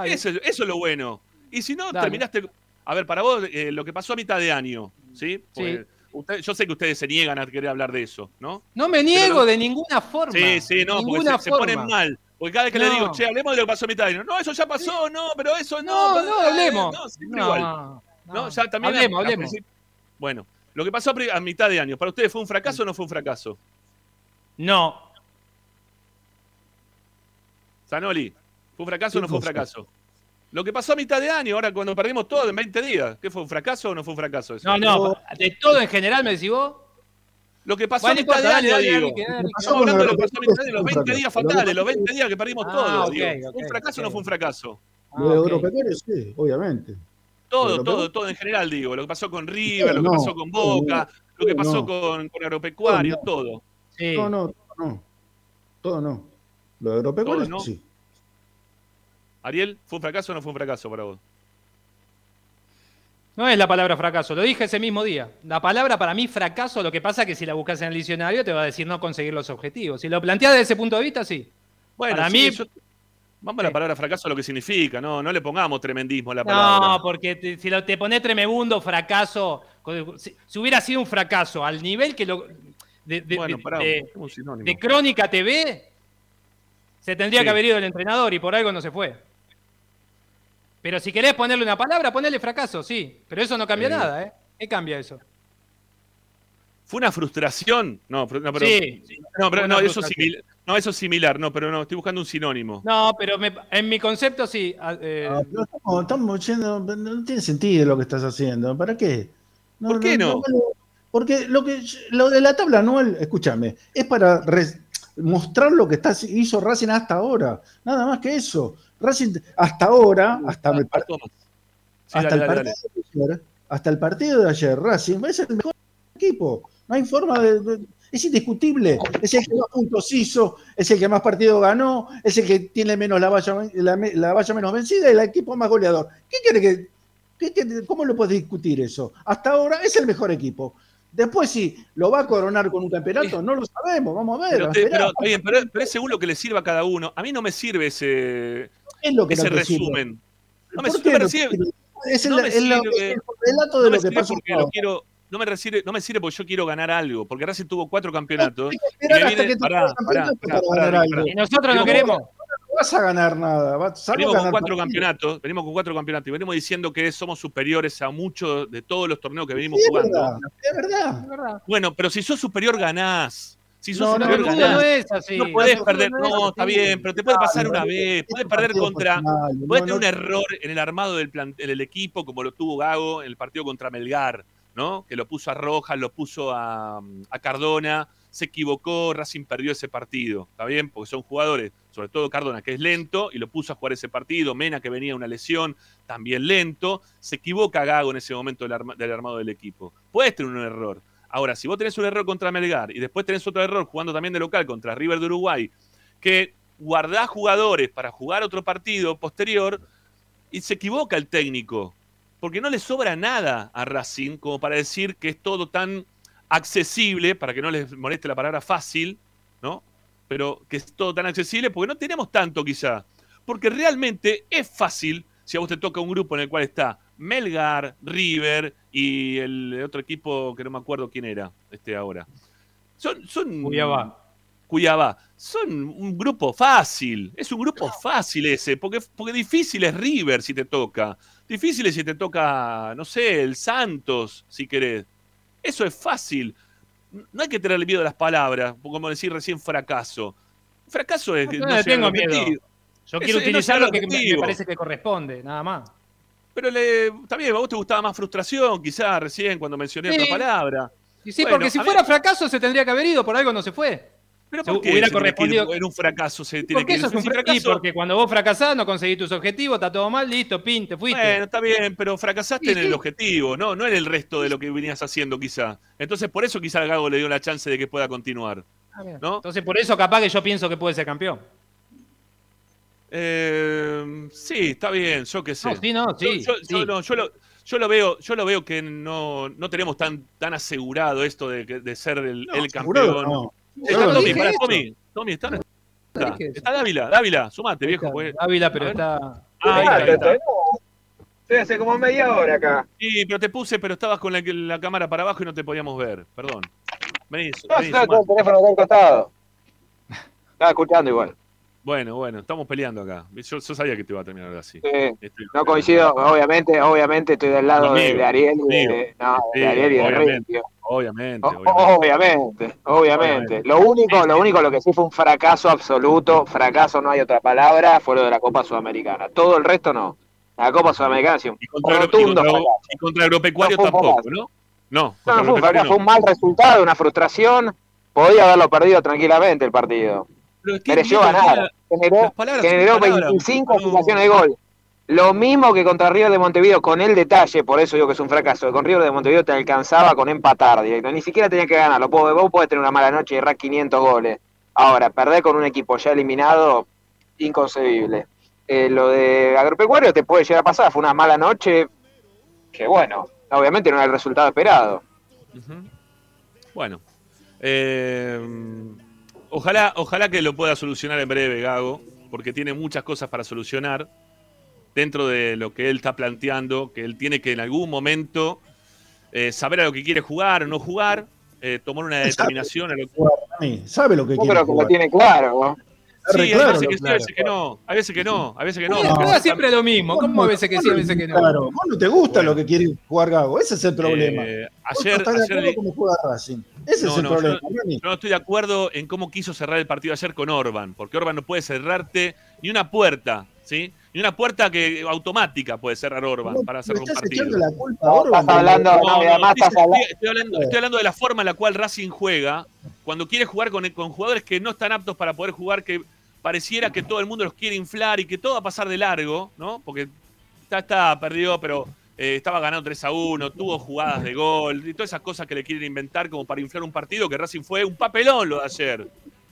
Eso, eso es lo bueno. Y si no, Dale. terminaste. A ver, para vos, eh, lo que pasó a mitad de año, ¿sí? Porque usted- yo sé que ustedes se niegan a querer hablar de eso, ¿no? No me niego de ninguna forma. Sí, sí, no, porque ninguna se, ponen mal. Porque cada vez que No. le digo, che, hablemos de lo que pasó a mitad de año. No, eso ya pasó, no, pero eso no. No, no, hablemos. No, siempre No, igual. no. No, ya también. Hablemos, a- a hablemos. Bueno, lo que pasó a mitad de año, ¿para ustedes fue un fracaso o no fue un fracaso? No. Zanoli, ¿fue un fracaso o no ¿Qué fue un fracaso? Lo que pasó a mitad de año, ahora cuando perdimos todo en 20 días, ¿qué fue un fracaso o no fue un fracaso eso? No, no. De todo en general, me decís vos. Lo que pasó a mitad de año, digo. Estamos hablando de lo que pasó a mitad de año, los Un 20 fracaso. días fatales, los pasó- 20 días que perdimos Ah, todo. ¿Un fracaso o no fue un fracaso? Ah, Lo de ok. Europecario, sí, obviamente. Todo, todo, todo en general, digo. Lo que pasó con River, lo que pasó con Boca, lo que no. pasó con, con Agropecuario, No. todo. Sí. No, no, todo no. Todo no. Lo de no. sí. Ariel, ¿fue un fracaso o no fue un fracaso para vos? No es la palabra fracaso, lo dije ese mismo día. La palabra para mí fracaso, lo que pasa es que si la buscas en el diccionario te va a decir no conseguir los objetivos. Si lo planteas desde ese punto de vista, sí. Bueno, Para sí, mí- yo- vamos a la palabra fracaso a lo que significa, no, no le pongamos tremendismo a la palabra. No, porque te- si lo, te pones tremebundo, fracaso, si, si hubiera sido un fracaso al nivel que lo... De, de- bueno, pará, de- un sinónimo. de Crónica TV, se tendría Sí. que haber ido el entrenador y por algo no se fue. Pero si querés ponerle una palabra, ponele fracaso, sí. Pero eso no cambia nada, ¿eh? ¿Qué cambia eso? ¿Fue una frustración? No, pero, no, pero, sí. no, pero no, eso es frustración. similar. No, eso es similar, no, pero no, estoy buscando un sinónimo. No, pero me- en mi concepto sí. ah, eh, Ah, pero estamos, estamos yendo, no tiene sentido lo que estás haciendo. ¿Para qué? ¿Por qué no? porque lo que lo de la tabla anual, escúchame, es para res- mostrar lo que está, hizo Racing hasta ahora. Nada más que eso. Racing hasta ahora, hasta, el, par- Toma. Sí, hasta dale, el dale, partido de ayer, hasta el partido de ayer, Racing es el mejor equipo. No hay forma de. de- es indiscutible. Es el que más puntos hizo, es el que más partidos ganó, es el que tiene menos la valla, la, la valla menos vencida y el equipo más goleador. ¿Qué quiere que.? qué- qué- ¿Cómo lo puedes discutir eso? Hasta ahora es el mejor equipo. Después, si lo va a coronar con un campeonato, no lo sabemos. Vamos a ver. Pero, a te- pero es según lo que le sirva a cada uno. A mí no me sirve ese, es lo que ese no resumen. No me, ¿Por no me? Es el, no me es la- sirve. es el relato de lo que quiero. No me, no me sirve porque yo quiero ganar algo. Porque Racing tuvo cuatro campeonatos. Y nosotros no queremos. No vas a ganar nada. Vas, Venimos con cuatro partidos. campeonatos, venimos con cuatro campeonatos y venimos diciendo que somos superiores a muchos de todos los torneos que venimos Sí, es jugando. verdad, es verdad. Bueno, pero si sos superior ganás. Si sos No, no, el no, fútbol no ganás. es así. No podés El fútbol perder, no, está bien, pero te puede pasar una vez, es podés un perder contra, personal, no, Puede tener un error en el armado del, plan- del equipo, como lo tuvo Gago en el partido contra Melgar, ¿no? Que lo puso a Rojas, lo puso a, a Cardona, se equivocó, Racing perdió ese partido, ¿está bien? Porque son jugadores, sobre todo Cardona, que es lento, y lo puso a jugar ese partido, Mena, que venía de una lesión, también lento, se equivoca Gago en ese momento del, arma- del armado del equipo. Puedes tener un error. Ahora, si vos tenés un error contra Melgar y después tenés otro error jugando también de local contra River de Uruguay, que guardás jugadores para jugar otro partido posterior y se equivoca el técnico, porque no le sobra nada a Racing como para decir que es todo tan accesible, para que no les moleste la palabra fácil, ¿no? Pero que es todo tan accesible porque no tenemos tanto quizá. Porque realmente es fácil si a vos te toca un grupo en el cual está Melgar, River y el otro equipo que no me acuerdo quién era este ahora. Son, son. Cuiabá. Son un grupo fácil. Es un grupo fácil ese, porque, porque difícil es River si te toca. Difícil es si te toca, no sé, el Santos, si querés. Eso es fácil. No hay que tenerle miedo a las palabras, como decir recién fracaso. Fracaso es. No, no tengo miedo. Yo quiero utilizar lo que me- me parece que corresponde, nada más. Pero le, está bien, a vos te gustaba más frustración, quizás recién cuando mencioné Sí. otra palabra. Y sí, Bueno, porque si fuera fracaso se tendría que haber ido, por algo no se fue. Pero ¿por qué hubiera se tiene que ir correspondido- en un fracaso se tiene Porque que ir? eso es un Si fracaso. Y porque cuando vos fracasás, no conseguís tus objetivos, está todo mal, listo, pin, te fuiste. Bueno, está bien, pero fracasaste Sí, en el sí. objetivo, ¿no? No en el resto de lo que venías haciendo, quizá. Entonces, por eso quizá Gago le dio la chance de que pueda continuar. Bien. ¿no? Entonces, por eso capaz que yo pienso que puede ser campeón. Eh, sí, está bien, yo qué sé. No, sí, no, sí. yo, yo- yo sí. no, yo lo, yo lo veo, yo lo veo que no, no tenemos tan, tan asegurado esto de, que- de ser el, No, el campeón. no. Está Tommy, eso. Tommy, Tommy, está, no está, dije eso. está Dávila, Dávila, sumate, viejo. pues. Ávila, pero está. Ah, ahí está, ahí está. Estoy hace como media hora acá. Sí, pero te puse, pero estabas con la, la cámara para abajo y no te podíamos ver, perdón. Vení, No, vení, sumate. tengo el teléfono acá al costado. Estaba escuchando igual. Bueno, bueno, estamos peleando acá. Yo, yo sabía que te iba a terminar así. Sí. Estoy- No coincido, obviamente, obviamente estoy del lado de, Ariel y de, no, de Ariel y de obviamente. Obviamente, obviamente. Obviamente, obviamente. Obviamente. Lo único, lo único, lo que sí fue un fracaso absoluto, fracaso no hay otra palabra, fue lo de la Copa Sudamericana. Todo el resto no. La Copa Sudamericana sí, un Y contra, y rotundo contra- fracaso. y contra Agropecuario No tampoco, fracaso. ¿no? No, No, no fue fue un mal resultado, una frustración. Podía haberlo perdido tranquilamente el partido. Mereció ganar. Generó, las palabras son generó palabras, 25 no. situaciones de gol. Lo mismo que contra River de Montevideo, con el detalle, por eso digo que es un fracaso. que Con River de Montevideo te alcanzaba con empatar directo. Ni siquiera tenía que ganarlo. Vos, podés tener una mala noche y errar 500 goles. Ahora, perder con un equipo ya eliminado, inconcebible. Eh, lo de Agropecuario te puede llegar a pasar. Fue una mala noche que, bueno, obviamente no era el resultado esperado. Bueno. eh, ojalá, ojalá que lo pueda solucionar en breve, Gago, porque tiene muchas cosas para solucionar dentro de lo que él está planteando, que él tiene que en algún momento eh, saber a lo que quiere jugar o no jugar, eh, tomar una determinación a lo que Mí, Sabe lo que Yo quiere creo que lo jugar. tiene claro, ¿no? Sí, hay claro veces lo que sí, a veces que no, a veces que no, a veces que no. Vos siempre lo mismo. ¿Cómo a veces que sí, a veces que no? Claro, vos no te gusta Bueno. lo que quiere jugar Gago, ese es el problema. eh, Vos no ayer, estás de ayer acuerdo le- cómo juega Racing. Ese No, es el no, problema. yo-. Yo no estoy de acuerdo en cómo quiso cerrar el partido ayer con Orban, porque Orban no puede cerrarte ni una puerta, ¿sí? Ni una puerta que automática puede cerrar Orban No, para cerrar un partido. echando la culpa a No, Orban. estás hablando- No, No, y no, además estoy, estás hablando- estoy hablando, estoy hablando de la forma en la cual Racing juega, cuando quiere jugar con, con jugadores que no están aptos para poder jugar, que pareciera que todo el mundo los quiere inflar y que todo va a pasar de largo, ¿no? Porque está, está perdido, pero eh, estaba ganando 3 a 1, tuvo jugadas de gol y todas esas cosas que le quieren inventar como para inflar un partido que Racing fue un papelón lo de ayer.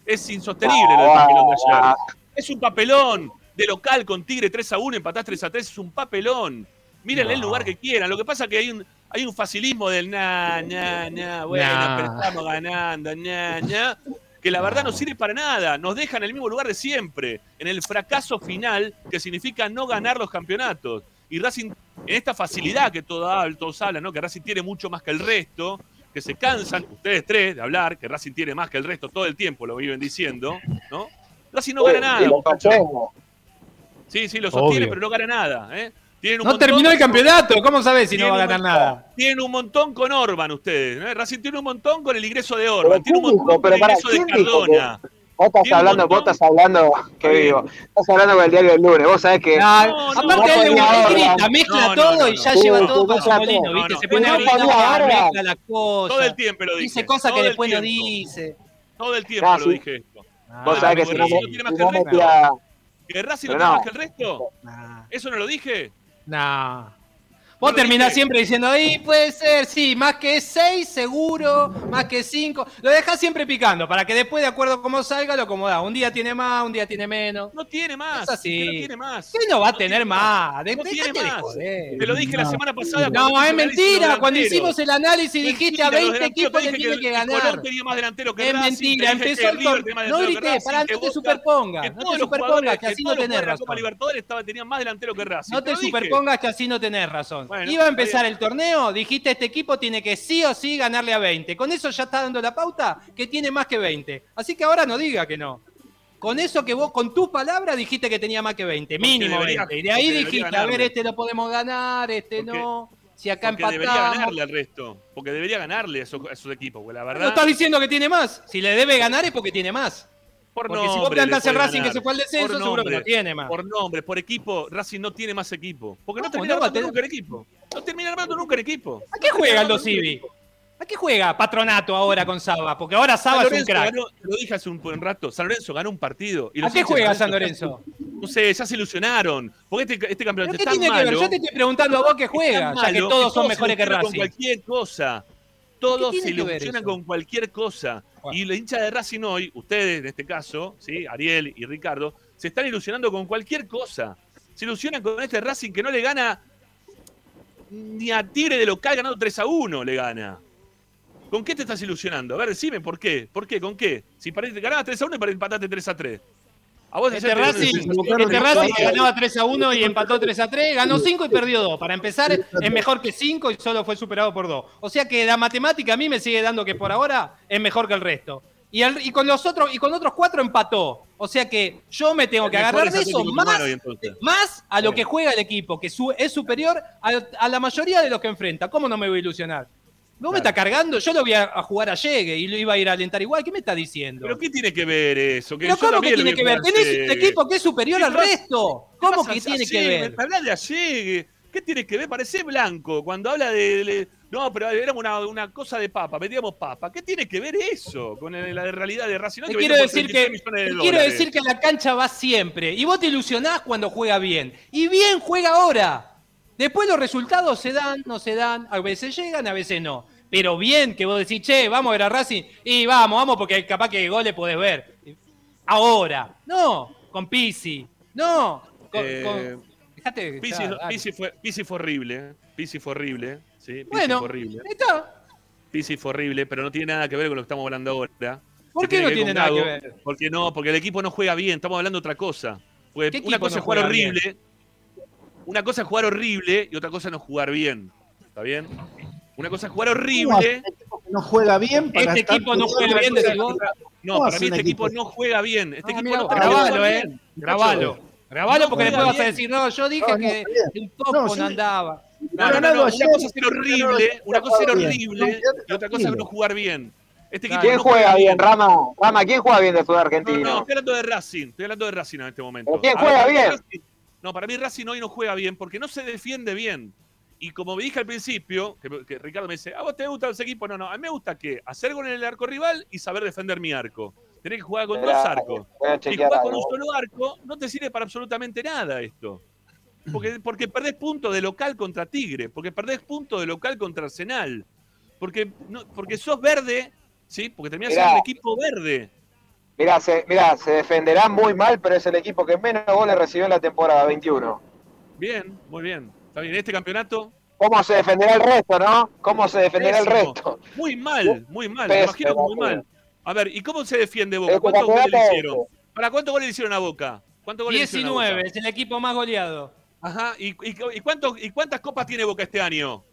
Es insostenible lo del papelón de ayer. Es un papelón de local con Tigre 3 a 1, empatás 3 a 3, es un papelón. Mírenle el lugar que quieran. Lo que pasa es que hay un, hay un facilismo del na, na, na, bueno, Nah. pero estamos ganando, na, na, que la verdad no sirve para nada. Nos deja en el mismo lugar de siempre, en el fracaso final que significa no ganar los campeonatos. Y Racing, en esta facilidad que todo hab- todos hablan, ¿no? que Racing tiene mucho más que el resto, que se cansan, ustedes tres, de hablar, que Racing tiene más que el resto todo el tiempo, lo viven diciendo, ¿no? Racing no gana Y nada. Sí, sí, lo sostiene, Obvio. pero no gana nada. ¿eh? Tienen un No montón- terminó el campeonato. ¿Cómo sabés si no va a ganar montón- nada? Tienen un montón con Orban ustedes. ¿eh? Racing tiene un montón con el ingreso de Orban. Pero Tiene un ¿quién montón con el ingreso de ¿quién dijo que- Cardona. Vos estás hablando, vos estás hablando, qué vivo, estás hablando con el diario del lunes, vos sabés que... No, no, aparte no él Orban. grita, mezcla No, no, todo no, y ya no. lleva todo para su molino, no, ¿viste? no. Se pone a gritar, mezcla las Todo el cosas. tiempo lo dije. Dice cosas que después no dice. Todo el tiempo lo sí. dije esto. Vos Ah, sabés que si no, me, que no el resto. metía... ¿Que Racing no tiene no. más que el resto? Nah, ¿Eso no lo dije? nah. Vos lo terminás dije. siempre diciendo, ahí puede ser, sí, más que seis seguro, más que cinco. Lo dejás siempre picando para que después, de acuerdo a cómo salga, lo acomodás. Un día tiene más, un día tiene menos. No tiene más. Es así. que No tiene más. ¿Qué no va a tener más? De- No tiene de más. joder. Te lo dije la semana pasada. No, es de mentira. Cuando hicimos el análisis dijiste a los 20 delanteros, equipos le tiene que el Colón ganar. tenía más delantero que Es Racing, mentira, empezó el torneo. más No grité, pará, que no te superpongas. que No te superpongas, que así no tenés de razón. Libertadores estaban- tenían más delantero que Racing. No te superpongas que así no tenés razón. Bueno, Iba a empezar el torneo, dijiste este equipo tiene que sí o sí ganarle a 20. Con eso ya está dando la pauta que tiene más que 20. Así que ahora no diga que no. Con eso que vos, con tus palabras, dijiste que tenía más que 20, mínimo debería- 20. Y de ahí dijiste, a ver, este lo podemos ganar, este Porque- no. Si acá Porque debería empatamos. ganarle al resto. Porque debería ganarle a esos, a equipos. La No verdad. estás diciendo que tiene más. Si le debe ganar es porque tiene más. Por Porque si vos nombre plantás el Racing que ganar. se fue al descenso, Por seguro que no nombre, tiene más. Por nombre, por equipo, Racing no tiene más equipo. Porque no ¿Cómo termina no va a armando nunca en equipo. No termina armando nunca en equipo. ¿A qué juega Aldo Civi? ¿A qué juega Patronato ahora con Saba? Porque ahora Saba es un crack. ganó- lo dije hace un buen rato, San Lorenzo ganó un partido. y ¿A qué juega San Lorenzo? No sé, ya se ilusionaron. Porque este, este campeonato ¿Pero qué es tan tiene que ver? malo. Yo te estoy preguntando a vos qué juega, ya que malo todos son mejores que Racing. Con cualquier cosa. Todos se que ilusionan con cualquier cosa. Y los hinchas de Racing hoy, ustedes en este caso, ¿sí? Ariel y Ricardo, se están ilusionando con cualquier cosa. Se ilusionan con este Racing que no le gana ni a Tigre de local ganando 3 a 1 le gana. ¿Con qué te estás ilusionando? A ver, decime, ¿por qué? ¿Por qué? ¿Con qué? Si ganabas 3 a 1 y empataste 3 a 3. A vos Este Racing, este Racing ganaba 3 a 1 y empató 3 a 3, ganó 5 y perdió 2. Para empezar, es mejor que 5 y solo fue superado por 2. O sea que la matemática a mí me sigue dando que por ahora es mejor que el resto. Y, al- y con los otros y con otros cuatro empató. O sea que yo me tengo que El agarrar de eso más, más a lo que juega el equipo, que su- es superior a, a la mayoría de los que enfrenta. ¿Cómo no me voy a ilusionar? ¿Vos me estás cargando? Yo lo voy a, jugar a Llegue y lo iba a ir a alentar igual. ¿Qué me está diciendo? ¿Pero qué tiene que ver eso? Que ¿Pero cómo que tiene que ver? Tenés un equipo que es superior ¿Qué al resto. ¿Qué ¿Cómo que tiene que ver? Habla de Allegue. ¿Qué tiene que ver? Parece blanco. Cuando habla de. de- no, pero éramos una, una cosa de papa, vendíamos papa. ¿Qué tiene que ver eso con el- la realidad de Racing? No, Te quiero decir que 33 millones de te quiero decir que la cancha va siempre y vos te ilusionás cuando juega bien y bien juega ahora. Después los resultados se dan, no se dan, a veces llegan, a veces no. Pero bien que vos decís, che, vamos a ver a Racing y vamos, vamos porque capaz que goles podés ver. Ahora, no, con Pisi, no, con, Eh, con- dejate dale. Pizzi fue, Pizzi fue horrible. ¿eh? Pizzi fue horrible. Sí, Pizzi Bueno, fue horrible. está. Pizzi fue horrible, pero no tiene nada que ver con lo que estamos hablando ahora. ¿Por Se qué no tiene nada que ver? Porque no, porque el equipo no juega bien, estamos hablando de otra cosa. Porque ¿Qué una cosa no es jugar juega bien? horrible, una cosa es jugar horrible y otra cosa es no jugar bien. ¿Está bien? Una cosa es jugar ¿Cómo hace horrible. un equipo no juega bien para Este equipo no juega bien, vos. No, ¿Cómo para mí un este equipo no juega bien. Este Ah, equipo mirá no grabalo, bien. eh. Grabalo. Grabalo No porque después vas a bien. decir, no, yo dije No, no, que bien. el topo No, no, sí. andaba. No, no, no, no, Una cosa es ser horrible, una cosa es ser bien. horrible No, y otra cosa es no jugar bien. Este equipo ¿Quién no juega bien, Rama? Rama, ¿quién juega bien del fútbol No, argentino? no, estoy hablando de Racing. Estoy hablando de Racing en este momento. ¿Pero quién juega bien? Racing- no, para mí Racing hoy no juega bien porque no se defiende bien. Y como me dije al principio, que, que Ricardo me dice, ¿a vos te gusta ese equipo? No, no, a mí me gusta que hacer gol en el arco rival y saber defender mi arco. Tenés que jugar con dos arcos. Si jugás con un solo arco, no te sirve para absolutamente nada esto. Porque, porque perdés puntos de local contra Tigre, porque perdés puntos de local contra Arsenal. Porque, no, porque sos verde, ¿sí? Porque terminás Mirá. siendo un equipo verde. Mirá, se, mirá, se defenderá muy mal, pero es el equipo que menos goles recibió en la temporada 21. Bien, muy bien. Está bien, este campeonato. ¿Cómo se defenderá el resto, no? ¿Cómo se defenderá el resto? Muy mal, muy mal. Me imagino que muy mal. A ver, ¿y cómo se defiende Boca? Este ¿Cuántos goles le hicieron? ¿Para cuántos goles le hicieron a Boca? ¿Cuántos goles le hicieron a Boca? 19, es el equipo más goleado. Ajá, ¿y, y, y cuántos- ¿y cuántas copas tiene Boca este año?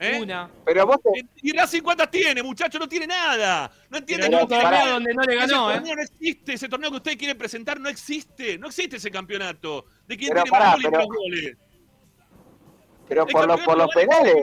¿Eh? Una. Pero vos te- ¿Y Racing cuántas tiene, muchacho? No tiene nada. No entiende que torneo la- donde no le ese ganó, ¿eh? torneo no existe, ese torneo que ustedes quieren presentar no existe, no existe ese campeonato. ¿De quién Pero tiene más pará, goles y menos goles? Pero por los, por los penales,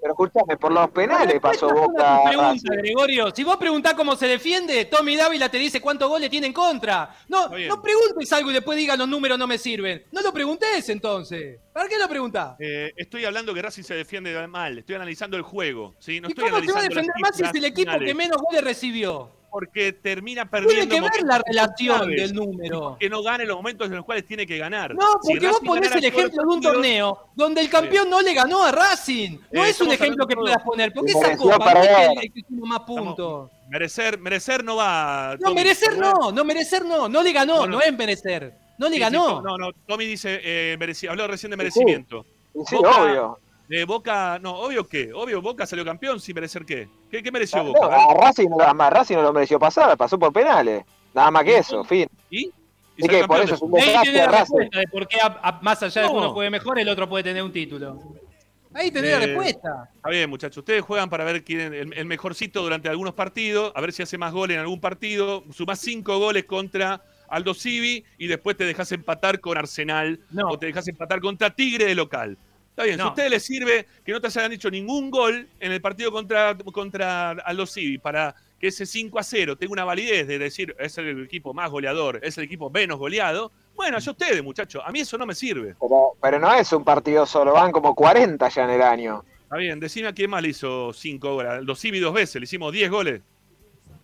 pero escúchame, por los penales pasó Boca. pregunta. Gregorio. Si vos preguntás cómo se defiende, Tommy Dávila te dice cuántos goles tiene en contra. No, no preguntes algo y después digas los números no me sirven. No lo preguntés entonces. ¿Para qué lo preguntás? Eh, estoy hablando que Racing se defiende mal, estoy analizando el juego, ¿sí? No ¿Y estoy cómo te va a defender más si es el equipo finales, que menos goles recibió? Porque termina Tiene perdiendo que ver la relación claves. del número. Que no gane los momentos en los cuales tiene que ganar. No, Si porque vos ponés el ejemplo de un torneo donde el campeón no le ganó a Racing. No Eh, es un ejemplo que todo. puedas poner. Porque esa copa no es perder. el que tuvo más puntos. Merecer, merecer no va. No, Tommy, merecer no, no merecer no. No le ganó, No, no, no. es merecer. No le Sí, sí, ganó. no, no, Tommy dice, eh, mereci- habló recién de merecimiento. Sí, obvio. Eh, Boca, no, obvio que, obvio, Boca salió campeón sin merecer qué. ¿Qué, qué mereció No, Boca? A ver, a Racing, no- a Racing no lo mereció pasar, pasó por penales. Nada más que eso, fin. ¿Y? ¿Y ¿Y salió qué? Por eso es un desastre la Racing. respuesta de por qué, a- a- más allá de que No. uno juegue mejor, el otro puede tener un título. Ahí tenés Eh, la respuesta. Está bien, muchachos. Ustedes juegan para ver quién el, el mejorcito durante algunos partidos, a ver si hace más goles en algún partido. Sumás cinco goles contra Aldo Civi y después te dejas empatar con Arsenal No. o te dejas empatar contra Tigre de local. Está bien, si a ustedes les sirve que no te hayan dicho ningún gol en el partido contra, contra Aldo Civi para que ese 5 a 0 tenga una validez de decir es el equipo más goleador, es el equipo menos goleado, bueno, ya ustedes, muchachos, a mí eso no me sirve. Pero, pero no es un partido solo, van como 40 ya en el año. Está bien, decime a quién más le hizo cinco goles. Los Civi dos veces, le hicimos 10 goles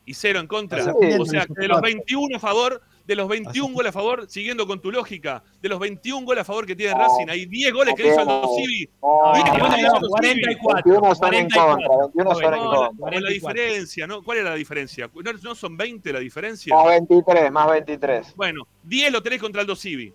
y cero en contra. Sí. O sea, de los 21 a favor, de los 21 goles a favor, siguiendo con tu lógica, de los 21 goles a favor que tiene Racing, hay 10 goles que le hizo al Dos Civi. No, Diez No, goles que le hizo no, al Dos Civi. 44. 21 son en 44. contra, 21 son en Bueno, No, la- diferencia, ¿no? ¿Cuál era la diferencia? ¿No, no son 20 la diferencia? Más 23, más 23. Bueno, 10 lo tenés contra el Dos Civi.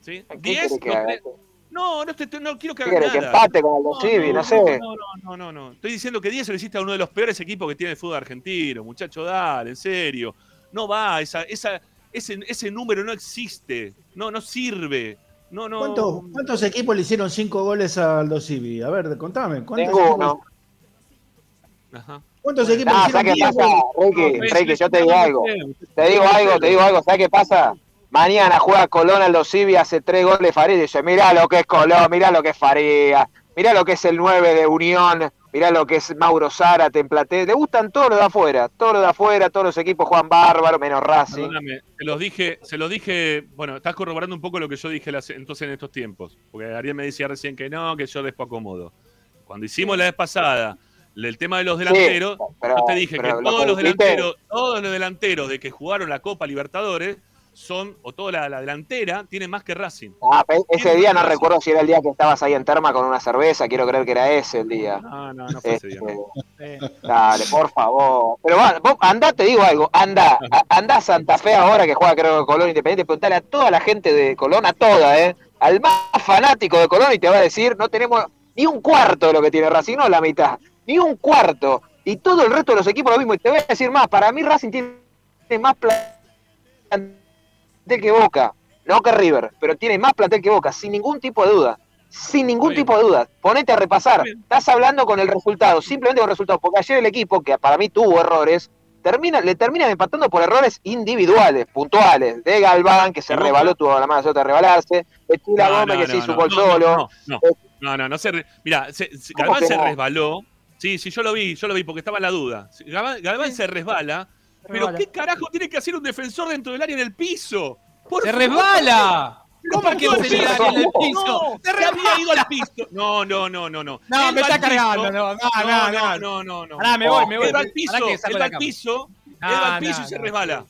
¿Sí? ¿Qué 10 querés que lo haga? tenés- No, no, te- te- no quiero que ¿Qué hagas querés que nada. empate con el Civi? No sé. No, no, no, no, no. Estoy diciendo que 10 se lo hiciste a uno de los peores equipos que tiene el fútbol argentino. Muchacho, dale, en serio. No va, esa, esa, ese, ese número no existe. No, no sirve. No, no. ¿Cuántos, cuántos equipos le hicieron cinco goles al Dos Civi? A ver, contame. ¿Cuántos Tengo equipos, uno. Ajá. ¿cuántos equipos Ah, le ¿sabes qué 10 pasa? Ricky? No, Ricky, yo te digo algo. Te digo algo, te digo algo. ¿Sabes qué pasa? Mañana juega Colón al Civi, hace tres goles Farid y dice, mirá lo que es Colón, mirá lo que es Faría, mirá lo que es el 9 de Unión, mirá lo que es Mauro Zárate en Platé. Le gustan todos los de afuera, todos los de afuera, todos los equipos juegan bárbaro, menos Racing. Perdóname, se los dije, se los dije, bueno, estás corroborando un poco lo que yo dije las- entonces en estos tiempos, porque Ariel me decía recién que no, que yo después acomodo. Cuando hicimos la vez pasada el tema de los delanteros, pero- yo te dije que todos los delanteros, todos los delanteros de que jugaron la Copa Libertadores son, o toda la, la delantera, tienen más que Racing. Ah, ese Tiene día no recuerdo si era el día que estabas ahí en Terma con una cerveza, quiero creer que era ese el día. No, no, no fue ese día. Este, Dale, por favor. Pero va, vos andá, te digo algo, anda, a- andá a Santa Fe ahora que juega creo Colón Independiente, preguntale a toda la gente de Colón, a toda, ¿eh? Al más fanático de Colón y te va a decir, no tenemos ni un cuarto de lo que tiene Racing, no la mitad, ni un cuarto. Y todo el resto de los equipos lo mismo. Y te voy a decir más, para mí Racing tiene más plantel que Boca, no que River, pero tiene más plantel que Boca, sin ningún tipo de duda. Sin ningún tipo de duda. Ponete a repasar. Estás hablando con el resultado, simplemente con el resultado. Porque ayer el equipo, que para mí tuvo errores, termina, le terminan empatando por errores individuales, puntuales. De Galván, que se rebaló, tuvo la suerte de rebalarse. De Chila No, Gómez, no, que se no, hizo no, un gol solo. No, no, no, no, se re- Mira, se- se- ¿Cómo Galván se resbaló. Sí, sí, yo lo vi, yo lo vi porque estaba la duda. Galván, Galván se resbala. Pero. ¿qué carajo tiene que hacer un defensor dentro del área en el piso? Por ¡Se resbala! ¿Cómo que favor, se da en el piso? No, ¡Se había ido al piso. No, no, no, no, no. No, me está cargando, no, no, No, no, no, no. no, no, no. Pará, me voy, me voy. Él va al piso, él va al piso, No, él va al no, piso y se no. resbala.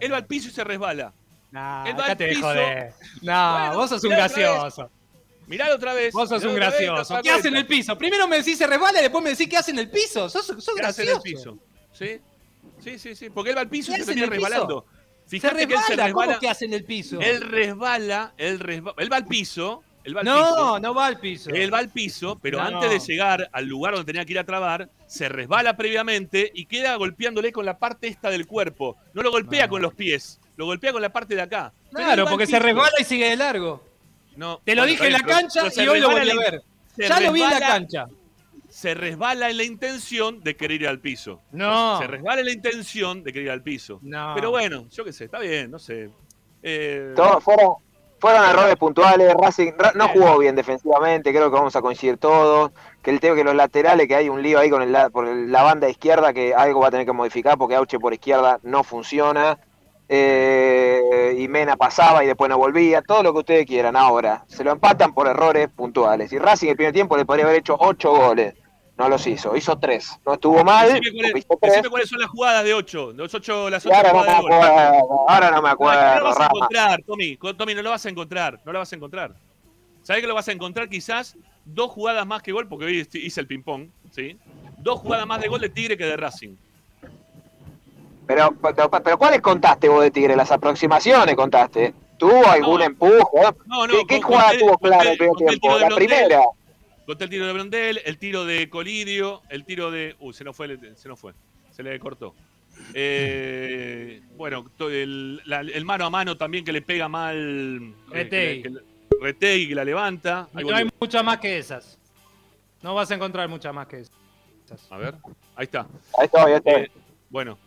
Él va al piso y se resbala. No, acá te piso. joder. No, vos sos un mirá gracioso. Miralo otra vez. Vos sos un gracioso. ¿Qué hace en el piso? Primero me decís se resbala y después me decís qué hace en el piso. Sos, sos ¿Qué hace en gracioso. el piso? ¿Sí? Sí, sí, sí. Porque él va al piso ¿Qué y se termina resbalando. Se Fíjate que él se resbala. ¿Cómo resbala. que hace en el piso? Él resbala, él resbala. Él va al piso. Él va al No, piso. no va al piso. Él va al piso, pero No. antes de llegar al lugar donde tenía que ir a trabar, se resbala previamente y queda golpeándole con la parte esta del cuerpo. No lo golpea No. con los pies, lo golpea con la parte de acá. Claro, porque se resbala y sigue de largo. No, Te lo bueno, dije en la cancha se y hoy lo resbala a ver. se Ya lo vi en la cancha. Se resbala en la intención de querer ir al piso. No. Se resbala en la intención de querer ir al piso. No. Pero bueno, yo qué sé, está bien, no sé. Eh, Todo- fueron, fueron errores puntuales. Racing Ra- no jugó bien defensivamente, creo que vamos a coincidir todos. Que el tema que los laterales, que hay un lío ahí con el, la- por la banda izquierda, que algo va a tener que modificar porque Auche por izquierda no funciona. Eh, y Mena pasaba y después no volvía. Todo lo que ustedes quieran ahora. Se lo empatan por errores puntuales. Y Racing el primer tiempo le podría haber hecho ocho goles. No los hizo, hizo tres. No estuvo mal. decime, cuáles- son las jugadas de 8. Los ocho, las ocho ahora no me acuerdo. Ahora no me No, no acuerdo. lo vas a encontrar, Tommy. Tommy, no lo vas a encontrar. No lo vas a encontrar. ¿Sabés que lo vas a encontrar quizás dos jugadas más que gol? Porque hoy hice el ping-pong, ¿sí? Dos jugadas más de gol de Tigre que de Racing. Pero, pero, pero ¿cuáles contaste vos de Tigre? Las aproximaciones contaste. ¿Tuvo algún No. empuje? No, no, ¿Qué, qué jugada tuvo clara el primer tiempo? de La primera. Conté el tiro de Brondel, el tiro de Colidio, el tiro de. Uy, se nos fue, se nos fue. Se le cortó. Eh, bueno, el, la- el mano a mano también que le pega mal. eh, que le- Retegui que la levanta. No hay muchas más que esas. No vas a encontrar muchas más que esas. A ver, ahí está. Ahí está, ahí está. Eh, bueno.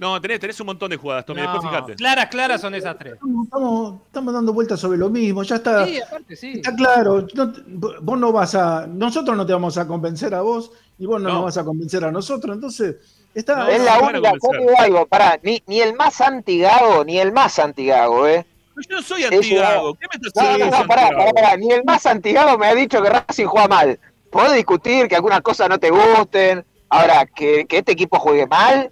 No, tenés, tenés un montón de jugadas, Tommy. No, Después fíjate. Claras, claras son esas tres. Estamos, estamos dando vueltas sobre lo mismo, ya está. Sí, aparte sí. Está claro, no vos no vas a, nosotros no te vamos a convencer a vos y vos no, No. nos vas a convencer a nosotros, entonces está. No, es la única, yo algo, pará, ni, ni el más antigago, ni el más antigago, ¿eh? Yo no soy antigago. ¿Qué me estás No, no, diciendo? no, pará, pará, pará, ni el más antigago me ha dicho que Racing juega mal. podés discutir que algunas cosas no te gusten. Ahora, que, que este equipo juegue mal,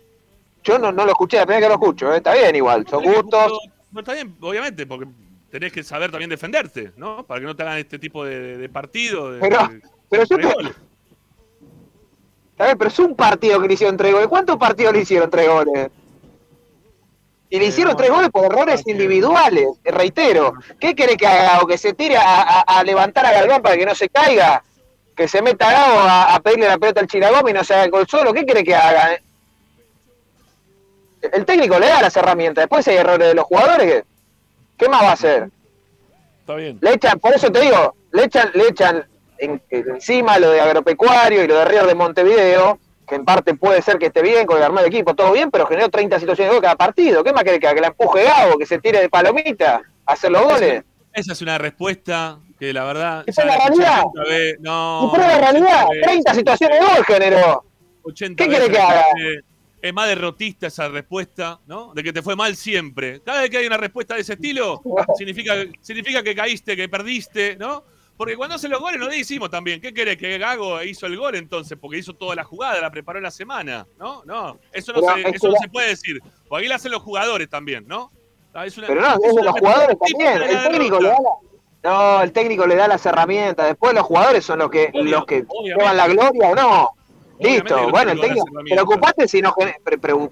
yo no, no lo escuché, la primera que lo escucho, ¿eh? está bien igual, son gustos. No, está bien, obviamente, porque tenés que saber también defenderte, ¿no? Para que no te hagan este tipo de, de partido. de- Pero- de- pero yo te-. Está bien, pero es un partido que le hicieron tres goles. ¿Cuántos partidos le hicieron tres goles? Y le Eh, hicieron tres goles por errores individuales, eh, reitero. ¿Qué quiere que haga? ¿O que se tire a, a- a levantar a Galván para que no se caiga? ¿Que se meta a Gago a, a pedirle la pelota al Chiragón y no se haga el gol solo? ¿Qué quiere que haga? El técnico le da las herramientas. Después si hay errores de los jugadores, ¿qué, qué más va a hacer? Está bien. Le echan, por eso te digo, le echan, le echan en- encima lo de agropecuario y lo de Río de Montevideo, que en parte puede ser que esté bien con el armado de equipo, todo bien, pero generó 30 situaciones de gol cada partido. ¿Qué más quiere que haga? Que la empuje Gago, que se tire de palomita a hacer los goles. Esa es una respuesta que la verdad. Esa es la realidad. 80 veces. No. y la realidad, 80 veces, 30 situaciones de gol generó. 80 ¿Qué quiere que haga? Es más derrotista esa respuesta, ¿no? De que te fue mal siempre. Cada vez que hay una respuesta de ese estilo, significa, significa que caíste, que perdiste, ¿no? Porque cuando hacen los goles, no decimos también, ¿qué querés? Que Gago hizo el gol entonces, porque hizo toda la jugada, la preparó en la semana, ¿no? No, eso no, se, es eso no se puede decir. Porque ahí lo hacen los jugadores también, ¿no? Ah, es una- Pero no, es de los jugadores también. El técnico le da la- No, el técnico le da las herramientas. Después los jugadores son los que, Obvio, los que obviamente. llevan la gloria o no. Listo, bueno, técnico, preocupate si no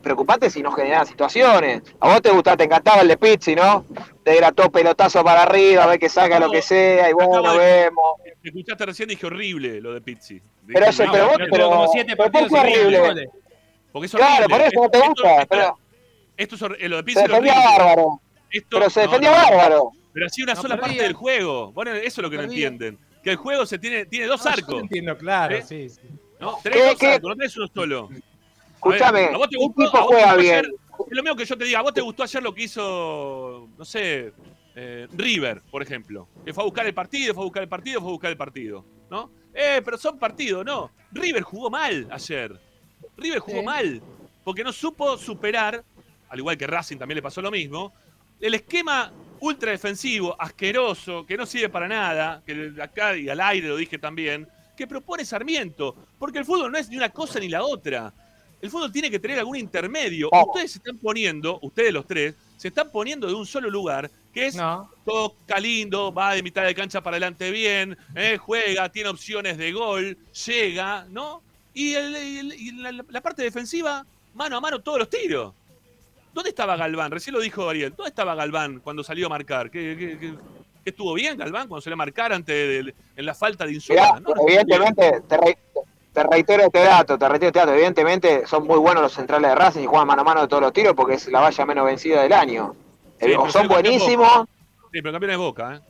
preocupate si no generan situaciones. A vos te gustaba, te encantaba el de Pizzi, ¿no? Te era todo pelotazo para arriba, a ver que saca lo que sea, y bueno, de- vemos. Me escuchaste recién, dije horrible lo de Pizzi. Pero ese- no, pero vos- porque- pero- como siete pero partidos ¿por qué horrible? Porque es Claro, por eso no te Esto- gusta, esto- pero, Esto es eh, lo de Pizzi se es defendía horrible. bárbaro. Esto- Pero se defendía no, bárbaro. Pero hacía una No, sola parte del juego. Bueno, eso es lo que no entienden. Que el juego se tiene, tiene dos No, yo arcos. lo entiendo, claro, ¿Eh? sí, sí. ¿No? Tenés ¿Qué- dos qué? arcos, no tenés uno solo. Escúchame, ¿a vos te ¿qué gustó- tipo a vos te juega bien? ayer? Es lo mismo que yo te diga, ¿a vos te gustó ayer lo que hizo, no sé, eh, River, por ejemplo? Que fue a buscar el partido, fue a buscar el partido, fue a buscar el partido, ¿no? Eh, pero son partidos, no. River jugó mal ayer. River jugó Sí. mal, porque no supo superar, al igual que Racing también le pasó lo mismo, el esquema ultra defensivo, asqueroso, que no sirve para nada, que acá y al aire lo dije también, que propone Sarmiento, porque el fútbol no es ni una cosa ni la otra. El fútbol tiene que tener algún intermedio. Claro. Ustedes se están poniendo, ustedes los tres, se están poniendo de un solo lugar, que es No. toca lindo, va de mitad de cancha para adelante bien, eh, juega, tiene opciones de gol, llega, ¿no? Y, el- y el- y la, la parte defensiva, mano a mano todos los tiros. ¿Dónde estaba Galván? Recién lo dijo Ariel. ¿Dónde estaba Galván cuando salió a marcar? ¿Qué, qué- qué- estuvo bien Galván cuando salió a marcar ante de- en la falta de Mirá, Insola? No, evidentemente, te, re- te reitero este dato, te reitero este dato. Evidentemente son muy buenos los centrales de Racing y juegan mano a mano de todos los tiros porque es la valla menos vencida del año. Sí, Eh, o son buenísimos. Sí, pero campeón es Boca, ¿eh?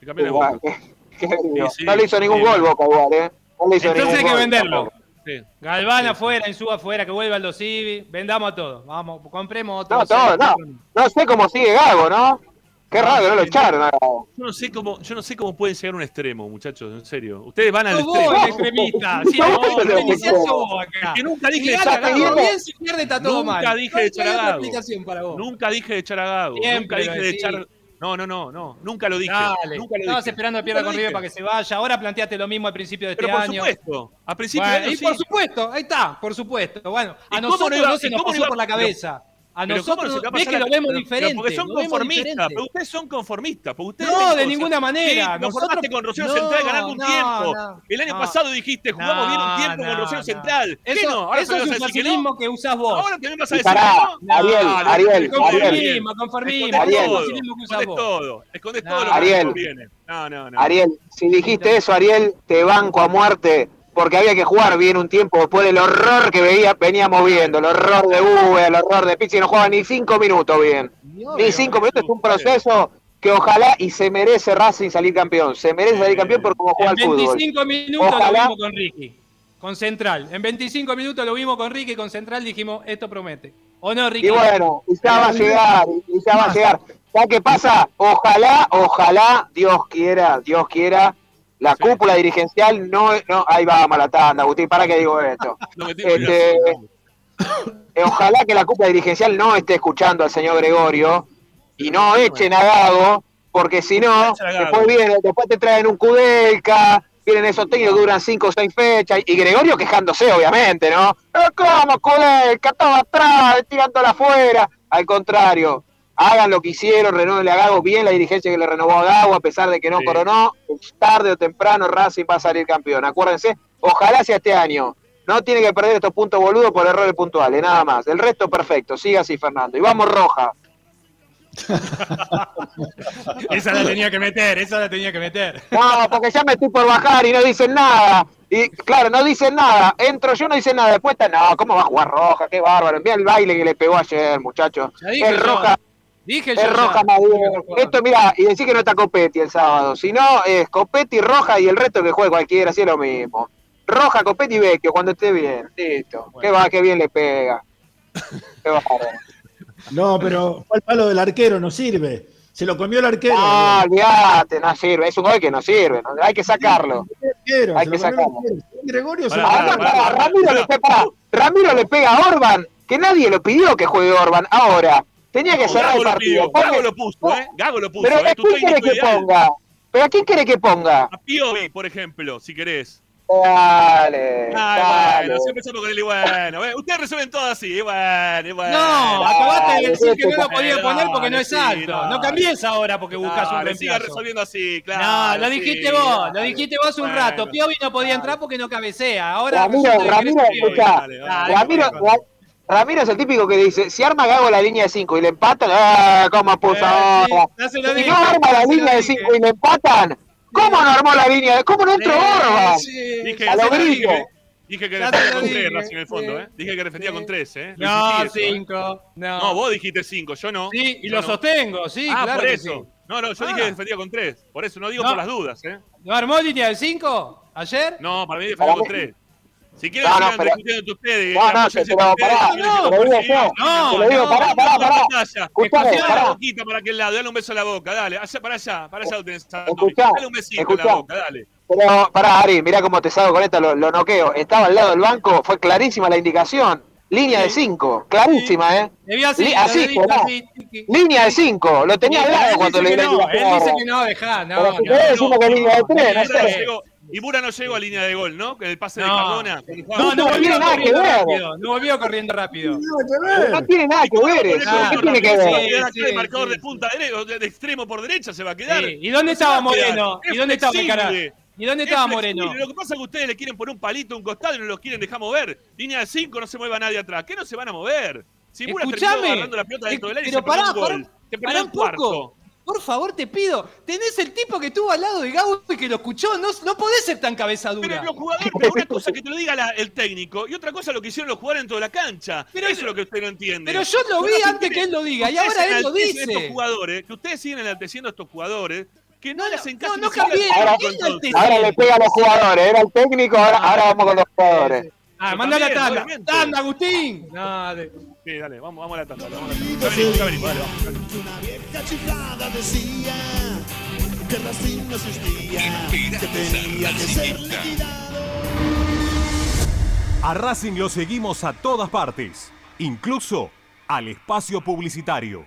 El campeón es Boca. qué- qué lindo. Sí, sí, no le hizo ningún sí, gol. Boca igual, ¿eh? No le hizo Entonces ningún hay que gol venderlo. Sí. Galván Sí, afuera, Insúa afuera, que vuelva Aldo Civi, vendamos a todos. Vamos, compremos otro. No, todo, no. No sé cómo sigue Gago, ¿no? Qué raro no lo echaron a Gago. Yo no sé cómo, yo no sé cómo pueden llegar a un extremo, muchachos, en serio. Ustedes van al No vos, extremo. el extremista. Sí, No, vos, no, no no. vos acá. Que nunca dije de bien, pierde está todo Nunca mal. dije No de no para vos. Nunca dije de. Siempre nunca dije echar. No, no, no, no. Nunca lo dije. Dale, nunca lo estabas dije. esperando a pierda con River para que se vaya. Ahora planteaste lo mismo al principio de este Pero por año. supuesto. A principio Bueno, de año y sí. por supuesto, ahí está, por supuesto. Bueno, ¿Y a nosotros no no, se nos no pasó iba- por la pero- cabeza. A Pero ¿cómo no nosotros, se pasar que lo vemos diferente. porque son conformistas. Pero ustedes son conformistas. Porque ustedes No, de ninguna manera. Sí, Nosotros- conformaste con Rosario No, Central ganando un no, tiempo. no, el año no. pasado dijiste, jugamos bien un tiempo No, con Rosario no. Central. ¿Qué Eso, no? Ahora eso es un decir que no. facilismo que usás vos. Ahora también vas a decir pará, que no. Ariel, Ariel. Conformismo, conformismo. Ariel. es todo. facilismo que vos. todo. Escondés No. todo lo que conviene. No, no, no. Ariel, si dijiste eso, Ariel, te banco a muerte porque había que jugar bien un tiempo después del horror que veía, veníamos viendo, el horror de Uwe, el horror de Pizzi, no jugaba ni cinco minutos bien. Ni cinco minutos, es un proceso que ojalá y se merece Racing salir campeón. Se merece salir campeón por cómo juega En el fútbol. 25 minutos Ojalá- lo vimos con Ricky. Con Central. En 25 minutos lo vimos con Ricky, con Central dijimos, esto promete. ¿O no, Ricky? Y bueno, y ya va a llegar, y ya va a llegar. ¿Sabes qué pasa? Ojalá, ojalá, Dios quiera, Dios quiera, la Sí. cúpula dirigencial no, no, ahí va Malatanda, Agustín, para que digo esto. Este, Eh, ojalá que la cúpula dirigencial no esté escuchando al señor Gregorio y no echen a Gago, porque si no, después viene, después te traen un Kudelka, Vienen esos técnicos que duran cinco o seis fechas. Y Gregorio quejándose, obviamente, ¿no? "Eh, ¿Cómo? Que estaba atrás, tirándola afuera. Al contrario, hagan lo que hicieron, renueven a Gago bien la dirigencia que le renovó a Gago, a pesar de que no Sí. coronó. Tarde o temprano Racing va a salir campeón. Acuérdense, ojalá sea este año. No tiene que perder estos puntos boludos por errores puntuales, nada más. El resto perfecto. Siga así, Fernando. Y vamos, Roja. Esa la tenía que meter, esa la tenía que meter. No, porque ya me estoy por bajar y no dicen nada. Y claro, no dicen nada. Entro yo, no dicen nada. Después está, no, ¿cómo va a jugar Roja? Qué bárbaro. Mira el baile que le pegó ayer, muchacho. Ya dije Es. Roja, Dije es. Roja Maduro. Esto, mira, y decir que no está Copetti el sábado. Si no, es Copetti, Roja y el resto que juegue cualquiera, así es lo mismo. Roja, Copetti y Vecchio cuando esté bien. Listo. Qué va, qué bien le pega. Qué bárbaro. No, pero fue el palo del arquero, no sirve. Se lo comió el arquero. Ah, olvídate, no sirve. Es un gol que no sirve. ¿no? Hay que sacarlo. Arquero, hay que sacarlo. Gregorio se. Ramiro, le pega, Ramiro le pega a Orban, que nadie lo pidió que juegue Orban. Ahora, tenía que cerrar Gago el partido. Gago lo puso, ¿eh? Gago lo puso, Pero ¿eh? ¿a quién quiere que ideal. ponga? ¿Pero a quién quiere que ponga? A Piovi, por ejemplo, si querés. Dale, Ay, dale. bueno, siempre empezamos con el y bueno. Ustedes resuelven todo así, bueno, bueno. No, acabaste de decir que no lo podía Dale, poner porque no es alto. No cambies ahora porque buscas un Dale, siga reemplazo. resolviendo así, claro. No, lo sí, dijiste vos, lo dijiste vos un Bueno. rato. Piovi no podía entrar porque no cabecea. Ahora Ramiro, Ramiro, dale. Ramiro, Ra- Ramiro es el típico que dice, si arma Gago la línea de 5 y le empatan, ¡ah, cómo puso Eh, sí, Si dije, no arma la línea de dije. 5 y le empatan, ¿cómo no armó la línea? de- ¿Cómo no entró Orban? Sí, Dije, A lo grito. Dije que defendía con tres dije, Racing en el fondo. ¿eh? Dije que defendía con tres, ¿eh? Lo No, insistí eso, ¿eh? cinco. No, No, vos dijiste cinco, yo no. Sí, y lo no. sostengo, sí, ah, claro por que eso. sí. No, no, yo Ah. dije que defendía con tres. Por eso, no digo No. por las dudas, ¿eh? ¿No armó línea de 5 ayer? No, para mí defendía con tres. Si quieren, No, no, pero- discutiendo ustedes. No, no, apóyense pero pará, no, te lo digo yo, No, te lo digo, no, pará, pará, Dale, pará. Escuchame, la pará. boquita para aquel lado, dale un beso en la boca, dale, allá para allá, para allá. Escuchá, dale un besito escuchá. la boca, dale. Pero, pará, Ari, mirá cómo te salgo con esta, lo, lo noqueo. Estaba al lado del banco, fue clarísima la indicación. Línea de 5, clarísima, ¿eh? Debía así, así. Línea de 5, lo tenía al lado cuando le no, a él dice que no, dejá, no, Pero no. si querés decimos que línea de tres, Y no Bura no sé. Y Bura no llegó a línea de gol, ¿no? Con el pase de. Cardona. No, no No tiene nada que corriendo ver. rápido. No volvió corriendo rápido. No tiene nada que ver ¿Qué tiene que ver? marcador de punta de, extremo por derecha se va a quedar. ¿Y dónde estaba. Moreno? ¿Y dónde estaba. Mecara? ¿Y dónde Es estaba. Moreno? Lo que pasa es que ustedes le quieren poner un palito, un costado y no lo quieren dejar mover. Línea de 5, no se mueva nadie atrás. ¿Qué no se van a mover? Si Bura terminó agarrando la pelota dentro del área y Pero pará, un pará, un poco. Por favor, te pido. Tenés el tipo que estuvo al lado de Gabo y que lo escuchó. No, no podés ser tan cabeza Pero dura. los jugadores, pero una cosa que te lo diga la- el técnico y otra cosa lo que hicieron los jugadores dentro de la cancha. Pero- Eso es lo que usted no entiende. Pero yo lo vi antes que él lo diga y ahora él lo dice. Estos jugadores, que ustedes siguen enalteciendo a estos jugadores, que no, No, les no, encaja no, no cambié, Ahora-. Ahora le pega a los jugadores, era el técnico, ahora, ahora vamos con los jugadores. Ah, manda la tanda. Tanda, Agustín. No, de- Sí, dale, vamos, vamos a la tanda. Vamos a la tanda. Ya venimos, ya venimos, dale, vamos. dale. Una vieja chiflada decía que Racing no existía, que tenía que ser liquidado. A Racing lo seguimos a todas partes, incluso al espacio publicitario.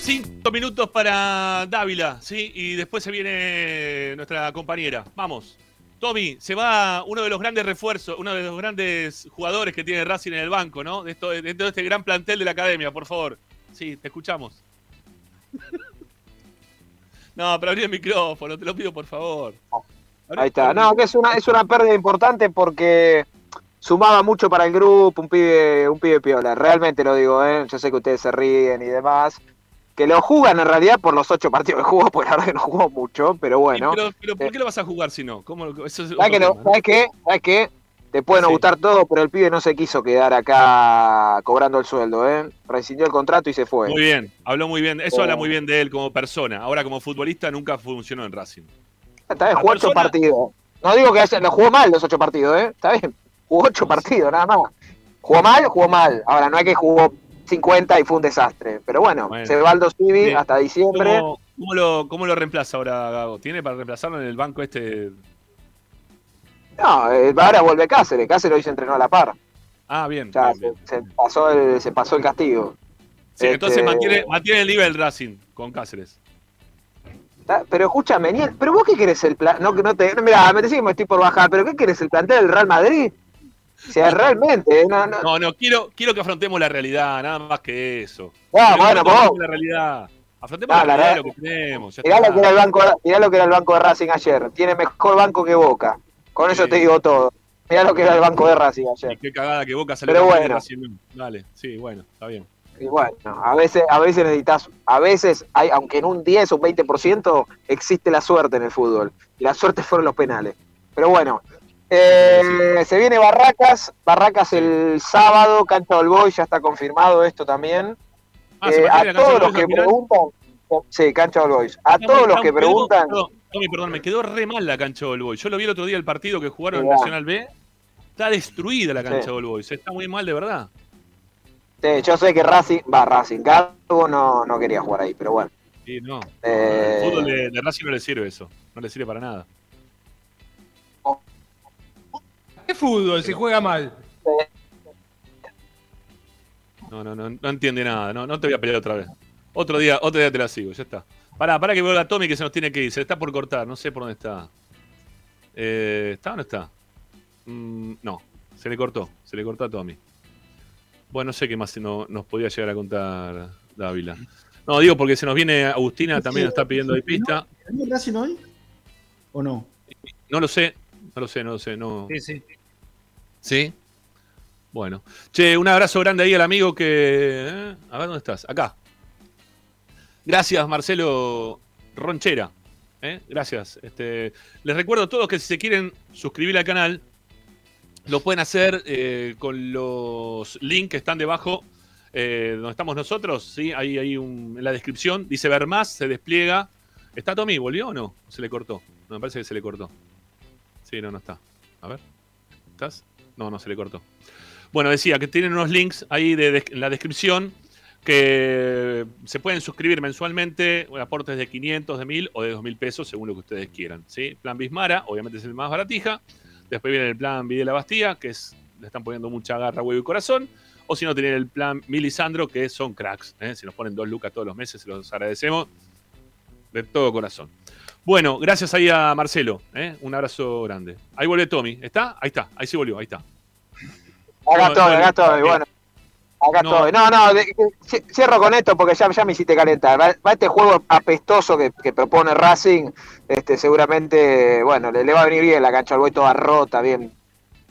Cinco minutos para Dávila, ¿sí? Y después se viene nuestra compañera. Vamos. Tommy, se va uno de los grandes refuerzos, uno de los grandes jugadores que tiene Racing en el banco, ¿no? De, esto, de este gran plantel de la academia, por favor. Sí, te escuchamos. no, pero abrí el micrófono, te lo pido por favor. Ahí está. No, que es una, es una pérdida importante porque sumaba mucho para el grupo, un pibe, un pibe piola. Realmente lo digo, ¿eh? Yo sé que ustedes se ríen y demás. Que lo jugan en realidad por los ocho partidos que jugó, porque la verdad que no jugó mucho, pero bueno. Sí, pero, pero ¿por qué lo vas a jugar si no? ¿Cómo, eso es ¿Sabes, que no? tema, ¿Sabes qué? ¿Sabes qué? Te puede no Sí. gustar todo, pero el pibe no se quiso quedar acá cobrando el sueldo, ¿eh? Rescindió el contrato y se fue. Muy bien, habló muy bien. Eso Oh. habla muy bien de él como persona. Ahora, como futbolista, nunca funcionó en Racing. Está bien, jugó ocho partidos. No digo que haya, lo jugó mal los ocho partidos, ¿eh? Está bien. Jugó ocho partidos, nada más. Jugó mal, jugó mal. Ahora, no es que jugó 50 y fue un desastre. Pero bueno, Bueno. se va Aldo Civi hasta diciembre. ¿Cómo, cómo lo, ¿Cómo lo reemplaza ahora Gago? ¿Tiene para reemplazarlo en el banco este? No, eh, ahora vuelve Cáceres. Cáceres hoy se entrenó a la par. Ah, bien. Ya bien, bien. se, se pasó el, se pasó el castigo. Sí, entonces Este- mantiene, mantiene el nivel Racing con Cáceres. Pero escúchame, ¿pero vos qué querés el plan? No, que no te. No, mirá, me decís que me estoy por bajar, pero ¿qué querés el plantel del Real Madrid? O sea, realmente, no, no. No, no, quiero, quiero que afrontemos la realidad, nada más que eso. Ah, bueno, vos. la realidad. Afrontemos Ah, la la realidad de verdad- lo que tenemos. Mirá está. lo que era el banco, mirá lo que era el banco de Racing ayer. Tiene mejor banco que Boca. Con eso Sí. te digo todo. Mirá lo que era el banco de Racing Y ayer. qué cagada que Boca salió Pero bueno. Racing no. Dale, sí, bueno, está bien. Y bueno, a veces, a veces necesitas, a veces hay, aunque en un 10 o un 20% existe la suerte en el fútbol. Y la suerte fueron los penales. Pero bueno, eh, se viene Barracas, Barracas el sábado, Cancha del Boy, ya está confirmado esto también. Ah, ¿se Eh, a todos del los que final? preguntan, sí, Cancha del Boys. A todos los que preguntan, quedó- Tommy, perdón, me quedó re mal la cancha de All Boys. Yo lo vi el otro día el partido que jugaron en. Nacional B. Está destruida la cancha Sí. de All Boys. Está muy mal de verdad. Sí, yo sé que Racing, va, Racing, Gago no, no quería jugar ahí, pero bueno. Sí, no. Eh, El fútbol de, de Racing no le sirve eso. No le sirve para nada. ¿Qué fútbol si juega mal? No, no, no, no entiende nada. No, no te voy a pelear otra vez. Otro día, otro día te la sigo, ya está. Pará, pará que veo a Tommy que se nos tiene que ir. Se le está por cortar, no sé por dónde está. Eh, ¿Está o no está? Mm, no, se le cortó. Se le cortó a Tommy. Bueno, no sé qué más no- nos podía llegar a contar Dávila. No, digo porque se nos viene Agustina, también nos está pidiendo de pista. ¿Ganó Racing hoy? ¿O no? No lo sé, no lo sé, no lo sé. No. Sí, sí. ¿Sí? Bueno. Che, un abrazo grande ahí al amigo que. ¿eh? A ver dónde estás. Acá. Gracias, Marcelo Ronchera. ¿eh? Gracias. Este, les recuerdo a todos que si se quieren suscribir al canal, lo pueden hacer eh, con los links que están debajo eh, donde estamos nosotros. ¿sí? Ahí hay un, en la descripción. Dice ver más, se despliega. ¿Está Tommy? ¿Volvió o no? ¿Se le cortó? Me parece que se le cortó. Sí, no, no está. A ver. ¿Estás? No, no, se le cortó. Bueno, decía que tienen unos links ahí de, en la descripción que se pueden suscribir mensualmente, aportes de 500, de 1000 o de 2000 pesos, según lo que ustedes quieran. ¿sí? Plan Bismara, obviamente es el más baratija. Después viene el plan Videla la Bastía, que es, le están poniendo mucha garra, huevo y corazón. O si no, tienen el plan Milisandro, que son cracks. ¿eh? Si nos ponen dos lucas todos los meses, se los agradecemos de todo corazón. Bueno, gracias ahí a Marcelo. ¿eh? Un abrazo grande. Ahí vuelve Tommy. ¿Está? Ahí está. Ahí sí volvió. Ahí está. Acá estoy, acá estoy, no. bueno. Acá No. estoy. No, no, de- cierro con esto porque ya, ya me hiciste calentar. Va, va este juego apestoso que, que propone Racing. Este, seguramente, bueno, le, le va a venir bien la cancha al buey toda rota, bien.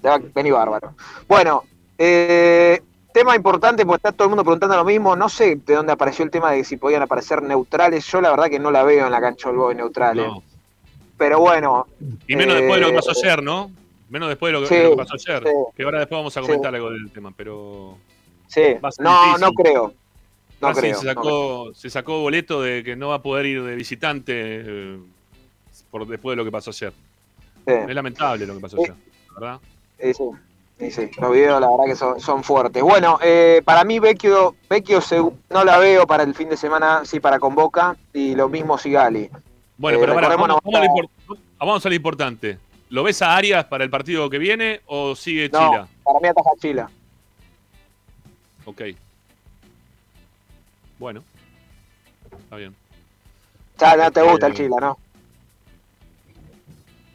Le va a venir bárbaro. Bueno, eh, tema importante porque está todo el mundo preguntando lo mismo. No sé de dónde apareció el tema de si podían aparecer neutrales. Yo la verdad que no la veo en la cancha del boy neutrales. No. Pero bueno. Y menos después de lo que pasó eh, ayer, ¿no? Menos después de lo que, Sí, de lo que pasó ayer. sí. Que ahora después vamos a Sí. comentar algo del tema, pero. Sí, no, difícil. no creo. No creo. se no sacó, se sacó boleto de que no va a poder ir de visitante eh, por después de lo que pasó ayer. Es lamentable lo que pasó ayer, ¿verdad? Sí, sí, sí, sí. Los videos la verdad que son, son fuertes. Bueno, eh, para mí Vecchio, Vecchio se- no la veo para el fin de semana, sí para Convoca, y lo mismo Sigali. Bueno, Eh, pero recordemos, vamos, a lo está- impor- vamos a lo importante. ¿Lo ves a Arias para el partido que viene o sigue No, Chila? para mí ataja Chila. Ok. Bueno. Está bien. Ya no te gusta Eh, el Chila, ¿no?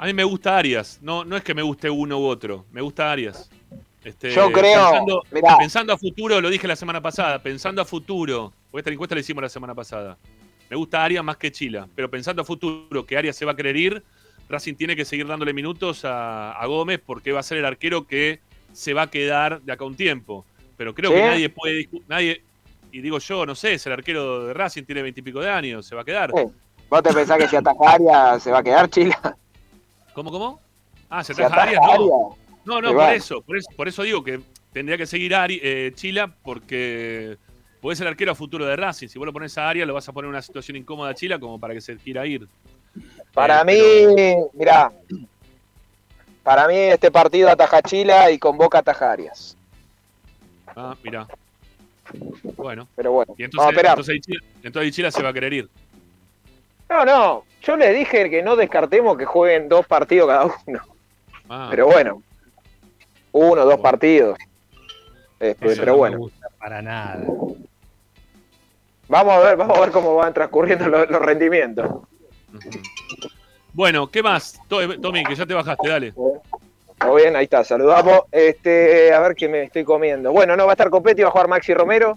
A mí me gusta Arias. No, no es que me guste uno u otro. Me gusta Arias. Este, Yo creo, Pensando, a futuro, lo dije la semana pasada. Pensando a futuro. Porque esta encuesta la hicimos la semana pasada. Me gusta Arias más que Chila. Pero pensando a futuro que Arias se va a querer ir, Racing tiene que seguir dándole minutos a, a Gómez porque va a ser el arquero que se va a quedar de acá un tiempo. Pero creo ¿Sí? que nadie puede. Nadie, y digo yo, no sé, es el arquero de Racing, tiene veintipico de años, se va a quedar. Sí. ¿Vos te pensás que si ataja Arias se va a quedar Chila? ¿Cómo, cómo? Ah, se ataja ataja Arias, no. Arias, No, no, se por eso, por eso, por eso digo que tendría que seguir Ari, eh, Chila porque puede ser arquero a futuro de Racing. Si vos lo pones a Arias, lo vas a poner en una situación incómoda a Chila como para que se quiera ir. Para Eh, mí, pero- mirá, para mí este partido ataja Chila y Convoca ataja Arias. Ah, mirá. Bueno. Pero bueno, Y vamos a entonces, esperar. entonces, Chila, entonces Chila se va a querer ir. No, no, yo le dije que no descartemos que jueguen dos partidos cada uno. Ah, Pero bueno, uno, dos Bueno. partidos. Este, Eso pero no bueno, me gusta para nada. vamos a ver, vamos a ver cómo van transcurriendo los, los rendimientos. Bueno, ¿qué más? To- Tommy, que ya te bajaste, dale. Todo bien, ahí está, saludamos. Este, a ver qué me estoy comiendo. Bueno, no va a estar Copetti, va a jugar Maxi Romero.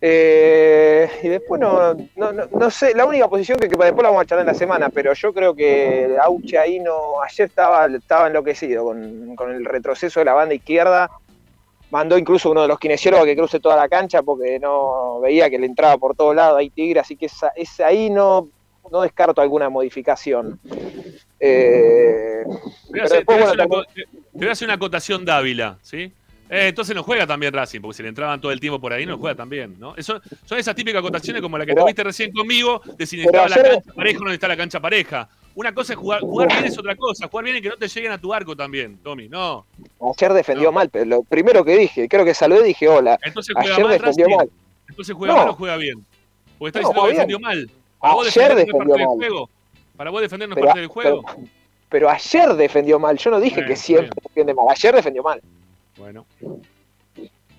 Eh, y después no, no, no, no sé, la única posición que, que después la vamos a charlar en la semana, pero yo creo que Auche ahí no, ayer estaba, estaba enloquecido con, con el retroceso de la banda izquierda. Mandó incluso uno de los kinesiólogos a que cruce toda la cancha porque no veía que le entraba por todos lados ahí Tigre, así que esa, esa ahí no, no descarto alguna modificación. Eh, Te voy, a pero hacer, te después, voy a hacer bueno, una, co- te- te voy a hacer una acotación Dávila, ¿sí? Eh, entonces no juega también Racing, porque si le entraban todo el tiempo por ahí, no juega también, ¿no? Eso, son esas típicas acotaciones como la que tuviste recién conmigo, de si necesitaba la cancha pareja o no necesitaba la cancha pareja. Una cosa es jugar, jugar bien es otra cosa, jugar bien es que no te lleguen a tu arco también, Tommy, no. Ayer defendió mal, pero lo primero que dije, creo que saludé y dije hola. Entonces juega Ayer mal defendió Racing. mal. Entonces juega No. mal o juega bien. Porque está No, diciendo que defendió mal. ¿Para vos Ayer defendió parte del mal. juego? ¿Para vos defender no es Pero- parte del juego? pero- Pero ayer defendió mal, yo no dije Bien, que siempre defiende mal, ayer defendió mal. Bueno.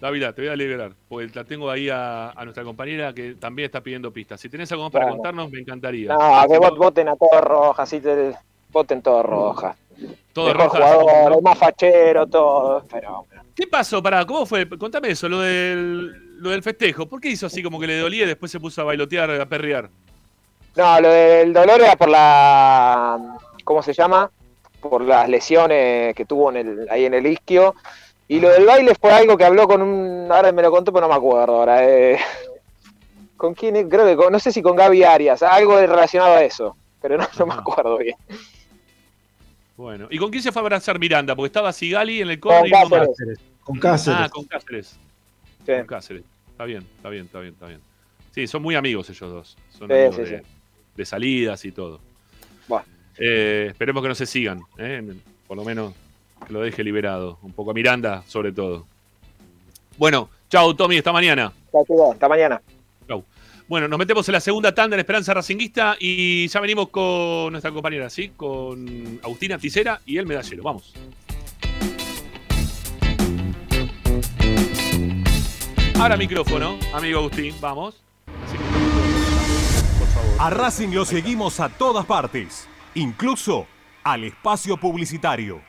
David, te voy a liberar, porque la tengo ahí a, a nuestra compañera que también está pidiendo pistas. Si tenés algo más para contarnos, me encantaría. No, que vot- voten a todos rojas, así te, voten todos rojas. Todo Mejor el más fachero, todo. Pero ¿Qué pasó? Pará, ¿cómo fue? Contame eso, lo del, lo del festejo. ¿Por qué hizo así como que le dolía y después se puso a bailotear, a perrear? No, lo del dolor era por la. ¿Cómo se llama? Por las lesiones que tuvo en el, ahí en el isquio. Y lo del baile fue algo que habló con un. Ahora me lo contó, pero no me acuerdo ahora. eh. ¿Con quién? es? Creo que con, no sé si con Gaby Arias, algo relacionado a eso. Pero no, no me acuerdo bien. Bueno, ¿y con quién se fue a abrazar Miranda? Porque estaba Sigali en el Con corner y. Cáceres. Con Cáceres. Ah, con Cáceres. Con Cáceres. Está bien, está bien, está bien, está bien. Sí, son muy amigos ellos dos. Son Sí, amigos sí, de, sí. de salidas y todo. Bueno. Eh, esperemos que no se sigan, ¿eh? por lo menos que lo deje liberado. Un poco a Miranda, sobre todo. Bueno, chau, Tommy, hasta mañana. Chao, chicos, Hasta mañana. Chau. Bueno, nos metemos en la segunda tanda en Esperanza Racinguista y ya venimos con nuestra compañera, ¿sí? Con Agustina Ticera y el medallero. Vamos. Ahora micrófono, amigo Agustín, vamos. A Racing lo seguimos a todas partes, incluso al espacio publicitario.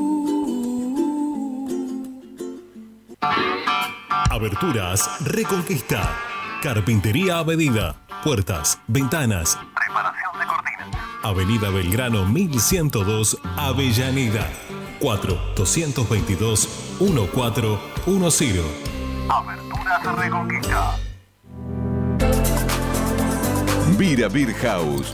Aberturas Reconquista. Carpintería a medida. Puertas, ventanas. Reparación de cortinas. Avenida Belgrano 1102, Avellaneda. 4-222-1410. Aberturas Reconquista. Vira Beer House.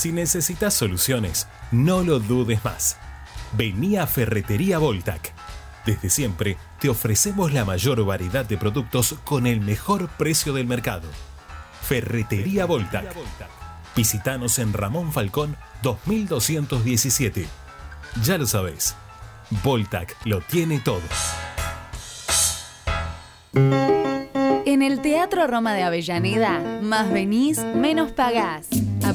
Si necesitas soluciones, no lo dudes más. Vení a Ferretería Voltac. Desde siempre te ofrecemos la mayor variedad de productos con el mejor precio del mercado. Ferretería Voltac. Visítanos en Ramón Falcón 2217. Ya lo sabéis, Voltac lo tiene todo. En el Teatro Roma de Avellaneda, más venís, menos pagás.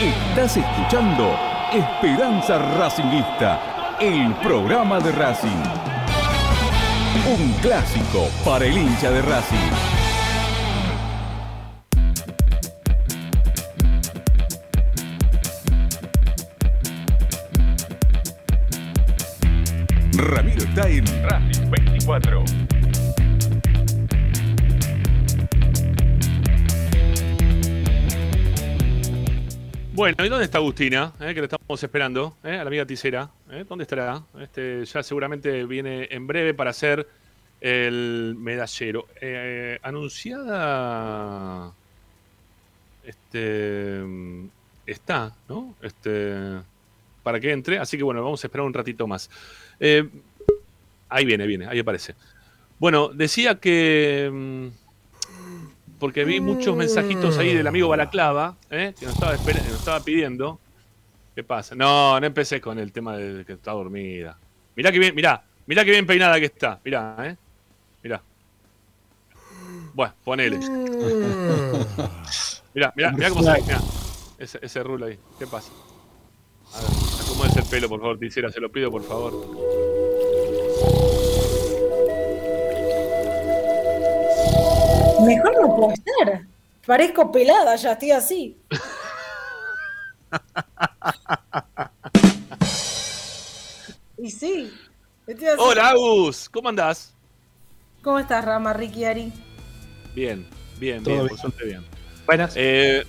Estás escuchando Esperanza Racingista, el programa de Racing. Un clásico para el hincha de Racing. Ramiro está en Racing 24. Bueno, ¿y dónde está Agustina? Eh, que la estamos esperando, eh, a la amiga Ticera. Eh, ¿Dónde estará? Este, ya seguramente viene en breve para hacer el medallero. Eh, anunciada. Este. Está, ¿no? Este. Para que entre. Así que bueno, vamos a esperar un ratito más. Ahí viene, viene, ahí aparece. Bueno, decía que. Porque vi muchos mensajitos ahí del amigo Balaclava, ¿eh? que nos estaba, esper- nos estaba pidiendo. ¿Qué pasa? No, no empecé con el tema de que está dormida. Mirá que bien, mirá, mirá que bien peinada que está. Mirá, ¿eh? Mirá. Bueno, ponele. mirá, mirá, mirá cómo se ve. Mirá. Ese, ese rulo ahí. ¿Qué pasa? A ver, acomódese el pelo, por favor, Ticera, se lo pido, por favor. Puede ser. Parezco pelada, ya estoy así. y sí, estoy así. Hola, Agus, ¿cómo andás? ¿Cómo estás, Rama, Ricky, Ari? Bien, bien, Todo bien, bien. por suerte bien. Buenas. Eh,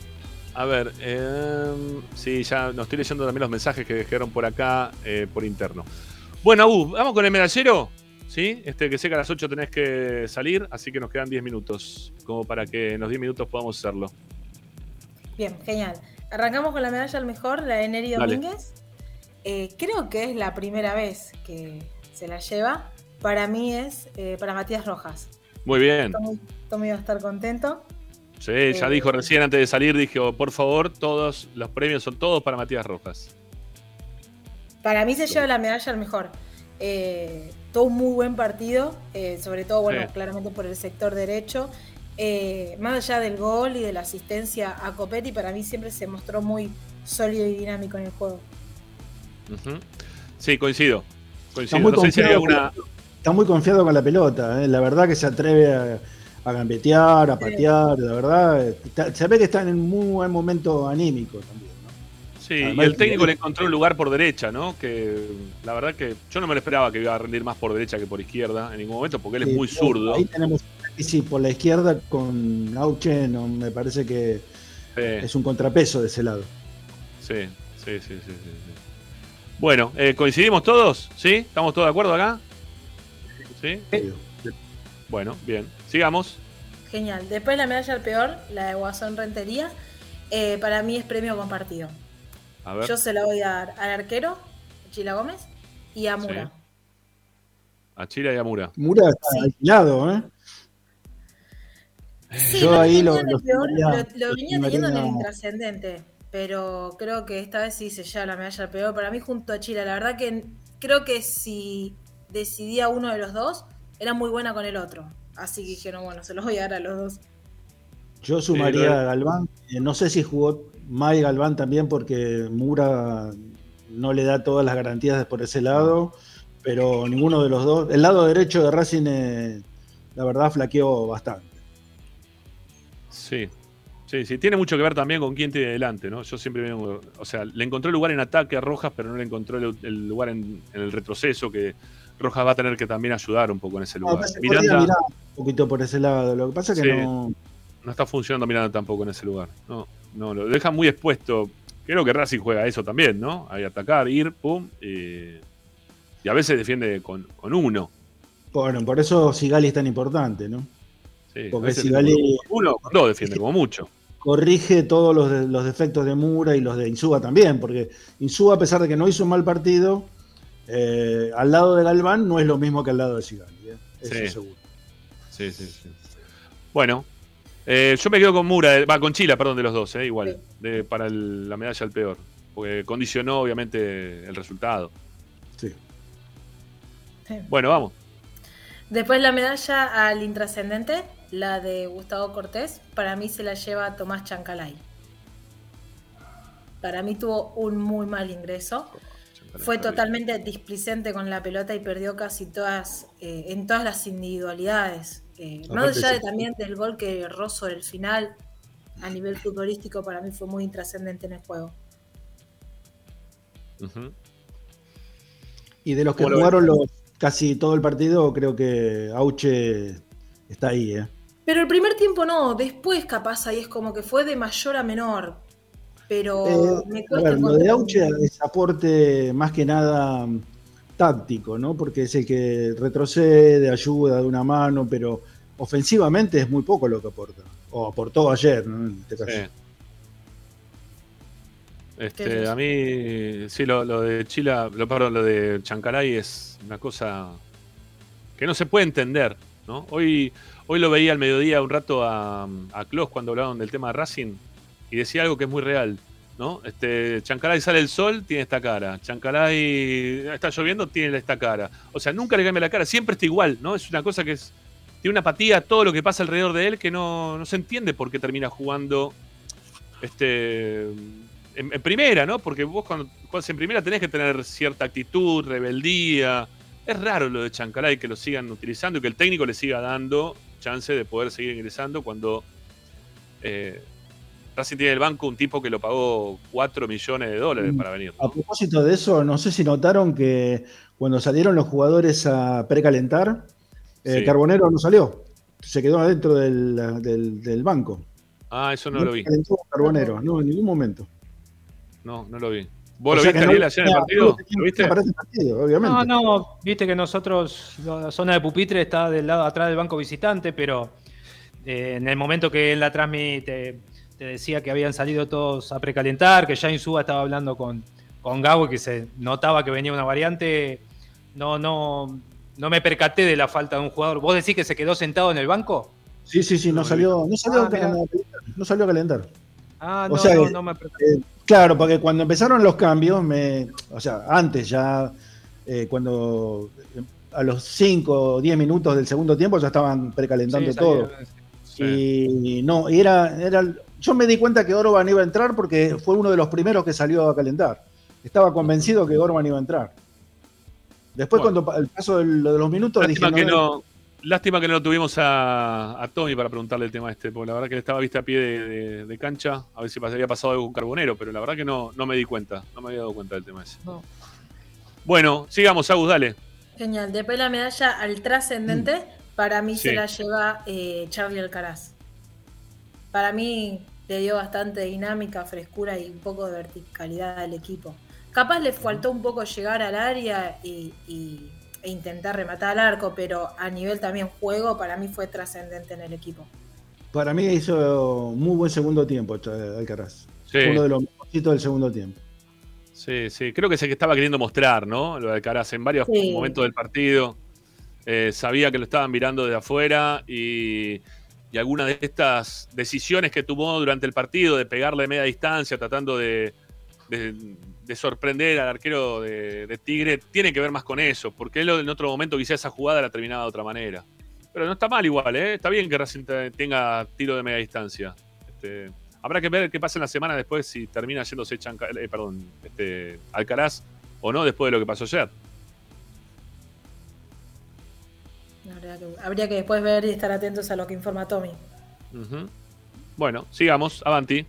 a ver, eh, sí, ya nos estoy leyendo también los mensajes que dejaron por acá, eh, por interno. Bueno, Agus, vamos con el medallero. ¿Sí? Este que sé que a las 8 tenés que salir, así que nos quedan 10 minutos, como para que en los 10 minutos podamos hacerlo. Bien, genial. Arrancamos con la medalla al mejor, la de Neri. Domínguez. Eh, creo que es la primera vez que se la lleva. Para mí es eh, para Matías Rojas. Muy bien. Tommy, Tommy va a estar contento. Sí, ya Eh, dijo recién antes de salir, dijo, por favor, todos los premios son todos para Matías Rojas. Para mí se lleva la medalla al mejor. Eh, todo un muy buen partido, eh, sobre todo, bueno, Sí. claramente por el sector derecho. Eh, más allá del gol y de la asistencia a Copetti, para mí siempre se mostró muy sólido y dinámico en el juego. Sí, coincido. Está Coincido. muy, No sé si hay confiado alguna. con, está muy confiado con la pelota. ¿eh? La verdad que se atreve a, a gambetear, a patear. La verdad, está- se ve que está en un muy buen momento anímico también. Sí, Además, y el técnico le encontró un lugar por derecha, ¿no? Que la verdad que yo no me lo esperaba que iba a rendir más por derecha que por izquierda en ningún momento, porque él es muy zurdo. Ahí tenemos y sí, por la izquierda con Auche, no, me parece que Sí, es un contrapeso de ese lado. sí, sí, sí, sí, sí, sí. Bueno, eh, ¿coincidimos todos? ¿Sí? ¿Estamos todos de acuerdo acá? ¿Sí? Bueno, bien. Sigamos. Genial. Después la medalla al peor, la de Guasón Rentería. eh, para mí es premio compartido. A ver. Yo se la voy a dar al arquero, Chila Gómez, y a Mura. A Chira y a Mura. Mura está alquilado, ¿eh? Sí, Yo no ahí lo- lo peor, lo, lo lo venía teniendo en el intrascendente, pero creo que esta vez sí se lleva la medalla al peor. Para mí junto a Chila, la verdad que creo que si decidía uno de los dos, era muy buena con el otro. Así que dijeron, bueno, se los voy a dar a los dos. Yo sumaría a Galván. No sé si jugó May Galván también porque Mura no le da todas las garantías por ese lado, pero ninguno de los dos. El lado derecho de Racing, eh, la verdad, flaqueó bastante. Sí, Sí, sí, tiene mucho que ver también con quién tiene delante, ¿no? Yo siempre vengo, o sea, le encontró el lugar en ataque a Rojas, pero no le encontró el, lugar en, el retroceso, que Rojas va a tener que también ayudar un poco en ese lugar. Miranda, un poquito por ese lado, lo que pasa es que no... No está funcionando Miranda tampoco en ese lugar, no, no, lo deja muy expuesto. Creo que Racing juega eso también, ¿no? Hay atacar, ir, pum, y a veces defiende con, uno. Bueno, por eso Sigali es tan importante, ¿no? Sí, Porque Sigali... Uno, dos defiende como mucho corrige todos los, los, defectos de Mura y los de Insúa también, porque Insúa, a pesar de que no hizo un mal partido, eh, al lado de Galván no es lo mismo que al lado de Sigali, ¿eh? eso sí. seguro. Sí, sí, sí. Bueno, eh, yo me quedo con Mura, va con Chila, perdón, de los dos, igual, de, para la medalla al peor, porque condicionó obviamente el resultado. Sí. Bueno, vamos. Después la medalla al intrascendente la de Gustavo Cortés, para mí se la lleva Tomás Chancalay. Para mí tuvo un muy mal ingreso. Fue totalmente displicente con la pelota y perdió casi todas, eh, en todas las individualidades. Eh, más allá de, también del gol que erró sobre el final, a nivel futbolístico, para mí fue muy intrascendente en el juego. Y de los que jugaron los, casi todo el partido, creo que Auche está ahí, ¿eh? Pero el primer tiempo no, después capaz ahí es como que fue de mayor a menor. Pero eh, me cuesta. lo de Auche es aporte más que nada táctico, ¿no? Porque es el que retrocede, ayuda de una mano, pero ofensivamente es muy poco lo que aporta. O aportó ayer, ¿no? En este caso. Este, a mí, sí, lo, de Chila, lo, perdón, lo de Chancalay es una cosa que no se puede entender, ¿no? Hoy Hoy lo veía al mediodía un rato a, a cuando hablaban del tema de Racing y decía algo que es muy real. ¿No? Este, Chancalay sale el sol, tiene esta cara. Chancalay está lloviendo, tiene esta cara. O sea, nunca le cambia la cara, siempre está igual, ¿no? Es una cosa que es. Tiene una apatía a todo lo que pasa alrededor de él que no, se entiende por qué termina jugando este, en, primera, ¿no? Porque vos cuando en primera tenés que tener cierta actitud, rebeldía. Es raro lo de Chancalay que lo sigan utilizando y que el técnico le siga dando chance de poder seguir ingresando cuando eh, Racing tiene el banco un tipo que lo pagó 4 millones de dólares mm, para venir. A propósito de eso, no sé si notaron que cuando salieron los jugadores a precalentar, eh, Carbonero no salió, se quedó adentro del, banco. Ah, eso no, lo vi. Carbonero, no, en ningún momento. No, no lo vi. ¿Vos lo viste, Ariel, ayer en el partido? ¿Lo viste? No, no, viste que nosotros, la zona de pupitre está del lado atrás del banco visitante, pero eh, en el momento que en la transmite te, decía que habían salido todos a precalentar, que ya Insúa estaba hablando con, con Gabo y que se notaba que venía una variante, no, no, no me percaté de la falta de un jugador. ¿Vos decís que se quedó sentado en el banco? Sí, sí, sí, no, salió, no salió, ah, no salió a calentar. Ah, no, no, me percaté. Eh, Claro, porque cuando empezaron los cambios, me, o sea, antes ya, eh, cuando a los 5 o 10 minutos del segundo tiempo ya estaban precalentando todo. Y no, era, era, yo me di cuenta que Orban iba a entrar porque fue uno de los primeros que salió a calentar. Estaba convencido que Orban iba a entrar. Después, cuando el paso de los minutos, dije. Que no, Lástima que no tuvimos a, Tommy para preguntarle el tema este, porque la verdad que él estaba vista a pie de, cancha, a ver si había pasado algo con Carbonero, pero la verdad que no, no me di cuenta, no me había dado cuenta del tema ese. Bueno, sigamos, Agus, dale. Genial, después la medalla al trascendente, mm. para mí se la lleva eh, Charlie Alcaraz. Para mí le dio bastante dinámica, frescura y un poco de verticalidad al equipo. Capaz le faltó un poco llegar al área y e intentar rematar al arco, pero a nivel también juego, para mí fue trascendente en el equipo. Para mí hizo muy buen segundo tiempo Alcaraz. Uno de los mejorcitos del segundo tiempo. Sí, sí, creo que es el que estaba queriendo mostrar, ¿no? Lo de Alcaraz en varios momentos del partido. Eh, sabía que lo estaban mirando de afuera y, y algunas de estas decisiones que tomó durante el partido de pegarle media distancia, tratando de de sorprender al arquero de, Tigre tiene que ver más con eso, porque él en otro momento quizá esa jugada la terminaba de otra manera. Pero no está mal igual, ¿eh? Está bien que Racing tenga tiro de media distancia. Este, habrá que ver qué pasa en la semana después si termina yéndose Chanca, eh, perdón, este, Alcaraz o no después de lo que pasó ayer. Habría que, después ver y estar atentos a lo que informa Tommy. Bueno, sigamos, avanti.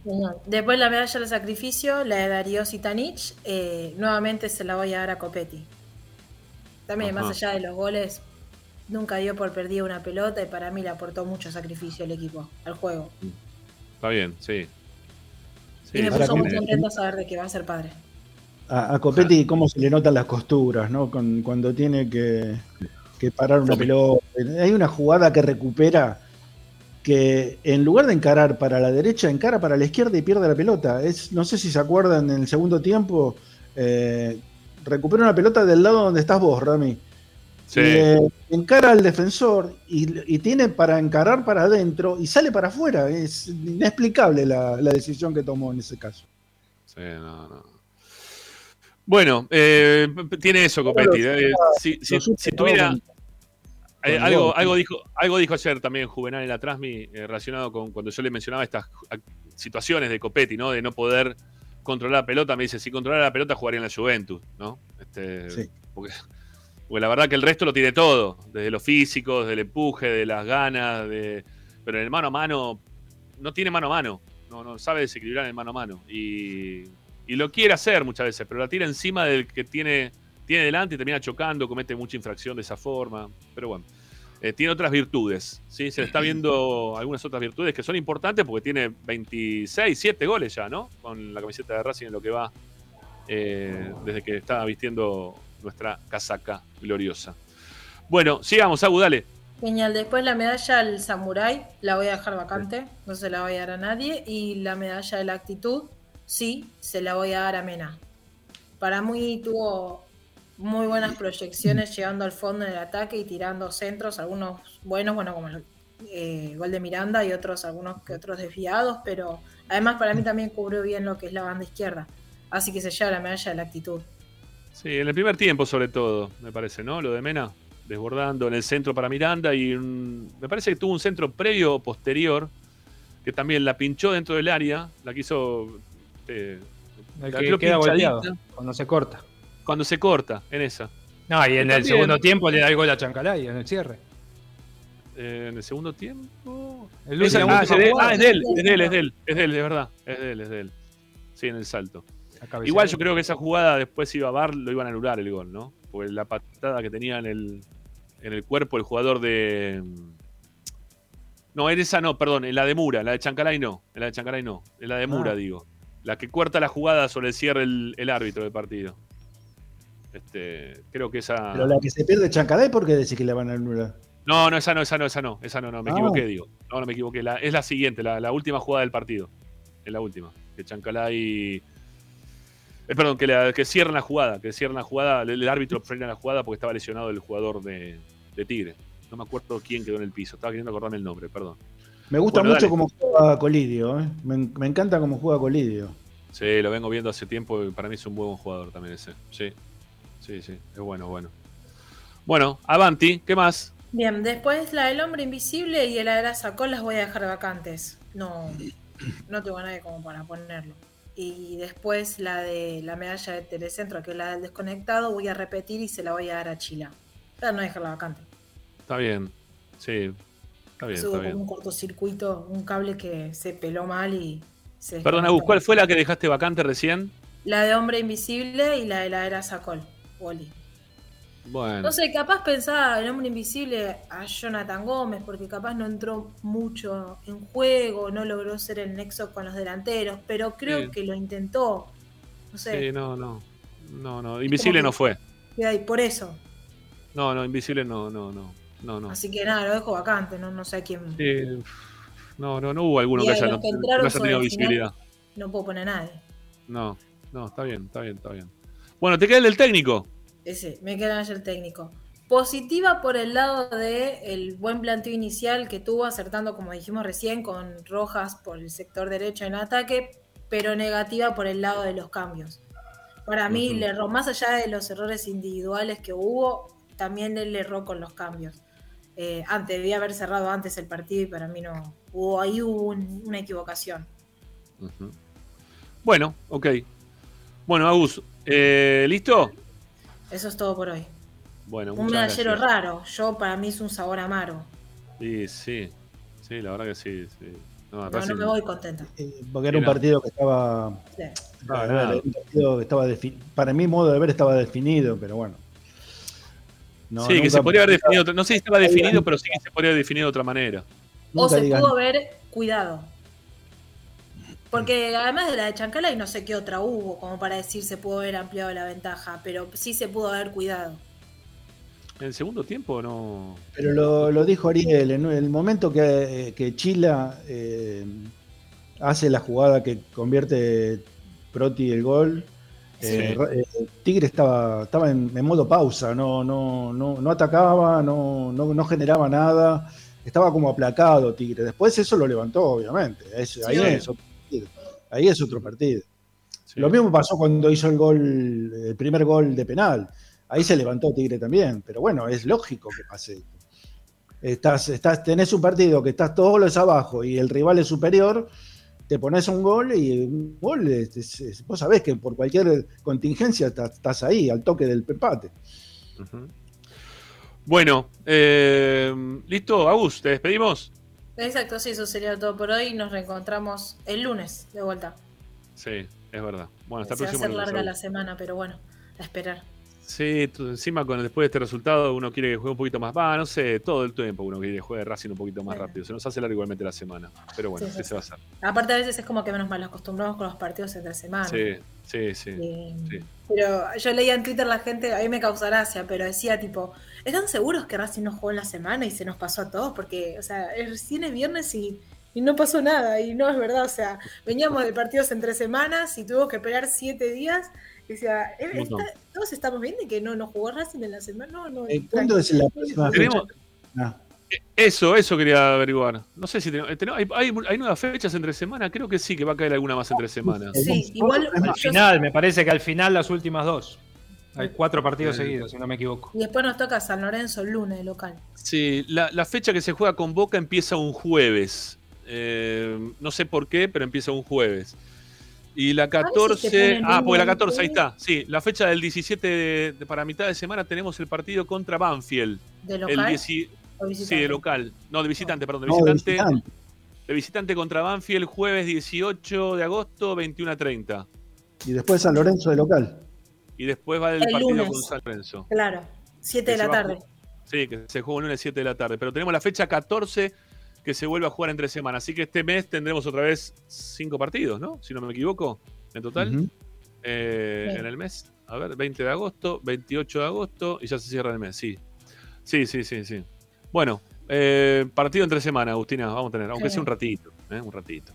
Después la medalla de sacrificio, la de Darío Sitanich, eh, nuevamente se la voy a dar a Copetti. También, más allá de los goles, nunca dio por perdida una pelota y para mí le aportó mucho sacrificio al equipo, al juego. Está bien, sí. y me puso muy contento saber de que va a ser padre. A, Copetti, cómo se le notan las costuras, ¿no? cuando tiene que, parar una pelota. Hay una jugada que recupera que en lugar de encarar para la derecha, encara para la izquierda y pierde la pelota. Es, no sé si se acuerdan en el segundo tiempo, eh, recupera una pelota del lado donde estás vos, Rami. Eh, encara al defensor y, tiene para encarar para adentro y sale para afuera. Es inexplicable la, decisión que tomó en ese caso. Sí, no, no. Bueno, eh, tiene eso, Copetti. Eh, si, tuviera. algo, algo, dijo, algo dijo ayer también Juvenal en la Transmi relacionado con cuando yo le mencionaba estas situaciones de Copetti, ¿no? De no poder controlar la pelota. Me dice, si controlara la pelota jugaría en la Juventus, ¿no? Este, sí. porque porque la verdad que el resto lo tiene todo, desde lo físico, desde el empuje, de las ganas, de... pero en el mano a mano no tiene mano a mano, no, no sabe desequilibrar en el mano a mano. Y, lo quiere hacer muchas veces, pero la tira encima del que tiene, tiene delante y termina chocando, comete mucha infracción de esa forma. Pero bueno, eh, tiene otras virtudes, ¿sí? Se le está viendo algunas otras virtudes que son importantes porque tiene 26, 7 goles ya, ¿no? Con la camiseta de Racing en lo que va eh, desde que estaba vistiendo nuestra casaca gloriosa. Bueno, sigamos, Agu, dale. Genial, después la medalla al Samurai la voy a dejar vacante, no se la voy a dar a nadie. Y la medalla de la actitud, sí, se la voy a dar a Mena. Para mí tuvo muy buenas proyecciones llegando al fondo en el ataque y tirando centros, algunos buenos, bueno, como el eh, gol de Miranda y otros, algunos que otros desviados, pero además para mí también cubrió bien lo que es la banda izquierda. Así que se lleva la medalla de la actitud. Sí, en el primer tiempo sobre todo, me parece, ¿no? Lo de Mena, desbordando en el centro para Miranda y me parece que tuvo un centro previo o posterior que también la pinchó dentro del área, la quiso... Eh, que queda volteado, cuando se corta. Cuando se corta, en esa. No, y en el segundo tiempo le da el gol a Chancalay en el cierre. Eh, en el segundo tiempo. El ah, es, de, ah, es de él, es de él, es de él, es de él, es de él, de verdad. Es de él, es de él. Sí, en el salto. Igual yo creo que esa jugada después iba a bar, lo iban a anular el gol, ¿no? Porque la patada que tenía en el, en el cuerpo el jugador de. No, en esa no, perdón, en la de Mura, la de Chancalay no, en la de Chancalay no, en la de Mura, ah. digo. La que cuarta la jugada sobre el cierre el, árbitro del partido. Este, creo que esa. Pero la que se pierde Chancalay, ¿por qué decís que la van a anular? No, no, esa no, esa no, esa no, esa no, no, me ah. equivoqué, digo. No, no me equivoqué. es la siguiente, la, la, última jugada del partido. Es la última. Que Chancalay eh, perdón, que, que cierren la jugada, que cierren la jugada, el, árbitro frena la jugada porque estaba lesionado el jugador de, Tigre. No me acuerdo quién quedó en el piso, estaba queriendo acordarme el nombre, perdón. Me gusta mucho cómo juega Colidio, ¿eh? me, encanta cómo juega Colidio. Sí, lo vengo viendo hace tiempo y para mí es un buen jugador también ese. Sí, sí, sí, es bueno, bueno. Bueno, Avanti, ¿qué más? Bien, después la del hombre invisible y el la sacó las voy a dejar vacantes. No, no tengo nadie como para ponerlo y después la de la medalla de Telecentro, que es la del desconectado, voy a repetir y se la voy a dar a Chila. Para no dejarla vacante. Está bien, sí. Está bien, está bien. un cortocircuito, un cable que se peló mal y se. Perdón, Agus, ¿cuál fue la que dejaste vacante recién? La de Hombre Invisible y la de la era Sacol, Wally. No sé, capaz pensaba el hombre invisible a Jonathan Gómez, porque capaz no entró mucho en juego, no logró ser el nexo con los delanteros, pero creo que lo intentó. No sé. Sí, no, no. No, no. Invisible no fue. por eso. No, no, invisible no, no, no. No, no. Así que nada, lo dejo vacante, no, no sé a quién. no, no, no hubo alguno que haya, no, haya tenido visibilidad. no puedo poner a nadie. No, no, está bien, está bien, está bien. Bueno, te queda el del técnico. Ese, me queda el técnico. Positiva por el lado de el buen planteo inicial que tuvo, acertando, como dijimos recién, con Rojas por el sector derecho en ataque, pero negativa por el lado de los cambios. Para mí, le erró, más allá de los errores individuales que hubo, también él erró con los cambios. Eh, antes, debía haber cerrado antes el partido y para mí no. Hubo, ahí hubo un- una equivocación. Bueno, ok. Bueno, Agus, eh, ¿listo? Eso es todo por hoy. Bueno, un medallero gracias. raro. Yo, para mí, es un sabor amargo. Sí, sí. Sí, la verdad que sí. sí. No, No, Racing- no me voy contenta. Porque era un partido que estaba. Sí. Ah, a ver, nada. era un partido que estaba Para mi modo de ver estaba definido, pero bueno. No, sí, que se podría haber definido. No sé si estaba definido, pero sí que se podría haber definido de otra manera. O se digan- pudo haber cuidado. Porque además de la de Chancala y no sé qué otra hubo, como para decir se pudo haber ampliado la ventaja, pero sí se pudo haber cuidado. En el segundo tiempo no. Pero lo, lo dijo Ariel, en el momento que, que Chila eh, hace la jugada que convierte Proti el gol, eh, Sí. Ra- eh, Tigre estaba, estaba en, en modo pausa, no, no, no, no atacaba, no, no, no generaba nada, estaba como aplacado Tigre. Después eso lo levantó, obviamente. Es- ahí, es otro partido. ahí es otro partido. Lo mismo pasó cuando hizo el gol, el primer gol de penal. Ahí se levantó Tigre también, pero bueno, es lógico que pase. Estás, estás, tenés un partido que estás todos los abajo y el rival es superior, te pones un gol y un gol, es- es- es- vos sabés que por cualquier contingencia estás, estás ahí, al toque del empate. Ujú. Bueno, eh, listo, Agus, te despedimos. Exacto, sí, eso sería todo por hoy. Nos reencontramos el lunes de vuelta. Sí, es verdad. Bueno, hasta el Se va a próximo lunes, larga Agus. la semana, pero bueno, a esperar. Sí, encima con después de este resultado uno quiere que juegue un poquito más. Va, no sé, todo el tiempo uno quiere que juegue Racing un poquito más Bueno. rápido. Se nos hace larga igualmente la semana. Pero bueno, Sí, sí, ¿qué se va a hacer? Aparte, a veces es como que menos mal acostumbrados con los partidos entre semana. Sí, sí, sí. Sí. Pero yo leía en Twitter la gente, a mí me causa gracia, pero decía tipo, ¿están seguros que Racing no jugó en la semana y se nos pasó a todos? Porque, o sea, es- recién es viernes y, y no pasó nada, y no es verdad, o sea, veníamos de partidos entre semanas y tuvo que esperar siete días. Decía, "Eh, está- todos estamos viendo que no, no jugó Racing en la semana, no, no. Eh, ¿Cuándo es la próxima fecha? Ah, Eso, eso quería averiguar. No sé si tenemos, eh, tenemos- hay, hay- hay nuevas fechas entre semana. Creo que sí, que va a caer alguna más entre semanas. Sí, igual Al final, me parece que al final las últimas dos. Hay cuatro partidos Sí. seguidos, si no me equivoco. Y después nos toca San Lorenzo el lunes local. Sí, la, la fecha que se juega con Boca empieza un jueves. Eh, no sé por qué, pero empieza un jueves. Y la ver si te 14. ponen Ah, porque la un 14, ahí está. Sí, la fecha del 17 de- de- para mitad de semana tenemos el partido contra Banfield. ¿De El local? 10 ¿O sí, visitante? de local. No, de visitante, perdón, de no, de visitante. visitante. De visitante contra Banfield, jueves 18 de agosto, 21 a 30. Y después San Lorenzo de local. Y después va el, El partido lunes. con San Lorenzo. Claro, 7 de la tarde. Sí, que se juega el lunes 7 de la tarde. Pero tenemos la fecha 14 que se vuelve a jugar entre semanas. Así que este mes tendremos otra vez cinco partidos, ¿no? Si no me equivoco, en total. Eh, Sí. En el mes. A ver, 20 de agosto, 28 de agosto y ya se cierra el mes, sí. Sí, sí, sí, sí. Bueno, eh, partido entre semana, Agustina, vamos a tener, aunque Sí. sea un ratito, ¿eh? un ratito.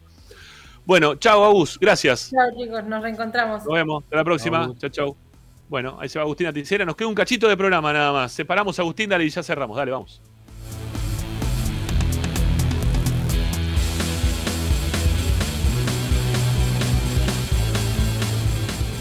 Bueno, chao, Agus, gracias. Chao chicos, nos reencontramos. Nos vemos. Hasta la próxima. Chau, chau. Bueno, ahí se va Agustina Ticera. Nos queda un cachito de programa nada más. Separamos a Agustín, dale y ya cerramos. Dale, vamos.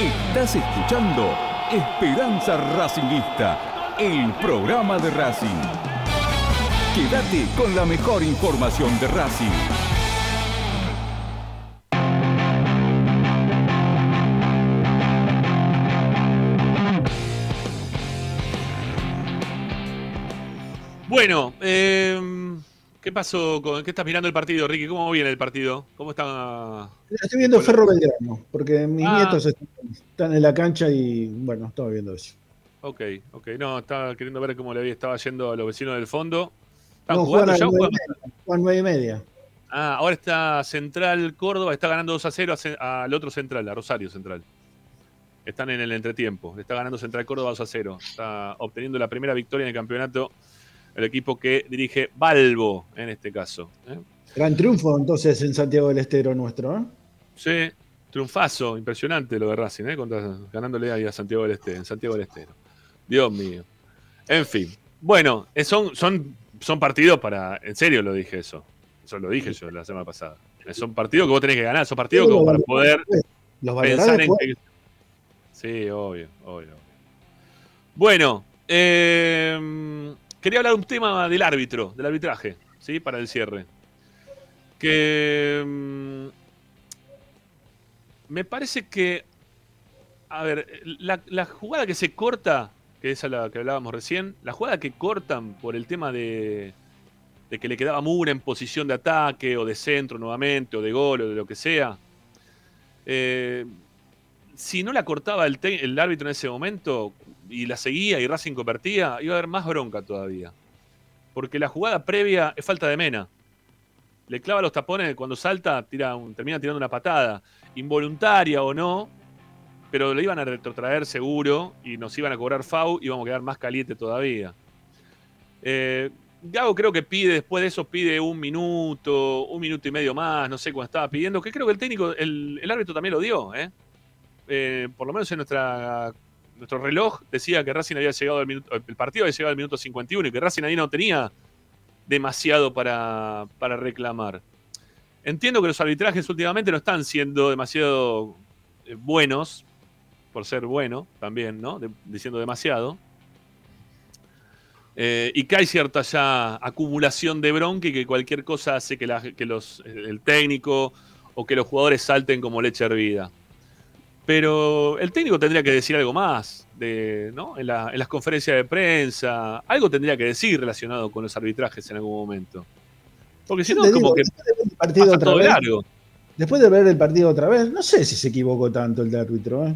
Estás escuchando Esperanza Racingista, el programa de Racing. Quédate con la mejor información de Racing. Bueno, eh, ¿qué pasó? Con, ¿Qué estás mirando el partido, Ricky? ¿Cómo viene el partido? ¿Cómo está? Estoy viendo Ferro Belgrano, porque mis Ah. nietos están, en la cancha y bueno, estaba viendo eso. Ok, ok. No, estaba queriendo ver cómo le había- estaba yendo a los vecinos del fondo. ¿Están No, jugando ya? o nueve y juegan? media. Ah, ahora está Central Córdoba, está ganando 2 a 0 a ce- al otro Central, a Rosario Central. Están en el entretiempo. Le está ganando Central Córdoba 2 a 0. Está obteniendo la primera victoria en el campeonato el equipo que dirige Balbo en este caso. ¿eh? Gran triunfo entonces en Santiago del Estero nuestro, ¿eh? Sí, triunfazo, impresionante lo de Racing, ¿eh? ganándole ahí a Santiago del Estero, en Santiago del Estero. Dios mío. En fin. Bueno, eh, son, son, son partidos para. En serio lo dije eso. Eso lo dije yo la semana pasada. Son partidos que vos tenés que ganar, son partidos como para poder pensar en que. Sí, obvio, obvio. Bueno, eh, quería hablar un tema del árbitro, del arbitraje, ¿sí? Para el cierre. Que. Mm, me parece que. A ver, la, jugada que se corta, que es la que hablábamos recién, la jugada que cortan por el tema de, de que le quedaba Mura en posición de ataque o de centro nuevamente, o de gol, o de lo que sea. Eh, si no la cortaba el, árbitro en ese momento y la seguía y Racing convertía, iba a haber más bronca todavía. Porque la jugada previa es falta de mena. Le clava los tapones cuando salta, tira termina tirando una patada involuntaria o no, pero lo iban a retrotraer seguro y nos iban a cobrar FAU y íbamos a quedar más caliente todavía. Eh, Gago creo que pide, después de eso pide un minuto, un minuto y medio más, no sé cuándo estaba pidiendo, que creo que el técnico, el, árbitro también lo dio, ¿eh? ¿eh? por lo menos en nuestra, nuestro reloj decía que Racing había llegado al minuto, el partido había llegado al minuto 51 y que Racing ahí no tenía demasiado para, para reclamar. Entiendo que los arbitrajes últimamente no están siendo demasiado eh, buenos, por ser bueno también, ¿no? diciendo demasiado. Eh, y que hay cierta ya acumulación de bronca y que cualquier cosa hace que, los, el técnico o que los jugadores salten como leche hervida. Pero el técnico tendría que decir algo más de, ¿no? en, en las conferencias de prensa. Algo tendría que decir relacionado con los arbitrajes en algún momento. Porque si no, como que partido otra vez, Después de ver el partido otra vez, no sé si se equivocó tanto el de árbitro. ¿eh?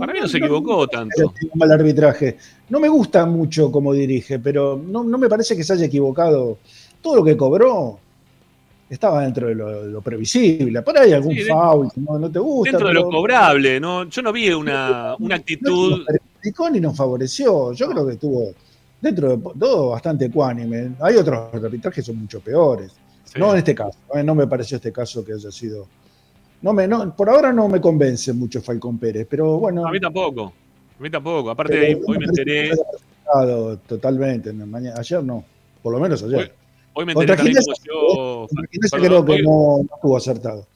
Para mí no, se equivocó tanto. Mal arbitraje. No me gusta mucho como dirige, pero no, me parece que se haya equivocado. Todo lo que cobró estaba dentro de lo, previsible. Por ahí algún foul no, te gusta. Dentro de lo cobrable, ¿no? Yo no vi una, una actitud. No, ni nos favoreció. Yo creo que estuvo dentro de todo bastante ecuánime. Hay otros arbitrajes que son mucho peores. No en este caso, ¿eh? no me pareció este caso que haya sido. No me, no, por ahora no me convence mucho Falcón Pérez, pero bueno. A mí tampoco. A mí tampoco. Aparte, hoy me enteré. Totalmente. ayer no. Por lo menos ayer. Hoy, me enteré también cómo llegó. creo que no, estuvo acertado.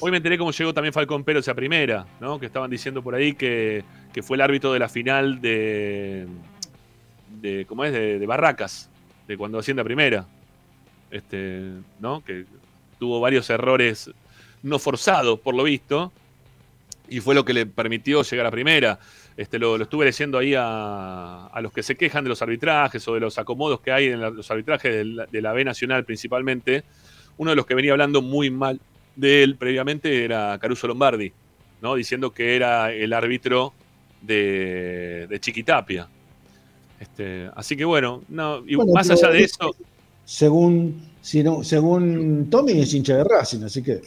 Hoy me enteré cómo llegó también Falcón Pérez a primera, ¿no? Que estaban diciendo por ahí que, que fue el árbitro de la final de. de ¿Cómo es? De, de Barracas, de cuando asciende a primera este, ¿no? que tuvo varios errores no forzados, por lo visto, y fue lo que le permitió llegar a primera. Este, lo, estuve leyendo ahí a, los que se quejan de los arbitrajes o de los acomodos que hay en los arbitrajes de la, B Nacional principalmente. Uno de los que venía hablando muy mal de él previamente era Caruso Lombardi, ¿no? diciendo que era el árbitro de, Chiquitapia. Este, así que bueno, no, y más allá de eso según, según Tommy, es hincha de Racing, así que.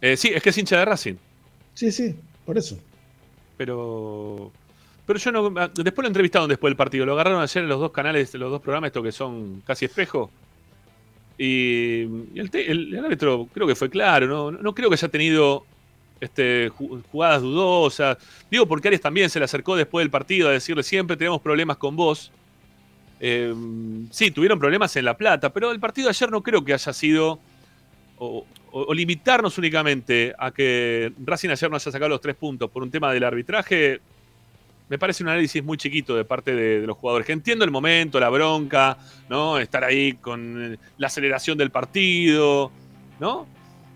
Eh, sí, es que es hincha de Racing. Sí, sí, por eso. Pero. Pero yo no. Después lo entrevistaron después del partido. Lo agarraron ayer en los dos canales, los dos programas, estos que son casi espejo. Y, el, árbitro creo que fue claro, ¿no? no creo que haya tenido este, jugadas dudosas. Digo, porque Arias también se le acercó después del partido a decirle siempre tenemos problemas con vos. Eh, sí, tuvieron problemas en La Plata, pero el partido de ayer no creo que haya sido. Limitarnos únicamente a que Racing ayer no haya sacado los tres puntos por un tema del arbitraje, me parece un análisis muy chiquito de parte de, los jugadores. Que entiendo el momento, la bronca, ¿no? Estar ahí con la aceleración del partido, ¿no?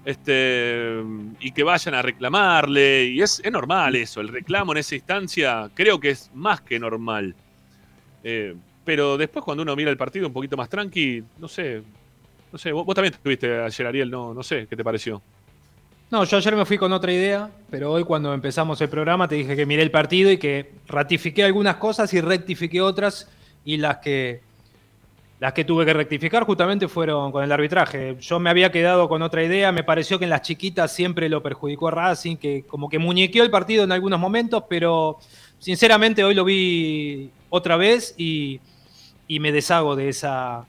Este, y que vayan a reclamarle. Y es, es normal eso. El reclamo en esa instancia creo que es más que normal. Eh, pero después cuando uno mira el partido un poquito más tranqui, no sé, no sé, vos, también estuviste ayer, Ariel, no, no sé, ¿qué te pareció? No, yo ayer me fui con otra idea, pero hoy cuando empezamos el programa te dije que miré el partido y que ratifiqué algunas cosas y rectifiqué otras y las que las que tuve que rectificar justamente fueron con el arbitraje. Yo me había quedado con otra idea, me pareció que en las chiquitas siempre lo perjudicó a Racing, que como que muñequeó el partido en algunos momentos, pero sinceramente hoy lo vi otra vez y, y me deshago de esa,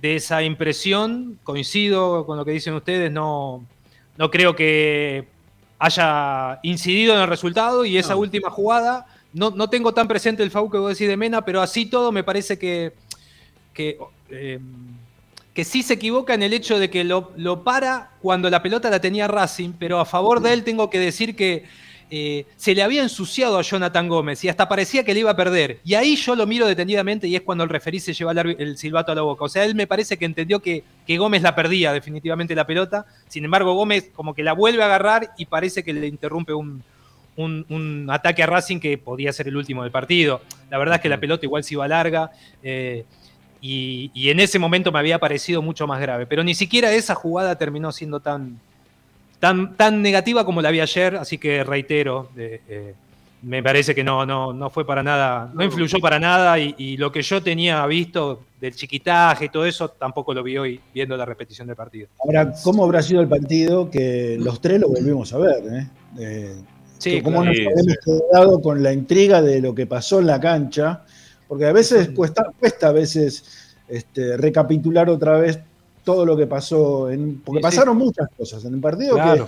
de esa impresión. Coincido con lo que dicen ustedes, no, no creo que haya incidido en el resultado y esa última jugada, no, no, tengo tan presente el FAU que vos decís de Mena, pero así todo me parece que, que, eh, que sí se equivoca en el hecho de que lo, lo para cuando la pelota la tenía Racing, pero a favor de él tengo que decir que eh, se le había ensuciado a Jonathan Gómez y hasta parecía que le iba a perder. Y ahí yo lo miro detenidamente y es cuando el referí se lleva el, silbato a la boca. O sea, él me parece que entendió que, Gómez la perdía definitivamente la pelota. Sin embargo, Gómez como que la vuelve a agarrar y parece que le interrumpe un, ataque a Racing que podía ser el último del partido. La verdad es que la pelota igual se iba larga. Eh, y, y en ese momento me había parecido mucho más grave. Pero ni siquiera esa jugada terminó siendo tan, tan, tan negativa como la vi ayer, así que reitero, eh, me parece que no, no, no fue para nada, no influyó para nada y, lo que yo tenía visto del chiquitaje y todo eso tampoco lo vi hoy viendo la repetición del partido. Ahora, ¿cómo habrá sido el partido que los tres lo volvimos a ver? Eh? eh sí, ¿Cómo nos hemos quedado con la intriga de lo que pasó en la cancha? Porque a veces cuesta, cuesta a veces este, recapitular otra vez todo lo que pasó, en, porque pasaron muchas cosas en el partido que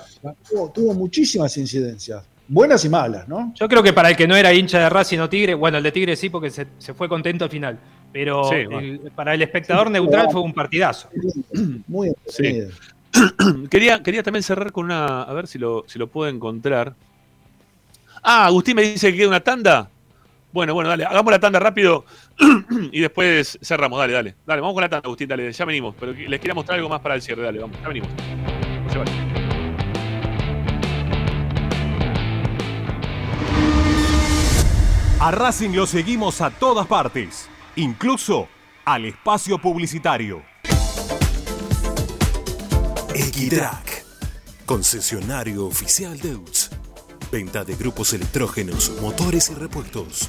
tuvo, muchísimas incidencias, buenas y malas, ¿no? Yo creo que para el que no era hincha de Racing o Tigre, bueno, el de Tigre sí, porque se, fue contento al final, pero para el espectador neutral fue un partidazo. Muy quería, quería también cerrar con una, a ver si lo, si lo puedo encontrar. Ah, Agustín me dice que queda una tanda. Bueno, bueno, dale, hagamos la tanda rápido y después cerramos. Dale, dale. Dale, vamos con la tanda, Agustín, dale, ya venimos. Pero les quería mostrar algo más para el cierre, dale, vamos, ya venimos. A Racing lo seguimos a todas partes, incluso al espacio publicitario. Equitrack, concesionario oficial de UTS. Venta de grupos electrógenos, motores y repuestos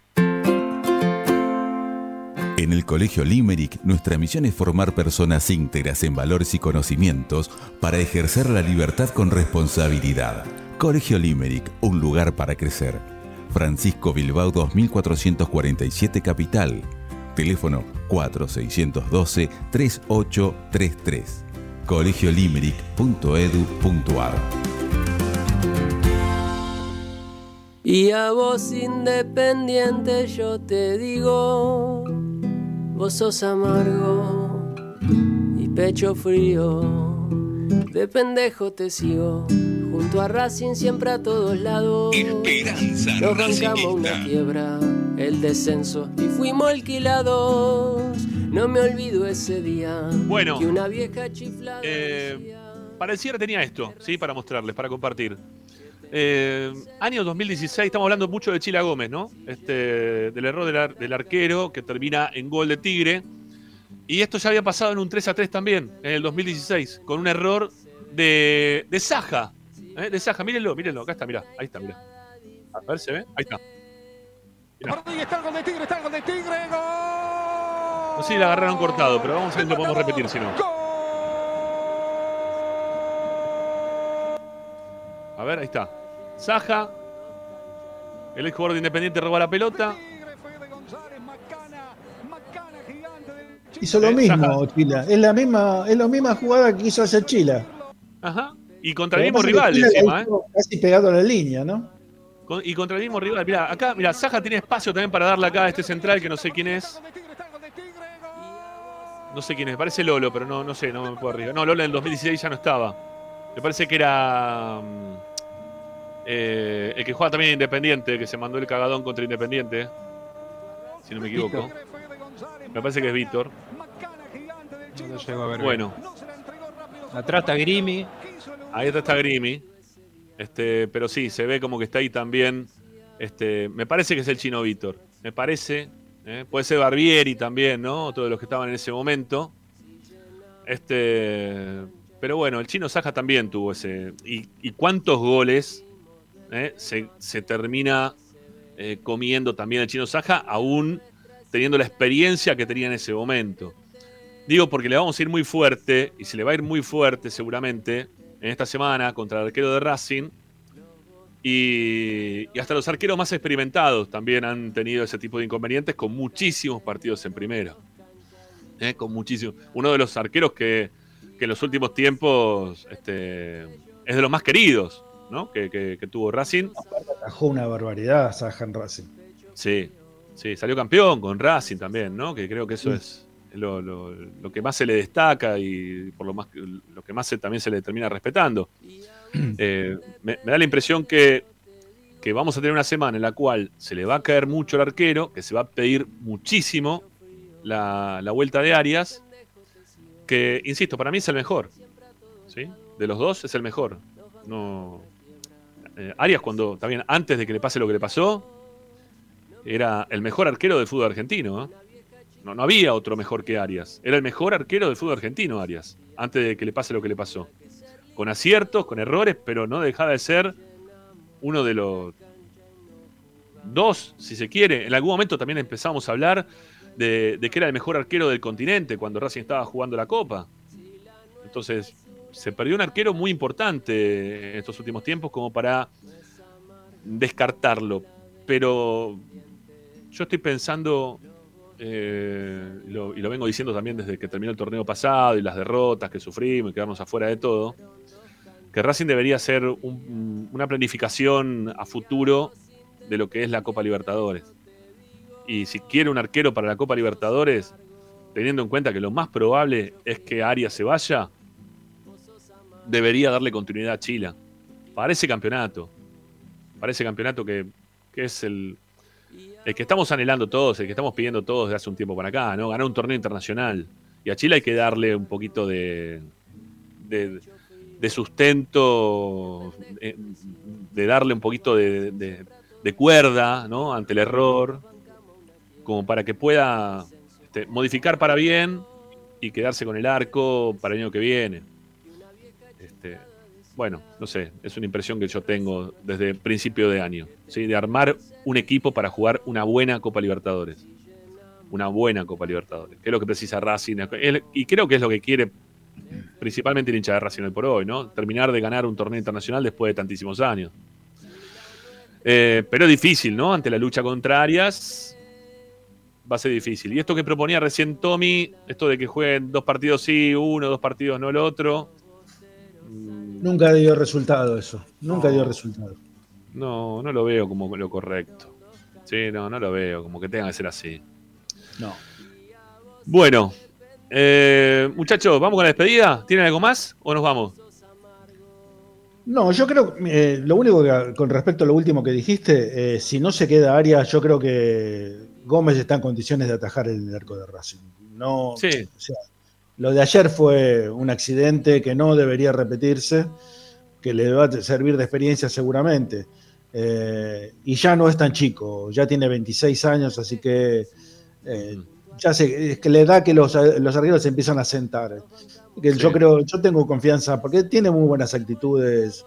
en el Colegio Limerick, nuestra misión es formar personas íntegras en valores y conocimientos para ejercer la libertad con responsabilidad. Colegio Limerick, un lugar para crecer. Francisco Bilbao 2447 Capital. Teléfono 4612-3833. colegiolimerick.edu.ar Y a vos independiente yo te digo, vos sos amargo y pecho frío, de pendejo te sigo, junto a Racing siempre a todos lados. Esperanza Nos bancamos una quiebra, el descenso y fuimos alquilados. No me olvido ese día Bueno. que una vieja chiflada Eh, pareciera tenía esto, ¿sí? Para mostrarles, para compartir. Eh, año 2016, estamos hablando mucho de Chila Gómez, ¿no? Este, del error del, ar- del arquero que termina en gol de Tigre. Y esto ya había pasado en un 3 a 3 también, en el 2016, con un error de, de Saja. ¿eh? De Saja, mírenlo, mírenlo, acá está, mirá, ahí está, mirá. A ver, ¿se ve? Ahí está. Ahí está el gol de Tigre, está el gol de Tigre, gol. No sé si la agarraron cortado, pero vamos a ver si lo podemos repetir si no. A ver, ahí está. Saja. El ex jugador de Independiente roba la pelota. Hizo lo Eh, mismo, Chila. Es la misma, es la misma jugada que hizo hacer Chila. Ajá. Y contra el Lo que mismo rival encima, ¿eh? Casi pegado a la línea, ¿no? Con- Y contra el mismo rival. Mirá, acá, mira, Saja tiene espacio también para darle acá a este central que no sé quién es. No sé quién es, parece Lolo, pero no, no sé, no me puedo arriesgar. No, Lolo en el 2016 ya no estaba. Me parece que era mm, eh, el que juega también Independiente, que se mandó el cagadón contra Independiente. Si no me equivoco. Me parece que es Víctor. No lo llego a ver Bueno, bien. Atrás está Grimi. ahí está, está Grimi. Este, pero sí, se ve como que está ahí también. Este, me parece que es el chino Víctor. Me parece. ¿eh? Puede ser Barbieri también, ¿no? Otro de los que estaban en ese momento. Este, pero bueno, el chino Saja también tuvo ese. ¿Y, y cuántos goles eh, se, termina eh, comiendo también el chino Saja, aún teniendo la experiencia que tenía en ese momento? Digo porque le vamos a ir muy fuerte, y se le va a ir muy fuerte seguramente en esta semana contra el arquero de Racing. Y, hasta los arqueros más experimentados también han tenido ese tipo de inconvenientes con muchísimos partidos en primera. Eh, con muchísimos. Uno de los arqueros que, que en los últimos tiempos este, es de los más queridos ¿no? que, que- que tuvo Racing. Atajó una barbaridad Saja en Racing. Sí, sí, salió campeón con Racing también, ¿no? Que creo que eso es lo, lo- lo que más se le destaca y por lo más lo que más se- también se le termina respetando. Eh, me, me da la impresión que, que vamos a tener una semana en la cual se le va a caer mucho al arquero, que se va a pedir muchísimo la, la vuelta de Arias, que, insisto, para mí es el mejor. ¿sí? De los dos es el mejor. No, eh, Arias cuando, también antes de que le pase lo que le pasó, era el mejor arquero del fútbol argentino. ¿eh? No, no había otro mejor que Arias. Era el mejor arquero del fútbol argentino, Arias, antes de que le pase lo que le pasó. Con aciertos, con errores, pero no dejaba de ser uno de los dos, si se quiere. En algún momento también empezamos a hablar de, de que era el mejor arquero del continente cuando Racing estaba jugando la Copa. Entonces, se perdió un arquero muy importante en estos últimos tiempos como para descartarlo. Pero yo estoy pensando, eh, y, lo, vengo diciendo también desde que terminó el torneo pasado y las derrotas que sufrimos y quedarnos afuera de todo, que Racing debería hacer un- una planificación a futuro de lo que es la Copa Libertadores. Y si quiere un arquero para la Copa Libertadores, teniendo en cuenta que lo más probable es que Arias se vaya, debería darle continuidad a Chila. Para ese campeonato. Para ese campeonato que, que es el, el que estamos anhelando todos, el que estamos pidiendo todos desde hace un tiempo para acá, ¿no? Ganar un torneo internacional. Y a Chile hay que darle un poquito de, de, sustento, eh, de darle un poquito de, de- de cuerda, ¿no? Ante el error, como para que pueda este, modificar para bien y quedarse con el arco para el año que viene. Bueno, no sé, es una impresión que yo tengo desde principio de año, ¿sí? de armar un equipo para jugar una buena Copa Libertadores. Una buena Copa Libertadores, que es lo que precisa Racing. Y creo que es lo que quiere principalmente el hincha de Racing hoy por hoy, ¿no? Terminar de ganar un torneo internacional después de tantísimos años. Eh, pero es difícil, ¿no? Ante la lucha contra Arias, va a ser difícil. Y esto que proponía recién Tommy, esto de que jueguen dos partidos sí, uno, dos partidos no el otro, Nunca dio resultado eso. Nunca dio resultado. No, no lo veo como lo correcto. Sí, no, no lo veo, como que tenga que ser así. No. Bueno, eh, muchachos, ¿vamos con la despedida? ¿Tienen algo más o nos vamos? No, yo creo, eh, lo único que con respecto a lo último que dijiste, eh, si no se queda Arias, yo creo que Gómez está en condiciones de atajar el arco de Racing. No, Sí. o sea, lo de ayer fue un accidente que no debería repetirse, que le va a servir de experiencia seguramente. Eh, y ya no es tan chico, ya tiene 26 años, así que eh, ya se, es que le da que los, los arqueros se empiezan a sentar. Que Sí. Yo creo, yo tengo confianza, porque tiene muy buenas actitudes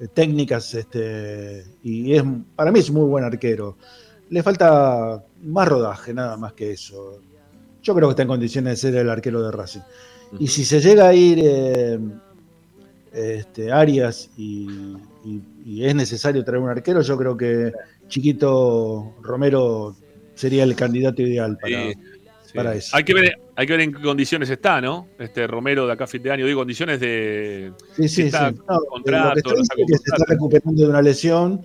eh, técnicas, este, y es para mí es un muy buen arquero. Le falta más rodaje, nada más que eso. Yo creo que está en condiciones de ser el arquero de Racing. Y si se llega a ir eh, este, Arias y, y- y es necesario traer un arquero, yo creo que Chiquito Romero sería el candidato ideal para, Sí, sí. para eso. Hay que, ver, hay que ver en qué condiciones está, ¿no? Este Romero de acá a fin de año, digo, condiciones de. Sí, sí, está sí. No, contrato, lo que está está recuperando de una lesión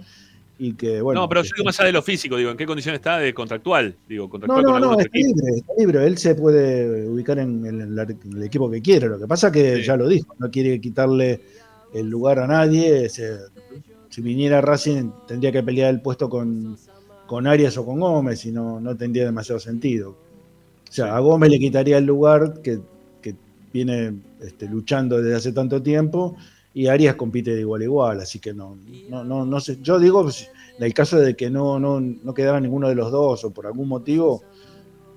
y que, bueno. no, pero yo digo más allá de lo físico, digo, ¿en qué condiciones está de contractual? Digo, No, contractual no, con algún no, está libre, está libre. Él se puede ubicar en el, en la- en el equipo que quiere. Lo que pasa que ya lo dijo, no quiere quitarle el lugar a nadie. Se- si viniera Racing, tendría que pelear el puesto con, con Arias o con Gómez y no, no tendría demasiado sentido. O sea, a Gómez le quitaría el lugar que, que viene este, luchando desde hace tanto tiempo y Arias compite de igual a igual, así que no, no, no, no sé. Yo digo, pues, en el caso de que no, no, no quedara ninguno de los dos o por algún motivo,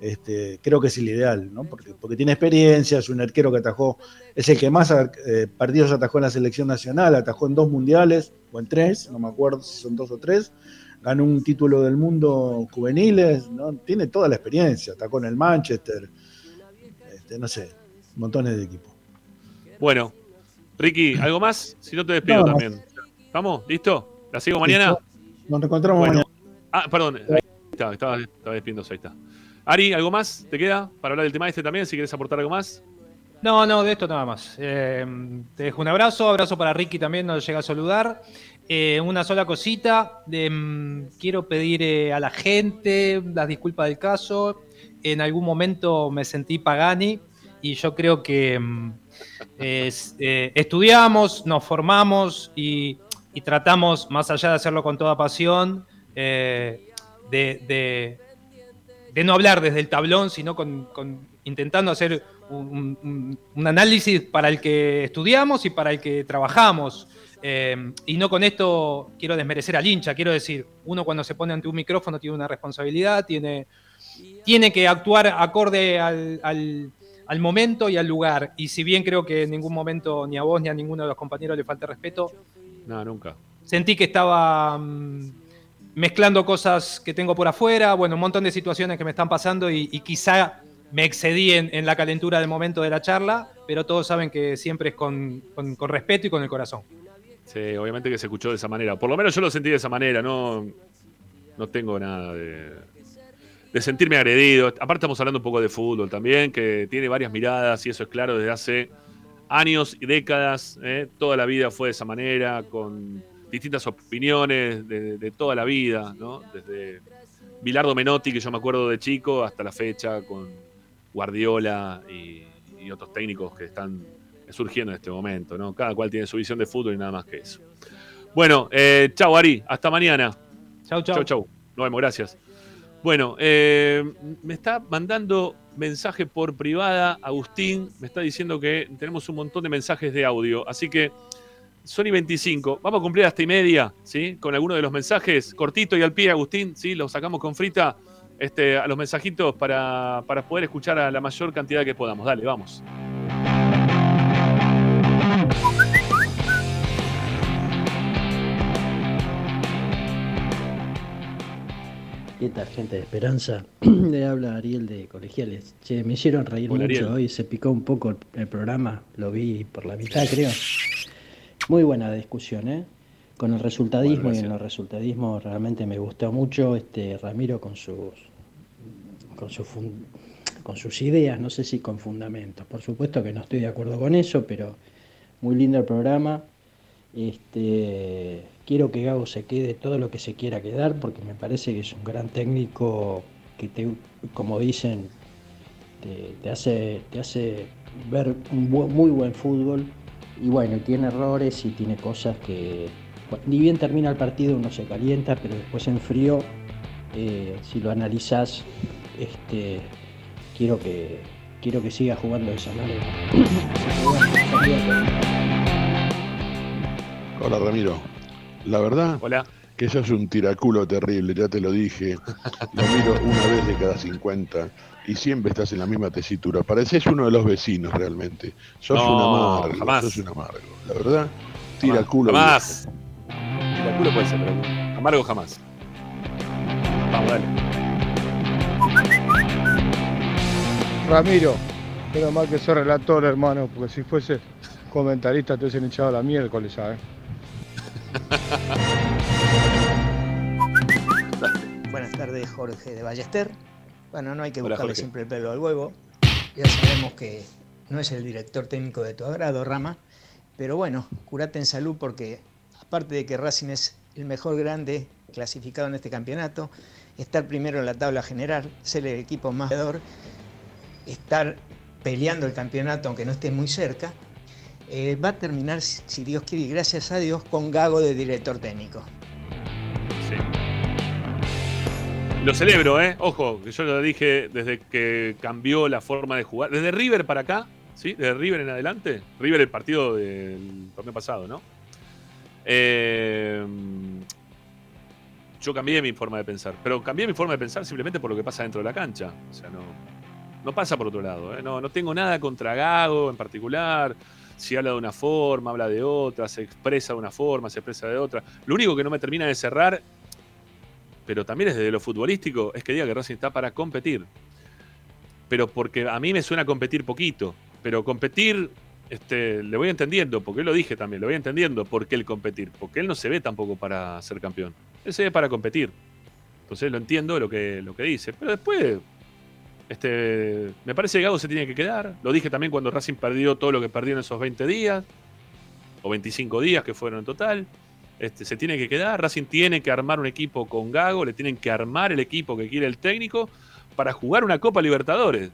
este, creo que es el ideal, ¿no? Porque, porque tiene experiencia, es un arquero que atajó, es el que más eh, partidos atajó en la selección nacional, atajó en dos mundiales, o en tres, no me acuerdo si son dos o tres, ganó un título del mundo juveniles, ¿no? Tiene toda la experiencia, atajó en el Manchester, este, no sé, montones de equipos. Bueno, Ricky, ¿algo más? Si no te despido también. ¿Estamos? ¿Listo? ¿La sigo mañana? Nos reencontramos Bueno. mañana. Ah, perdón. Ahí está, estaba, estaba despidiéndose, ahí está. Ari, ¿algo más te queda para hablar del tema este también? Si quieres aportar algo más. No, no, de esto nada más. Eh, te dejo un abrazo, abrazo para Ricky también, nos llega a saludar. Eh, una sola cosita, mm, quiero pedir eh, a la gente las disculpas del caso. En algún momento me sentí Pagani y yo creo que mm, es- eh, estudiamos, nos formamos y, tratamos, más allá de hacerlo con toda pasión, eh, de, no hablar desde el tablón, sino intentando hacer un, análisis para el que estudiamos y para el que trabajamos. Eh, y no con esto quiero desmerecer al hincha, quiero decir, uno cuando se pone ante un micrófono tiene una responsabilidad, tiene, que actuar acorde al- al momento y al lugar. Y si bien creo que en ningún momento ni a vos ni a ninguno de los compañeros le falta respeto, No, nunca. sentí que estaba mm, mezclando cosas que tengo por afuera, bueno, un montón de situaciones que me están pasando y, y quizá me excedí en, en la calentura del momento de la charla, pero todos saben que siempre es con, con- con respeto y con el corazón. Sí, obviamente que se escuchó de esa manera. Por lo menos yo lo sentí de esa manera. No, no tengo nada de, de sentirme agredido. Aparte estamos hablando un poco de fútbol también, que tiene varias miradas y eso es claro desde hace años y décadas. ¿eh? Toda la vida fue de esa manera, con distintas opiniones de, de toda la vida, ¿no? Desde Bilardo Menotti, que yo me acuerdo de chico, hasta la fecha, con Guardiola y, y otros técnicos que están surgiendo en este momento, ¿no? Cada cual tiene su visión de fútbol y nada más que eso. Bueno, eh, chau Ari, hasta mañana. Chau, chau. Chau, chau. Nos vemos, gracias. Bueno, eh, me está mandando mensaje por privada Agustín, me está diciendo que tenemos un montón de mensajes de audio, así que Sony 25, vamos a cumplir hasta y media, ¿sí? Con alguno de los mensajes, cortito y al pie, Agustín, ¿sí? Los sacamos con frita este, a los mensajitos para, para poder escuchar a la mayor cantidad que podamos. Dale, vamos. ¿Qué tal, gente de Esperanza? Le habla Ariel de Colegiales. Che, me hicieron reír Hola, mucho Ariel. hoy, se picó un poco el, el programa, lo vi por la mitad, creo. Muy buena discusión, ¿eh? Con el resultadismo Bueno, y en el resultadismo realmente me gustó mucho este Ramiro con sus con, su fun- con sus ideas, no sé si con fundamentos. Por supuesto que no estoy de acuerdo con eso, pero muy lindo el programa Este, quiero que Gago se quede todo lo que se quiera quedar porque me parece que es un gran técnico que te, como dicen, te, hace, te hace ver un muy buen fútbol. Y bueno, tiene errores y tiene cosas que ni bien termina el partido uno se calienta, pero después en frío, eh, si lo analizás, este, quiero que quiero que siga jugando de esa manera. Hola Ramiro, la verdad Hola. que eso es un tiraculo terrible, ya te lo dije, lo miro una vez de cada 50 y siempre estás en la misma tesitura, pareces uno de los vecinos realmente, sos No, un amargo, jamás. sos un amargo, la verdad, tiraculo. Jamás. Tiraculo puede ser, pero amargo jamás. Vamos, dale. Ramiro, menos mal que sos relator, hermano, porque si fuese comentarista te hubiesen echado la miércoles, ¿sabes? Buenas tardes, Jorge de Ballester. Bueno, no hay que Hola, buscarle Jorge. siempre el pelo al huevo. Ya sabemos que no es el director técnico de tu agrado, Rama. Pero bueno, curate en salud porque aparte de que Racing es el mejor grande clasificado en este campeonato, estar primero en la tabla general, ser el equipo más ganador, estar peleando el campeonato aunque no esté muy cerca, eh, va a terminar, si Dios quiere y gracias a Dios, con Gago de director técnico. Sí. Lo celebro, ¿eh? Ojo, que yo lo dije desde que cambió la forma de jugar. Desde River para acá, ¿sí? Desde River en adelante. River el partido del torneo pasado, ¿no? Eh, yo cambié mi forma de pensar. Pero cambié mi forma de pensar simplemente por lo que pasa dentro de la cancha. O sea, no, no pasa por otro lado. ¿eh? No, no tengo nada contra Gago en particular. Si habla de una forma, habla de otra, se expresa de una forma, se expresa de otra. Lo único que no me termina de cerrar, pero también es desde lo futbolístico, es que diga que Racing está para competir. Pero porque a mí me suena competir poquito. Pero competir, este, le voy entendiendo, porque yo lo dije también, lo voy entendiendo por qué el competir. Porque él no se ve tampoco para ser campeón. Él se ve para competir. Entonces lo entiendo lo que, lo que dice. Pero después, este, me parece que Gago se tiene que quedar. Lo dije también cuando Racing perdió todo lo que perdió en esos 20 días, o 25 días que fueron en total. Este, se tiene que quedar. Racing tiene que armar un equipo con Gago, le tienen que armar el equipo que quiere el técnico para jugar una Copa Libertadores.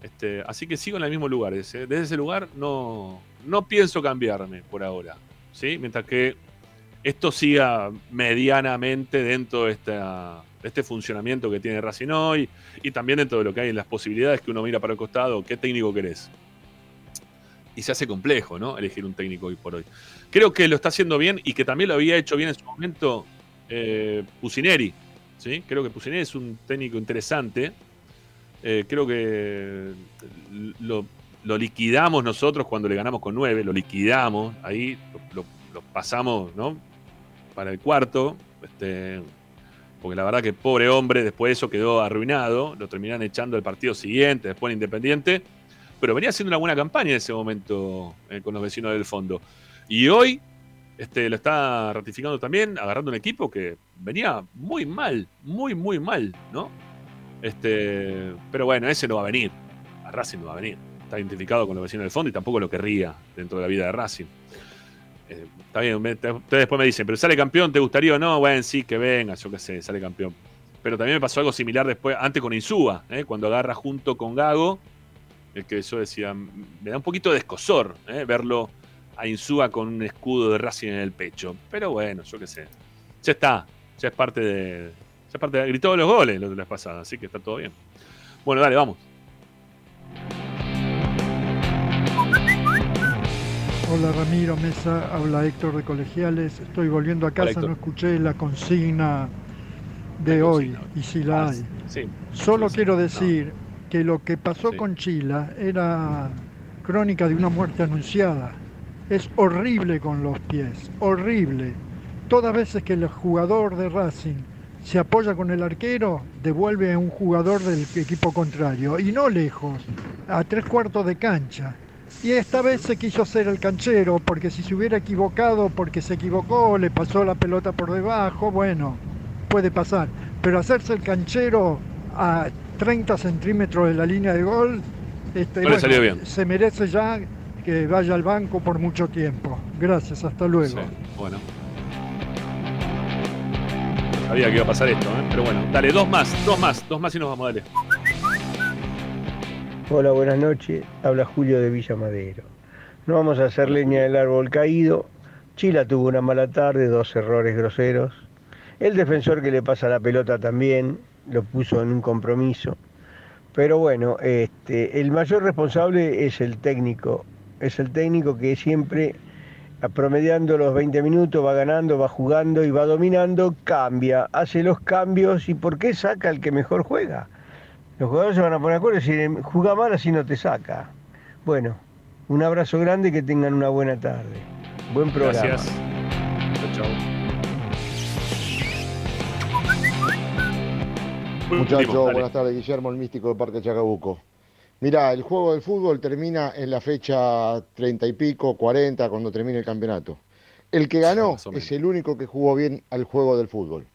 Este, así que sigo en el mismo lugar. Desde, desde ese lugar no, no pienso cambiarme por ahora. ¿sí? Mientras que esto siga medianamente dentro de, esta, este funcionamiento que tiene Racing hoy y también dentro de lo que hay en las posibilidades que uno mira para el costado, qué técnico querés. Y se hace complejo, ¿no? Elegir un técnico hoy por hoy. Creo que lo está haciendo bien y que también lo había hecho bien en su momento eh, Pusineri. ¿sí? Creo que Pusineri es un técnico interesante. Eh, creo que lo, liquidamos nosotros cuando le ganamos con 9, lo liquidamos, ahí lo, lo- lo pasamos ¿no? para el cuarto, este, porque la verdad que pobre hombre, después de eso quedó arruinado, lo terminaron echando el partido siguiente, después en Independiente, pero venía haciendo una buena campaña en ese momento eh, con los vecinos del fondo. Y hoy este, lo está ratificando también, agarrando un equipo que venía muy mal, muy, muy mal, ¿no? Este, pero bueno, ese no va a venir. A Racing no va a venir. Está identificado con los vecinos del fondo y tampoco lo querría dentro de la vida de Racing. Eh, está bien, ustedes después me dicen, pero sale campeón, ¿te gustaría o no? Bueno, sí, que venga, yo qué sé, sale campeón. Pero también me pasó algo similar después, antes con Insúa, ¿eh? cuando agarra junto con Gago, el que yo decía, me da un poquito de escosor ¿eh? verlo a Insúa con un escudo de Racing en el pecho. Pero bueno, yo qué sé. Ya está, ya es parte de. Ya es parte de. Gritó los goles la vez pasada, así que está todo bien. Bueno, dale, vamos. Hola Ramiro Mesa, habla Héctor de Colegiales. Estoy volviendo a casa, no escuché la consigna de hoy y si la hay. Sí. Solo quiero decir que lo que pasó con Chila era crónica de una muerte anunciada. Es horrible con los pies, horrible. Todas veces que el jugador de Racing se apoya con el arquero, devuelve a un jugador del equipo contrario, y no lejos, a tres cuartos de cancha. Y esta vez se quiso hacer el canchero, porque si se hubiera equivocado, porque se equivocó, le pasó la pelota por debajo, bueno, puede pasar. Pero hacerse el canchero a 30 centímetros de la línea de gol, este, salió bien. se merece ya que vaya al banco por mucho tiempo. Gracias, hasta luego. bueno. Sabía que iba a pasar esto, ¿eh? pero bueno, dale, dos más, dos más, dos más y nos vamos, dale. Hola, buenas noches. Habla Julio de Villa Madero. No vamos a hacer leña del árbol caído. Chila tuvo una mala tarde, dos errores groseros. El defensor que le pasa la pelota también lo puso en un compromiso. Pero bueno, este, el mayor responsable es el técnico. Es el técnico que siempre, promediando los 20 minutos, va ganando, va jugando y va dominando, cambia, hace los cambios. ¿Y por qué saca el que mejor juega? Los jugadores se van a poner de acuerdo y decir, juega mal así no te saca. Bueno, un abrazo grande y que tengan una buena tarde. Buen programa. Gracias. Chao, Muchachos, buenas tardes. Guillermo, el místico de Parque Chacabuco. Mirá, el juego del fútbol termina en la fecha 30 y pico, 40, cuando termine el campeonato. El que ganó es el único que jugó bien al juego del fútbol.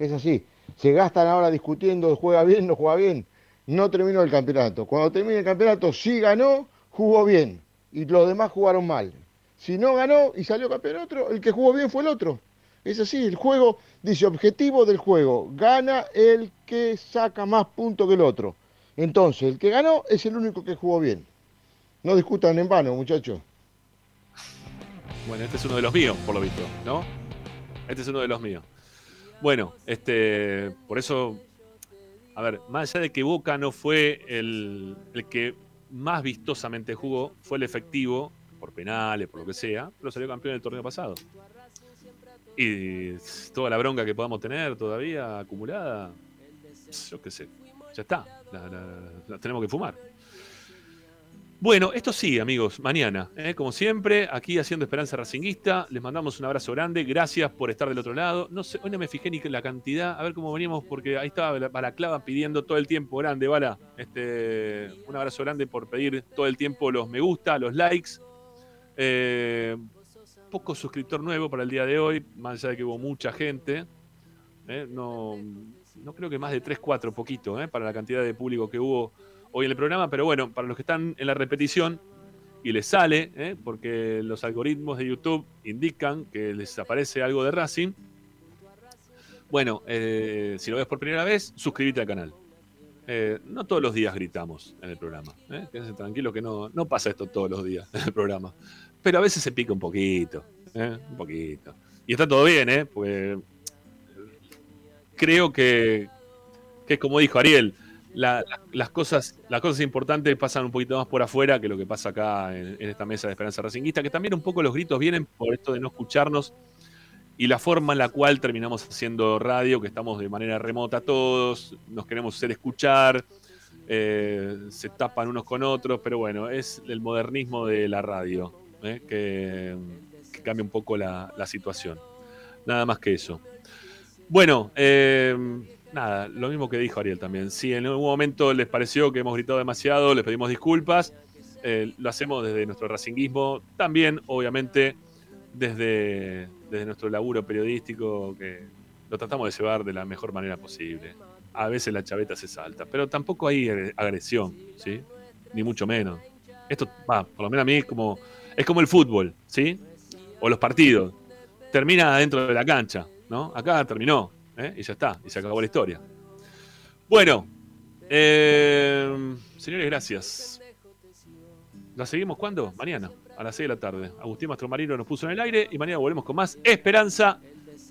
Es así. Se gastan ahora discutiendo, juega bien, no juega bien. No terminó el campeonato. Cuando termine el campeonato, sí ganó, jugó bien. Y los demás jugaron mal. Si no ganó y salió campeón otro, el que jugó bien fue el otro. Es así, el juego dice objetivo del juego, gana el que saca más puntos que el otro. Entonces, el que ganó es el único que jugó bien. No discutan en vano, muchachos. Bueno, este es uno de los míos, por lo visto, ¿no? Este es uno de los míos. Bueno, este, por eso, a ver, más allá de que Boca no fue el, el que más vistosamente jugó, fue el efectivo, por penales, por lo que sea, pero salió campeón del torneo pasado. Y toda la bronca que podamos tener todavía acumulada, yo qué sé, ya está, la, tenemos que fumar. Bueno, esto sí, amigos, mañana, ¿eh? como siempre, aquí haciendo Esperanza Racinguista, les mandamos un abrazo grande, gracias por estar del otro lado. No sé, hoy no me fijé ni la cantidad, a ver cómo veníamos, porque ahí estaba Balaclava pidiendo todo el tiempo, grande, Bala, este, un abrazo grande por pedir todo el tiempo los me gusta, los likes. Eh, poco suscriptor nuevo para el día de hoy, más allá de que hubo mucha gente. ¿eh? no, no creo que más de 3, 4, poquito, ¿eh? para la cantidad de público que hubo hoy en el programa, pero bueno, para los que están en la repetición y les sale, ¿eh? porque los algoritmos de YouTube indican que les aparece algo de Racing. Bueno, si lo ves por primera vez, suscríbete al canal. no todos los días gritamos en el programa. Quédense tranquilos que no, no pasa esto todos los días en el programa pero a veces se pica un poquito, ¿eh? un poquito. Y está todo bien, ¿eh? Pues creo que, que como dijo Ariel, las, cosas, las cosas importantes pasan un poquito más por afuera que lo que pasa acá en, esta mesa de Esperanza Racinguista, que también un poco los gritos vienen por esto de no escucharnos y la forma en la cual terminamos haciendo radio, que estamos de manera remota todos, nos queremos hacer escuchar, eh, se tapan unos con otros, pero bueno, es el modernismo de la radio. ¿eh? que, cambie un poco la, situación. Nada más que eso. Bueno, eh, nada, lo mismo que dijo Ariel también. Si en algún momento les pareció que hemos gritado demasiado, les pedimos disculpas. Eh, lo hacemos desde nuestro racinguismo, también, obviamente, desde, desde nuestro laburo periodístico, que lo tratamos de llevar de la mejor manera posible. A veces la chaveta se salta, pero tampoco hay agresión, ¿sí? Ni mucho menos. Esto, va, por lo menos a mí, como es como el fútbol, ¿sí? O los partidos. Termina dentro de la cancha, ¿no? Acá terminó, ¿eh? y ya está, y se acabó la historia. Bueno, eh, señores, gracias. ¿La seguimos cuándo? Mañana, a las 6 de la tarde. Agustín Mastromarino nos puso en el aire y mañana volvemos con más Esperanza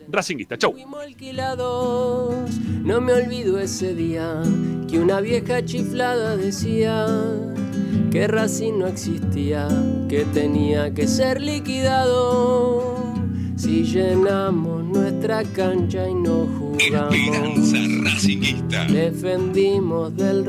Racinguista. Chau. No me olvido ese día que una vieja chiflada decía que Racing no existía, que tenía que ser liquidado. Si llenamos nuestra cancha y no jugamos, Esperanza Racingista. defendimos del